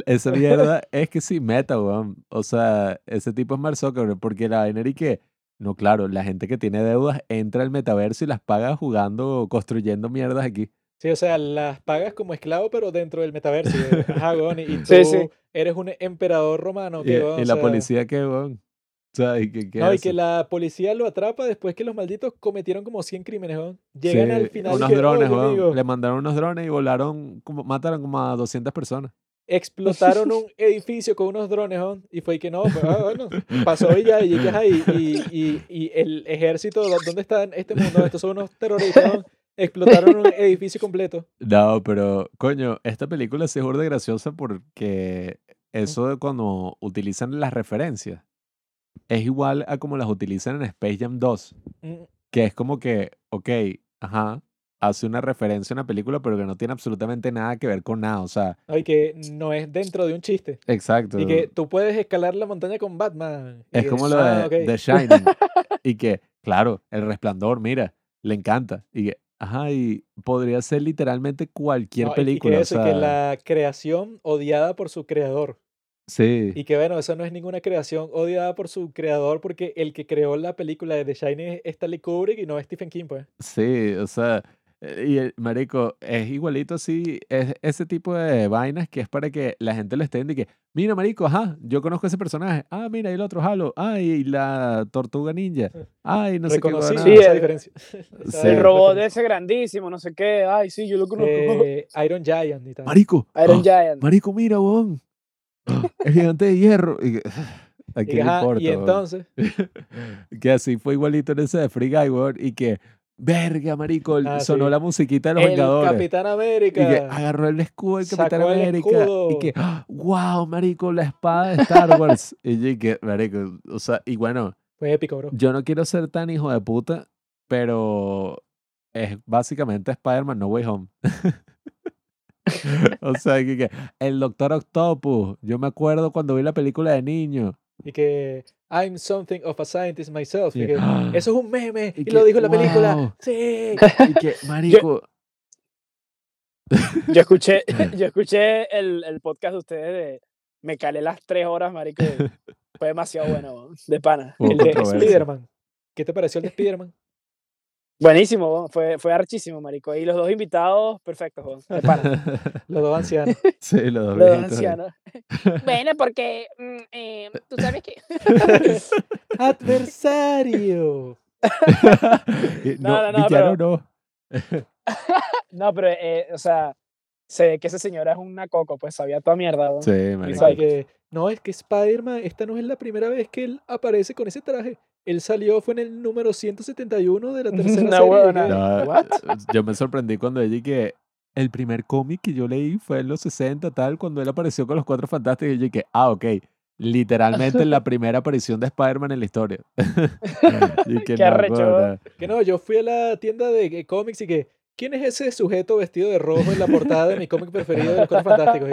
esa mierda es que sí, meta, weón. O sea, ese tipo es Mark Zuckerberg, porque la vaina y que. No, claro, la gente que tiene deudas entra al metaverso y las paga jugando, construyendo mierdas aquí. Sí, o sea, las pagas como esclavo, pero dentro del metaverso. y, Ajá, y, y tú Sí, sí. eres un emperador romano. Y, y la sea, policía, ¿qué? O sea, ¿y qué, qué No, y hace? que la policía lo atrapa después que los malditos cometieron como 100 crímenes, weón. Llegan Sí, al final y unos que, drones, "Oye, weón. amigo, Le mandaron unos drones y volaron, como, mataron como a 200 personas. explotaron un edificio con unos drones, weón. Y fue que no, pues, ah, bueno, pasó y ya, y, y, y, y- y el ejército, ¿dó- ¿dónde está en este mundo? Estos son unos terroristas, weón. Explotaron un edificio completo. No, pero, coño, esta película sí es burda de graciosa porque eso de cuando utilizan las referencias es igual a como las utilizan en Space Jam 2, Mm, que es como que, ok, ajá, hace una referencia a una película, pero que no tiene absolutamente nada que ver con nada, o sea, no, y que no es dentro de un chiste. exacto. Y que tú puedes escalar la montaña con Batman. Es como lo "Ah, de ok". The Shining. y que, claro, el resplandor, mira, le encanta. Y que, ajá, y podría ser literalmente cualquier No, y- y que película. o y que la creación odiada por su creador. Sí, Y que bueno, eso no es ninguna creación odiada por su creador porque el que creó la película de The Shining es Stanley Kubrick y no es Stephen King, pues. sí, o sea, y el marico, es igualito así, es ese tipo de vainas que es para que la gente lo esté y que, mira, marico, ajá, yo conozco ese personaje, ah, mira, y el otro Halo, ah, y la tortuga ninja, ah, y no sé qué Reconocí huevona". Sí, esa diferencia. Sí. El robot ese grandísimo, no sé qué. Ay, sí, yo lo conozco. Eh, Iron Giant y tal. Marico, Iron ah, Giant. Marico, mira, weón. El gigante de hierro. Y, que, ¿A Y, le ajá, importa, y entonces, Que así fue igualito en ese de Free Guy, weón. Y que, verga, marico, el- Ah, sonó sí. la musiquita de los el Vengadores. Capitán Y que América. agarró el escudo del Capitán América. Y que, wow, marico, la espada de Star Wars. y y que, marico, o sea, y bueno, Fue épico, bro. yo no quiero ser tan hijo de puta, pero es básicamente Spider-Man No Way Home. o sea, que, que el Doctor Octopus, yo me acuerdo cuando vi la película de niño. Y que I'm something of a scientist myself. Que, ¡ah! eso es un meme. Y Y, lo dijo en la película. Sí. Y que, marico, Yo escuché, yo escuché el, el podcast de ustedes de. Me calé las tres horas, marico. Fue demasiado bueno, de pana. El de. Spider-Man. ¿Qué te pareció el de Spider-Man? Buenísimo, fue, fue archísimo, marico. Y los dos invitados, perfectos. Los dos ancianos. sí, los dos Los dos ancianos. Bueno, porque mm, eh, tú sabes que. Adversario. No, no, no, villano no. No, pero, eh, o sea, se ve que esa señora es una coco, pues sabía toda mierda. weón. Sí, Y marico. sabe que, no, es que Spider-Man, esta no es la primera vez que él aparece con ese traje. Él salió, fue en el número 171 de la tercera Una serie. que- No, What? yo me sorprendí cuando ella que el primer cómic que yo leí fue en los 60, tal, cuando él apareció con los Cuatro Fantásticos. Y yo dije, ah, ok. Literalmente la primera aparición de Spider-Man en la historia. y que Qué. Que no, yo fui a la tienda de eh, cómics y que, ¿quién es ese sujeto vestido de rojo en la portada de mi cómic preferido de los Cuatro Fantásticos?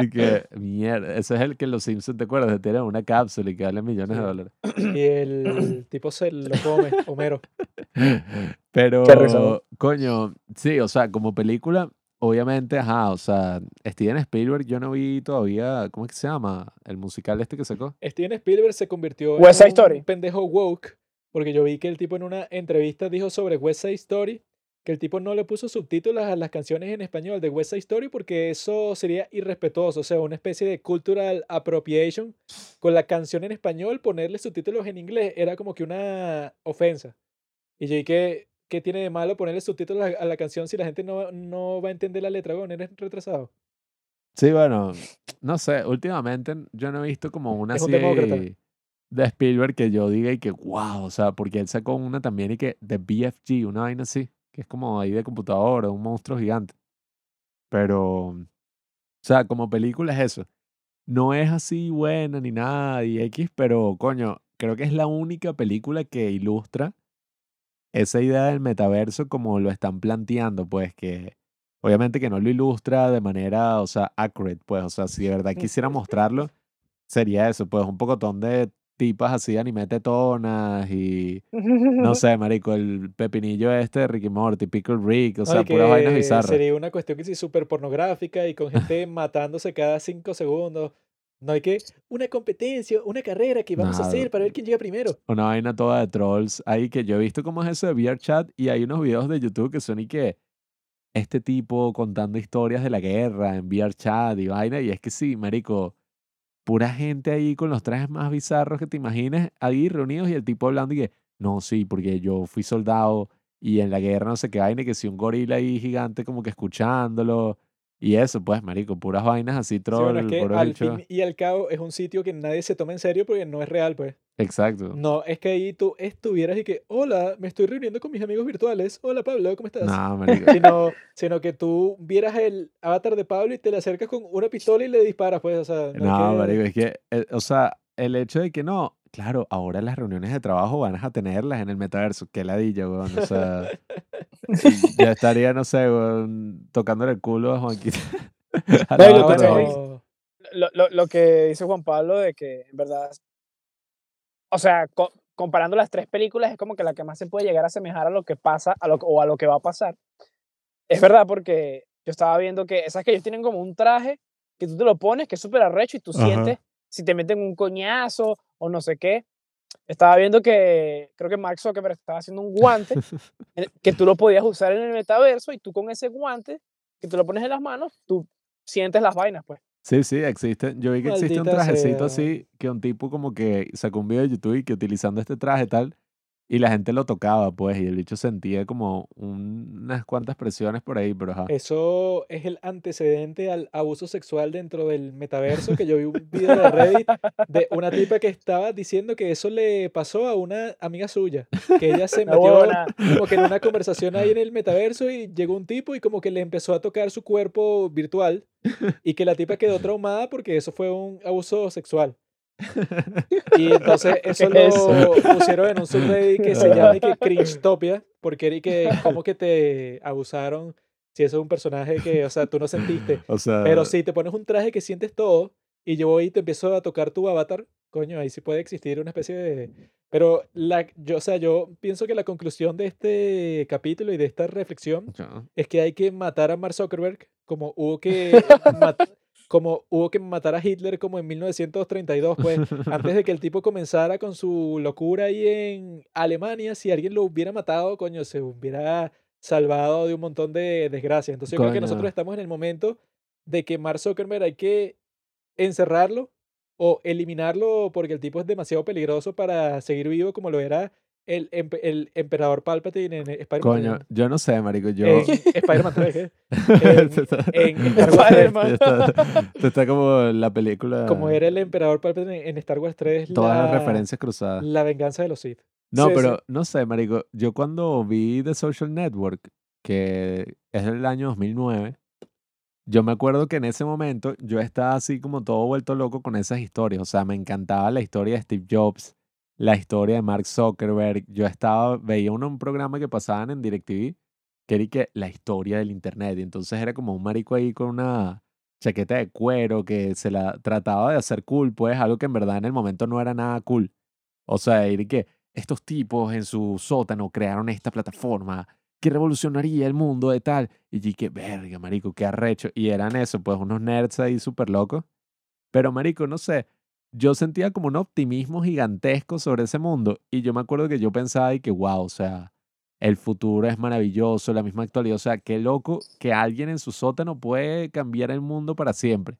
Y que, mierda, ese es el que los Simpsons, ¿te acuerdas? Que tienen una cápsula y que vale millones de dólares. Y el tipo se lo come, Homero. Pero, coño, sí, o sea, como película, obviamente, ajá, o sea, Steven Spielberg, yo no vi todavía, ¿cómo es que se llama? El musical este que sacó. Steven Spielberg se convirtió West Side en un Story. pendejo woke, porque yo vi que el tipo en una entrevista dijo sobre West Side Story que el tipo no le puso subtítulos a las canciones en español de West Side Story porque eso sería irrespetuoso, o sea, una especie de cultural appropriation con la canción en español, ponerle subtítulos en inglés era como que una ofensa. Y yo dije, ¿qué tiene de malo ponerle subtítulos a, la canción si la gente no, no va a entender la letra? Bueno, eres retrasado. Sí, bueno, no sé, últimamente yo no he visto como una Es un demócrata. de Spielberg que yo diga y que, wow, o sea, porque él sacó una también y que de BFG, una vaina así, que es como ahí de computadora, un monstruo gigante. Pero, o sea, como película es eso. No es así buena ni nada y X, pero coño, creo que es la única película que ilustra esa idea del metaverso como lo están planteando, pues que obviamente que no lo ilustra de manera, o sea, accurate, pues, o sea, si de verdad quisiera mostrarlo, sería eso, pues un pocotón de tipas así anime tetonas y no sé, marico, el pepinillo este de Ricky Morty, Pickle Rick, o sea, y puras vainas bizarras. Sería una cuestión que sí súper pornográfica y con gente matándose cada cinco segundos. No hay que una competencia, una carrera que vamos a Nada. hacer para ver quién llega primero. Una vaina toda de trolls ahí que yo he visto cómo es eso de VRChat y hay unos videos de YouTube que son y que este tipo contando historias de la guerra en VRChat y vaina y es que sí, marico, pura gente ahí con los trajes más bizarros que te imagines ahí reunidos y el tipo hablando y que no, sí, porque yo fui soldado y en la guerra no sé qué vaina que si un gorila ahí gigante como que escuchándolo y eso, pues, marico, puras vainas así Sí, troll, bueno, es que puro al bicho. fin y al cabo es un sitio que nadie se toma en serio porque no es real, pues. Exacto. No, es que ahí tú estuvieras y que, hola, me estoy reuniendo con mis amigos virtuales. Hola, Pablo, ¿cómo estás? No, marico. Sino, sino que tú vieras el avatar de Pablo y te le acercas con una pistola y le disparas, pues, o sea, no, No, hay que- marico, es que, eh, o sea, el hecho de que no, claro, ahora las reuniones de trabajo van a tenerlas en el metaverso, qué ladilla, weón, o sea, ya estaría, no sé, weón, tocándole el culo a Juanquita. No, lo No, lo, lo- lo que dice Juan Pablo de que en verdad, o sea, co- comparando las tres películas es como que la que más se puede llegar a asemejar a lo que pasa a lo, o a lo que va a pasar. Es verdad porque yo estaba viendo que esas que ellos tienen como un traje que tú te lo pones que es súper arrecho y tú Ajá. sientes si te meten un coñazo o no sé qué. Estaba viendo que creo que Mark Zuckerberg estaba haciendo un guante que tú lo podías usar en el metaverso y tú con ese guante que te lo pones en las manos, tú sientes las vainas, pues. Sí, sí, existe, yo vi que existe un Maldita trajecito sea. así, que un tipo como que sacó un video de YouTube y que utilizando este traje tal, y la gente lo tocaba, pues, y el bicho sentía como un- unas cuantas presiones por ahí, pero ajá. Eso es el antecedente al abuso sexual dentro del metaverso, que yo vi un video de Reddit de una tipa que estaba diciendo que eso le pasó a una amiga suya, que ella se metió como que en una conversación ahí en el metaverso y llegó un tipo y como que le empezó a tocar su cuerpo virtual y que la tipa quedó traumada porque eso fue un abuso sexual. Y entonces eso ¿Qué es lo pusieron en un subreddit que se llama que Cringetopia, porque era que como que te abusaron si eso es un personaje que, o sea, tú no sentiste. O sea, Pero si te pones un traje que sientes todo y yo voy y te empiezo a tocar tu avatar, coño, ahí sí puede existir una especie de... Pero la, yo, o sea, yo pienso que la conclusión de este capítulo y de esta reflexión es que hay que matar a Mark Zuckerberg como hubo que, como hubo que matar a Hitler como en 1932, pues antes de que el tipo comenzara con su locura ahí en Alemania, si alguien lo hubiera matado, coño, se hubiera salvado de un montón de desgracias. Entonces yo creo que nosotros estamos en el momento de que Mark Zuckerberg hay que encerrarlo o eliminarlo porque el tipo es demasiado peligroso para seguir vivo como lo era el, el emperador Palpatine en Spider-Man Coño, 3. yo no sé, marico. Yo... En Spider-Man 3, ¿qué? En, en Star Wars 3. Spider-Man. está, está como la película. Como era el emperador Palpatine en Star Wars 3, Todas las la, referencias cruzadas. la venganza de los Sith. No, Sí, pero no sé, marico. Yo cuando vi The Social Network, que es del año 2009, yo me acuerdo que en ese momento yo estaba así como todo vuelto loco con esas historias. O sea, me encantaba la historia de Steve Jobs, la historia de Mark Zuckerberg. Yo estaba, veía uno, un programa que pasaban en DirecTV, que era que la historia del Internet. Y entonces era como un marico ahí con una chaqueta de cuero que se la trataba de hacer cool, pues algo que en verdad en el momento no era nada cool. O sea, ir que estos tipos en su sótano crearon esta plataforma que revolucionaría el mundo de tal. Y yo que verga, marico, qué arrecho. Y eran eso, pues unos nerds ahí súper locos. Pero, marico, no sé, yo sentía como un optimismo gigantesco sobre ese mundo. Y yo me acuerdo que yo pensaba y que, wow, o sea, el futuro es maravilloso, la misma actualidad. O sea, qué loco que alguien en su sótano puede cambiar el mundo para siempre.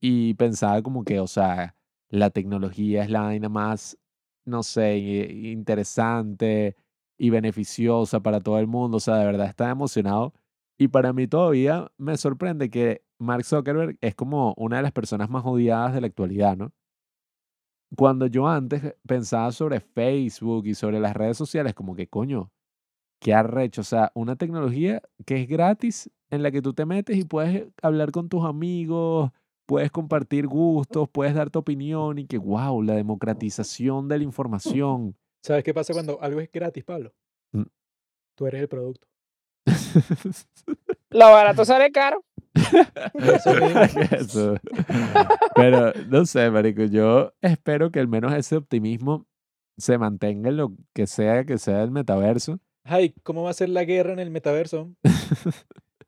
Y pensaba como que, o sea, la tecnología es la vaina más, no sé, interesante y beneficiosa para todo el mundo. O sea, de verdad estaba emocionado. Y para mí todavía me sorprende que Mark Zuckerberg es como una de las personas más odiadas de la actualidad, ¿no? Cuando yo antes pensaba sobre Facebook y sobre las redes sociales, como que coño, qué arrecho. O sea, una tecnología que es gratis, en la que tú te metes y puedes hablar con tus amigos, puedes compartir gustos, puedes dar tu opinión y que, wow, la democratización de la información. ¿Sabes qué pasa cuando algo es gratis, Pablo? Mm. Tú eres el producto. Lo barato sale caro. Eso. Pero no sé, marico, yo espero que al menos ese optimismo se mantenga en lo que sea que sea el metaverso. Ay, ¿cómo va a ser la guerra en el metaverso?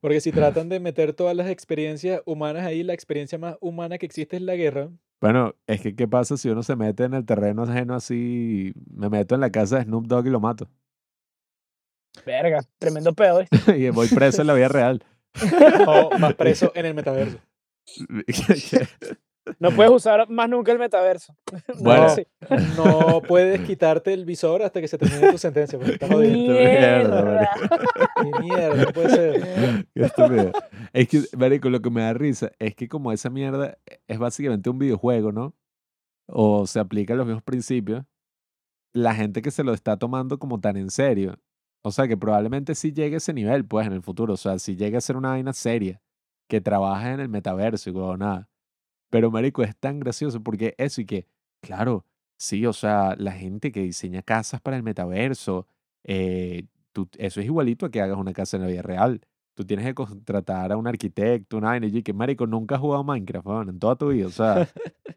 Porque si tratan de meter todas las experiencias humanas ahí, la experiencia más humana que existe es la guerra. Bueno, es que ¿qué pasa si uno se mete en el terreno ajeno así? Me meto en la casa de Snoop Dogg y lo mato. Verga, tremendo pedo. ¿eh? y voy preso en la vida real. O más preso en el metaverso. No puedes usar más nunca el metaverso. No, Bueno. sí. No puedes quitarte el visor hasta que se termine tu sentencia. Porque estás jodido. mierda, Mierda. Qué mierda, no puede ser. Qué estúpido. Es que, marico, lo que me da risa es que como esa mierda es básicamente un videojuego, ¿no? O se aplica los mismos principios, la gente que se lo está tomando como tan en serio. O sea, que probablemente sí llegue a ese nivel, pues, en el futuro. O sea, si llegue a ser una vaina seria, que trabaja en el metaverso y nada. Pero, marico, es tan gracioso porque eso y que, claro, sí, o sea, la gente que diseña casas para el metaverso, eh, tú- eso es igualito a que hagas una casa en la vida real. Tú tienes que contratar a un arquitecto, una vaina, y que, marico, nunca has jugado Minecraft, weón, en toda tu vida. O sea,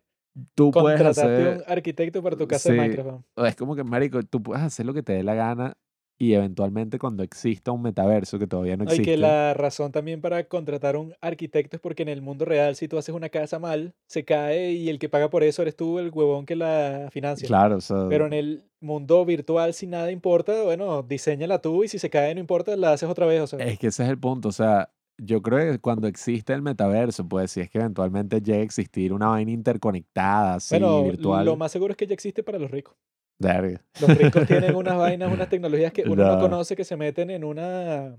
tú puedes hacer... un arquitecto para tu casa Sí. de Minecraft. Es como que, marico, tú puedes hacer lo que te dé la gana y eventualmente cuando exista un metaverso que todavía no existe. que la razón también para contratar un arquitecto es porque en el mundo real, si tú haces una casa mal, se cae y el que paga por eso eres tú, el huevón que la financia. Claro, o sea, Pero en el mundo virtual, si nada importa, bueno, diseñala tú y si se cae, no importa, la haces otra vez. O sea, es que ese es el punto. O sea, yo creo que cuando existe el metaverso, pues si es que eventualmente llegue a existir una vaina interconectada, así, bueno, virtual. lo más seguro es que ya existe para los ricos. Los ricos tienen unas vainas, unas tecnologías que uno no No. conoce que se meten en una,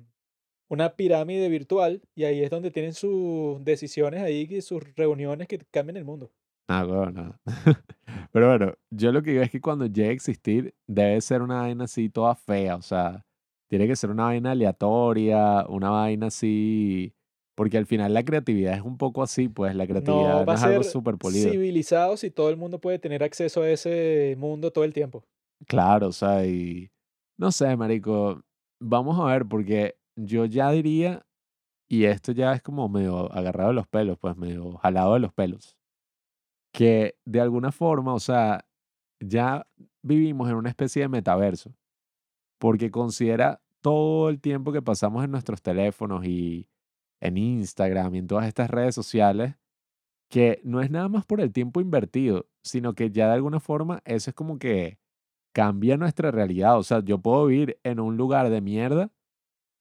una pirámide virtual y ahí es donde tienen sus decisiones ahí y sus reuniones que cambian el mundo. Ah, bueno, no. Pero bueno, yo lo que digo es que cuando llegue a existir, debe ser una vaina así toda fea. O sea, tiene que ser una vaina aleatoria, una vaina así. Porque al final la creatividad es un poco así, pues la creatividad No no, va a es algo ser súper polido. civilizado si todo el mundo puede tener acceso a ese mundo todo el tiempo. Claro, o sea, y no sé, marico, vamos a ver, porque yo ya diría, y esto ya es como medio agarrado de los pelos, pues medio jalado de los pelos, que de alguna forma, o sea, ya vivimos en una especie de metaverso, porque considera todo el tiempo que pasamos en nuestros teléfonos y en Instagram y en todas estas redes sociales, que no es nada más por el tiempo invertido, sino que ya de alguna forma eso es como que cambia nuestra realidad. O sea, yo puedo vivir en un lugar de mierda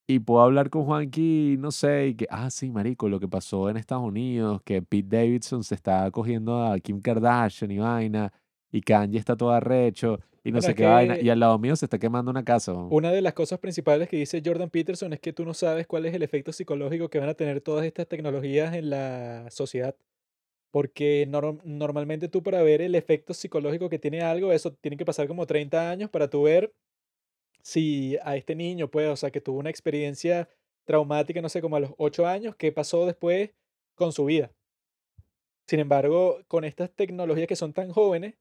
y puedo hablar con Juanqui, no sé, y que, ah, sí, marico, lo que pasó en Estados Unidos, que Pete Davidson se está cogiendo a Kim Kardashian y vaina, y Kanye está todo arrecho y no Bueno, sé qué vaina. Y al lado mío se está quemando una casa. weón. Una de las cosas principales que dice Jordan Peterson es que tú no sabes cuál es el efecto psicológico que van a tener todas estas tecnologías en la sociedad. Porque norm- normalmente tú para ver el efecto psicológico que tiene algo, eso tiene que pasar como 30 años para tú ver si a este niño, pues, o sea, que tuvo una experiencia traumática, no sé, como a los 8 años, qué pasó después con su vida. Sin embargo, con estas tecnologías que son tan jóvenes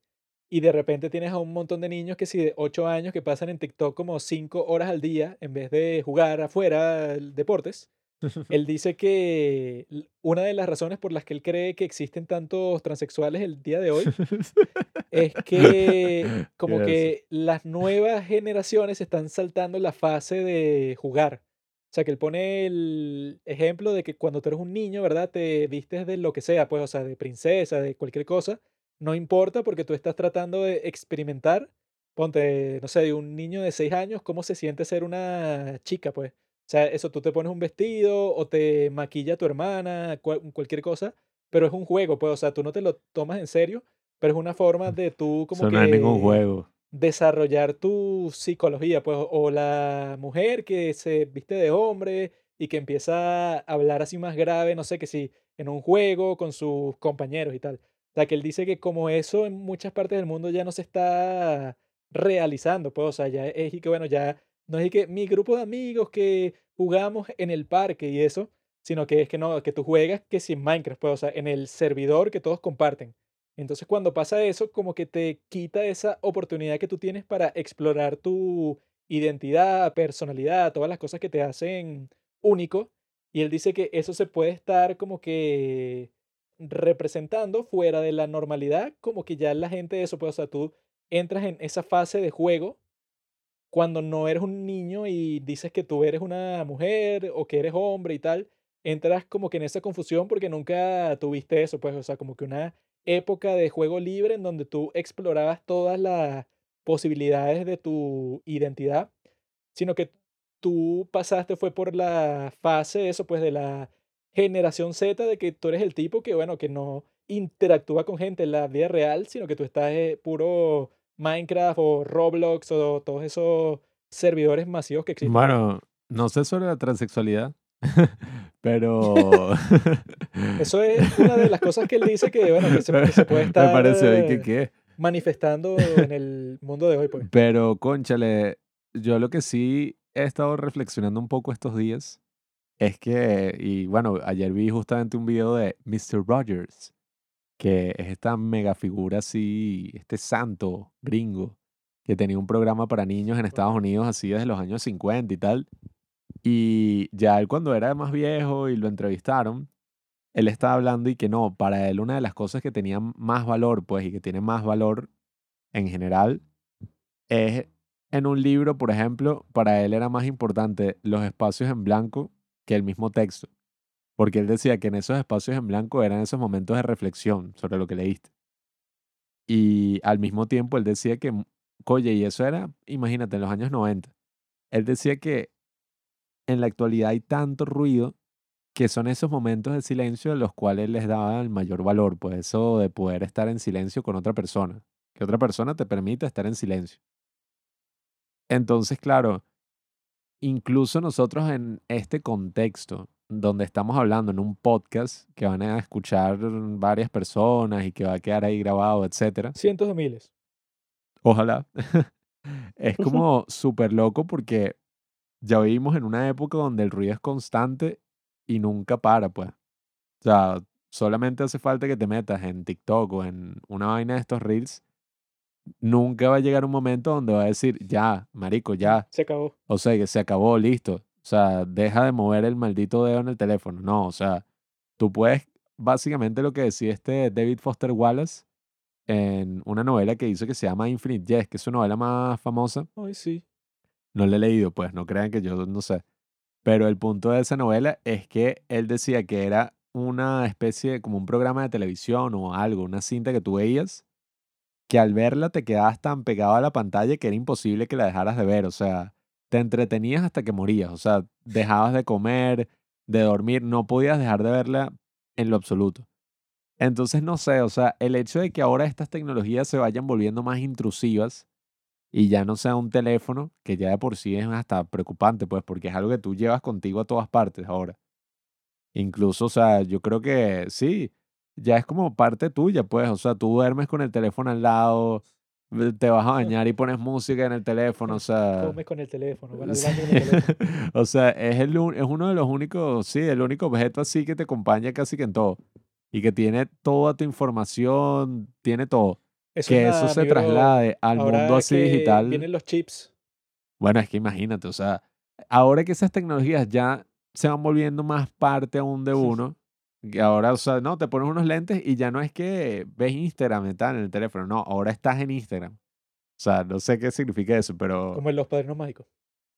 y de repente tienes a un montón de niños que si de 8 años que pasan en TikTok como 5 horas al día en vez de jugar afuera deportes, él dice que una de las razones por las que él cree que existen tantos transexuales el día de hoy es que como Yes. que las nuevas generaciones están saltando la fase de jugar. O sea, que él pone el ejemplo de que cuando tú eres un niño, ¿verdad? Te vistes de lo que sea, pues, o sea, de princesa, de cualquier cosa. No importa porque tú estás tratando de experimentar. Ponte, no sé, de un niño de 6 años, cómo se siente ser una chica, pues. O sea, eso, tú te pones un vestido o te maquilla tu hermana, cual- cualquier cosa, pero es un juego, pues, o sea, tú no te lo tomas en serio, pero es una forma de tú como Eso no es ningún juego. desarrollar tu psicología, pues, o- o la mujer que se viste de hombre y que empieza a hablar así más grave, no sé, que si en un juego con sus compañeros y tal. O sea, que él dice que como eso en muchas partes del mundo ya no se está realizando, pues, o sea, ya es y que, bueno, ya no es y que mi grupo de amigos que jugamos en el parque y eso, sino que es que no, que tú juegas que si en Minecraft, pues, o sea, en el servidor que todos comparten. Entonces, cuando pasa eso, como que te quita esa oportunidad que tú tienes para explorar tu identidad, personalidad, todas las cosas que te hacen único. Y él dice que eso se puede estar como que representando fuera de la normalidad, como que ya la gente eso, pues, o sea, tú entras en esa fase de juego cuando no eres un niño y dices que tú eres una mujer o que eres hombre y tal, entras como que en esa confusión porque nunca tuviste eso, pues, o sea, como que una época de juego libre en donde tú explorabas todas las posibilidades de tu identidad, sino que tú pasaste fue por la fase, eso, pues, de la generación Z, de que tú eres el tipo que, bueno, que no interactúa con gente en la vida real, sino que tú estás eh, puro Minecraft o Roblox o todos esos servidores masivos que existen. Bueno, no sé sobre la transexualidad, pero... Eso es una de las cosas que él dice que, bueno, que se, que se puede estar manifestando en el mundo de hoy, pues. Pero, conchale, yo lo que sí he estado reflexionando un poco estos días es que, y bueno, ayer vi justamente un video de Mr. Rogers, que es esta mega figura así, este santo gringo, que tenía un programa para niños en Estados Unidos así desde los años 50 y tal. Y ya él cuando era más viejo y lo entrevistaron, él estaba hablando y que no, para él una de las cosas que tenía más valor, pues, y que tiene más valor en general, es en un libro, por ejemplo, para él era más importante los espacios en blanco que el mismo texto. Porque él decía que en esos espacios en blanco eran esos momentos de reflexión sobre lo que leíste. Y al mismo tiempo él decía que, mm, oye, y eso era, imagínate, en los años 90. Él decía que en la actualidad hay tanto ruido que son esos momentos de silencio los cuales les daba el mayor valor, pues eso de poder estar en silencio con otra persona, que otra persona te permita estar en silencio. Entonces, claro, incluso nosotros en este contexto, donde estamos hablando en un podcast que van a escuchar varias personas y que va a quedar ahí grabado, etcétera, Cientos de miles. Ojalá. es como súper loco porque ya vivimos en una época donde el ruido es constante y nunca para, pues. O sea, solamente hace falta que te metas en TikTok o en una vaina de estos reels. Nunca va a llegar un momento donde va a decir, ya, marico, ya. Se acabó. O sea, que se acabó, listo. O sea, deja de mover el maldito dedo en el teléfono. No, o sea, tú puedes, básicamente lo que decía este David Foster Wallace en una novela que hizo que se llama Infinite Jest, que es su novela más famosa. Ay, sí. No la he leído, pues, no crean que yo no sé. Pero el punto de esa novela es que él decía que era una especie de, como un programa de televisión o algo, una cinta que tú veías, que al verla te quedabas tan pegado a la pantalla que era imposible que la dejaras de ver. O sea, te entretenías hasta que morías. O sea, dejabas de comer, de dormir, no podías dejar de verla en lo absoluto. Entonces, no sé, o sea, el hecho de que ahora estas tecnologías se vayan volviendo más intrusivas y ya no sea un teléfono, que ya de por sí es hasta preocupante, pues, porque es algo que tú llevas contigo a todas partes ahora. Incluso, o sea, yo creo que sí, ya es como parte tuya, pues, o sea, tú duermes con el teléfono al lado, te vas a bañar y pones música en el teléfono, o sea... Comes con el teléfono, con el teléfono. O sea, es, el, es uno de los únicos, sí, el único objeto así que te acompaña casi que en todo. Y que tiene toda tu información, tiene todo. Eso que es eso nada, se mi bro. traslade al Ahora mundo así que digital. Vienen los chips. Bueno, es que imagínate, o sea, ahora que esas tecnologías ya se van volviendo más parte aún de uno, que ahora, o sea, no, te pones unos lentes y ya no es que ves Instagram y tal en el teléfono, no, ahora estás en Instagram. O sea, no sé qué significa eso, pero... Como en los padrinos mágicos.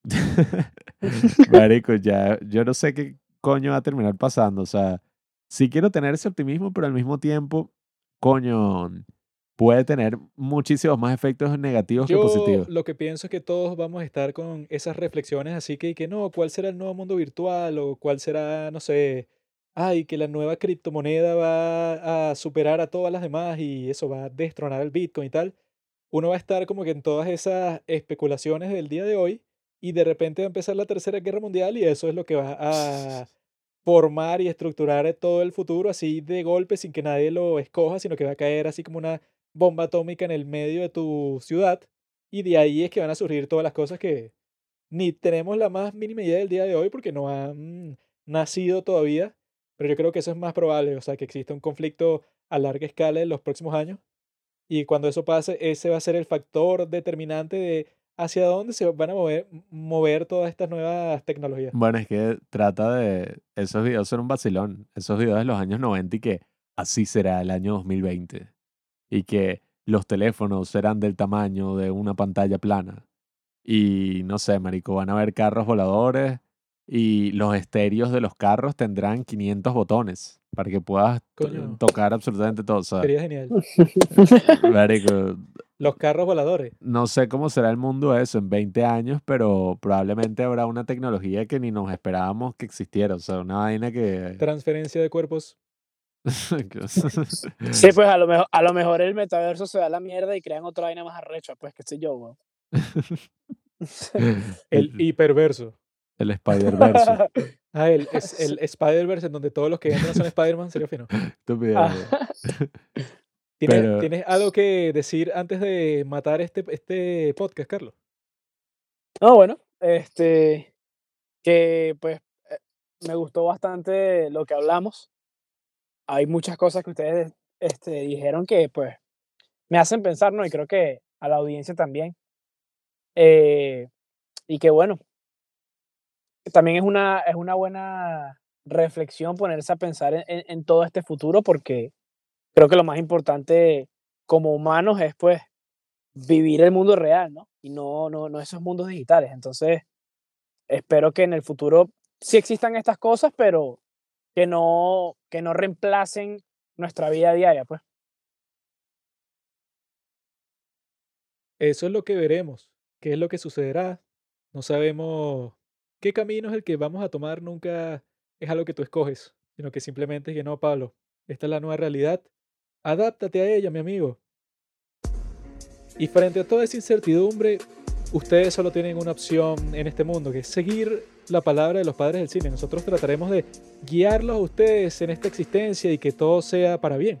Marico, ya, yo no sé qué coño va a terminar pasando. O sea, sí quiero tener ese optimismo, pero al mismo tiempo, coño, puede tener muchísimos más efectos negativos que positivos. lo que pienso es que todos vamos a estar con esas reflexiones así que, que no, ¿cuál será el nuevo mundo virtual? O cuál será, no sé, ay, que la nueva criptomoneda va a superar a todas las demás y eso va a destronar el Bitcoin y tal. Uno va a estar como que en todas esas especulaciones del día de hoy y de repente va a empezar la Tercera Guerra Mundial y eso es lo que va a formar y estructurar todo el futuro así de golpe sin que nadie lo escoja, sino que va a caer así como una bomba atómica en el medio de tu ciudad y de ahí es que van a surgir todas las cosas que ni tenemos la más mínima idea del día de hoy porque no han nacido todavía, pero yo creo que eso es más probable, o sea, que exista un conflicto a larga escala en los próximos años y cuando eso pase, ese va a ser el factor determinante de hacia dónde se van a mover, mover todas estas nuevas tecnologías. Bueno, es que trata de... Esos videos son un vacilón. Esos videos de los años 90 y que así será el año 2020. Y que los teléfonos serán del tamaño de una pantalla plana. Y no sé, marico, van a haber carros voladores y los estéreos de los carros tendrán 500 botones para que puedas Coño. tocar absolutamente todo. O sea, Sería genial. marico, Los carros voladores. no sé cómo será el mundo eso en 20 años, pero probablemente habrá una tecnología que ni nos esperábamos que existiera. O sea, una vaina que... Transferencia de cuerpos. Sí, pues a lo, mejor, a lo mejor el metaverso se da la mierda y crean otra vaina más arrecha, pues qué sé yo, weón. El hiperverso. El Spider-Verse. Ah, el, es, el Spider-Verse en donde todos los que entran son Spider-Man, sería fino. Estúpido. Ah. ¿Tienes, Pero- ¿Tienes algo que decir antes de matar este, este podcast, Carlos? No, bueno, este, que pues eh, me gustó bastante lo que hablamos. Hay muchas cosas que ustedes este, dijeron que pues me hacen pensar, ¿no? Y creo que a la audiencia también. Eh, y que bueno, también es una, es una buena reflexión ponerse a pensar en, en- todo este futuro porque creo que lo más importante como humanos es pues vivir el mundo real, ¿no? Y no, no, no esos mundos digitales. Entonces, espero que en el futuro sí existan estas cosas, pero que no, que no reemplacen nuestra vida diaria, pues. Eso es lo que veremos. ¿Qué es lo que sucederá? No sabemos qué camino es el que vamos a tomar. Nunca es algo que tú escoges, sino que simplemente es que no, Pablo. Esta es la nueva realidad. Adáptate a ella, mi amigo. Y frente a toda esa incertidumbre, ustedes solo tienen una opción en este mundo, que es seguir la palabra de los padres del cine. Nosotros trataremos de guiarlos a ustedes en esta existencia y que todo sea para bien.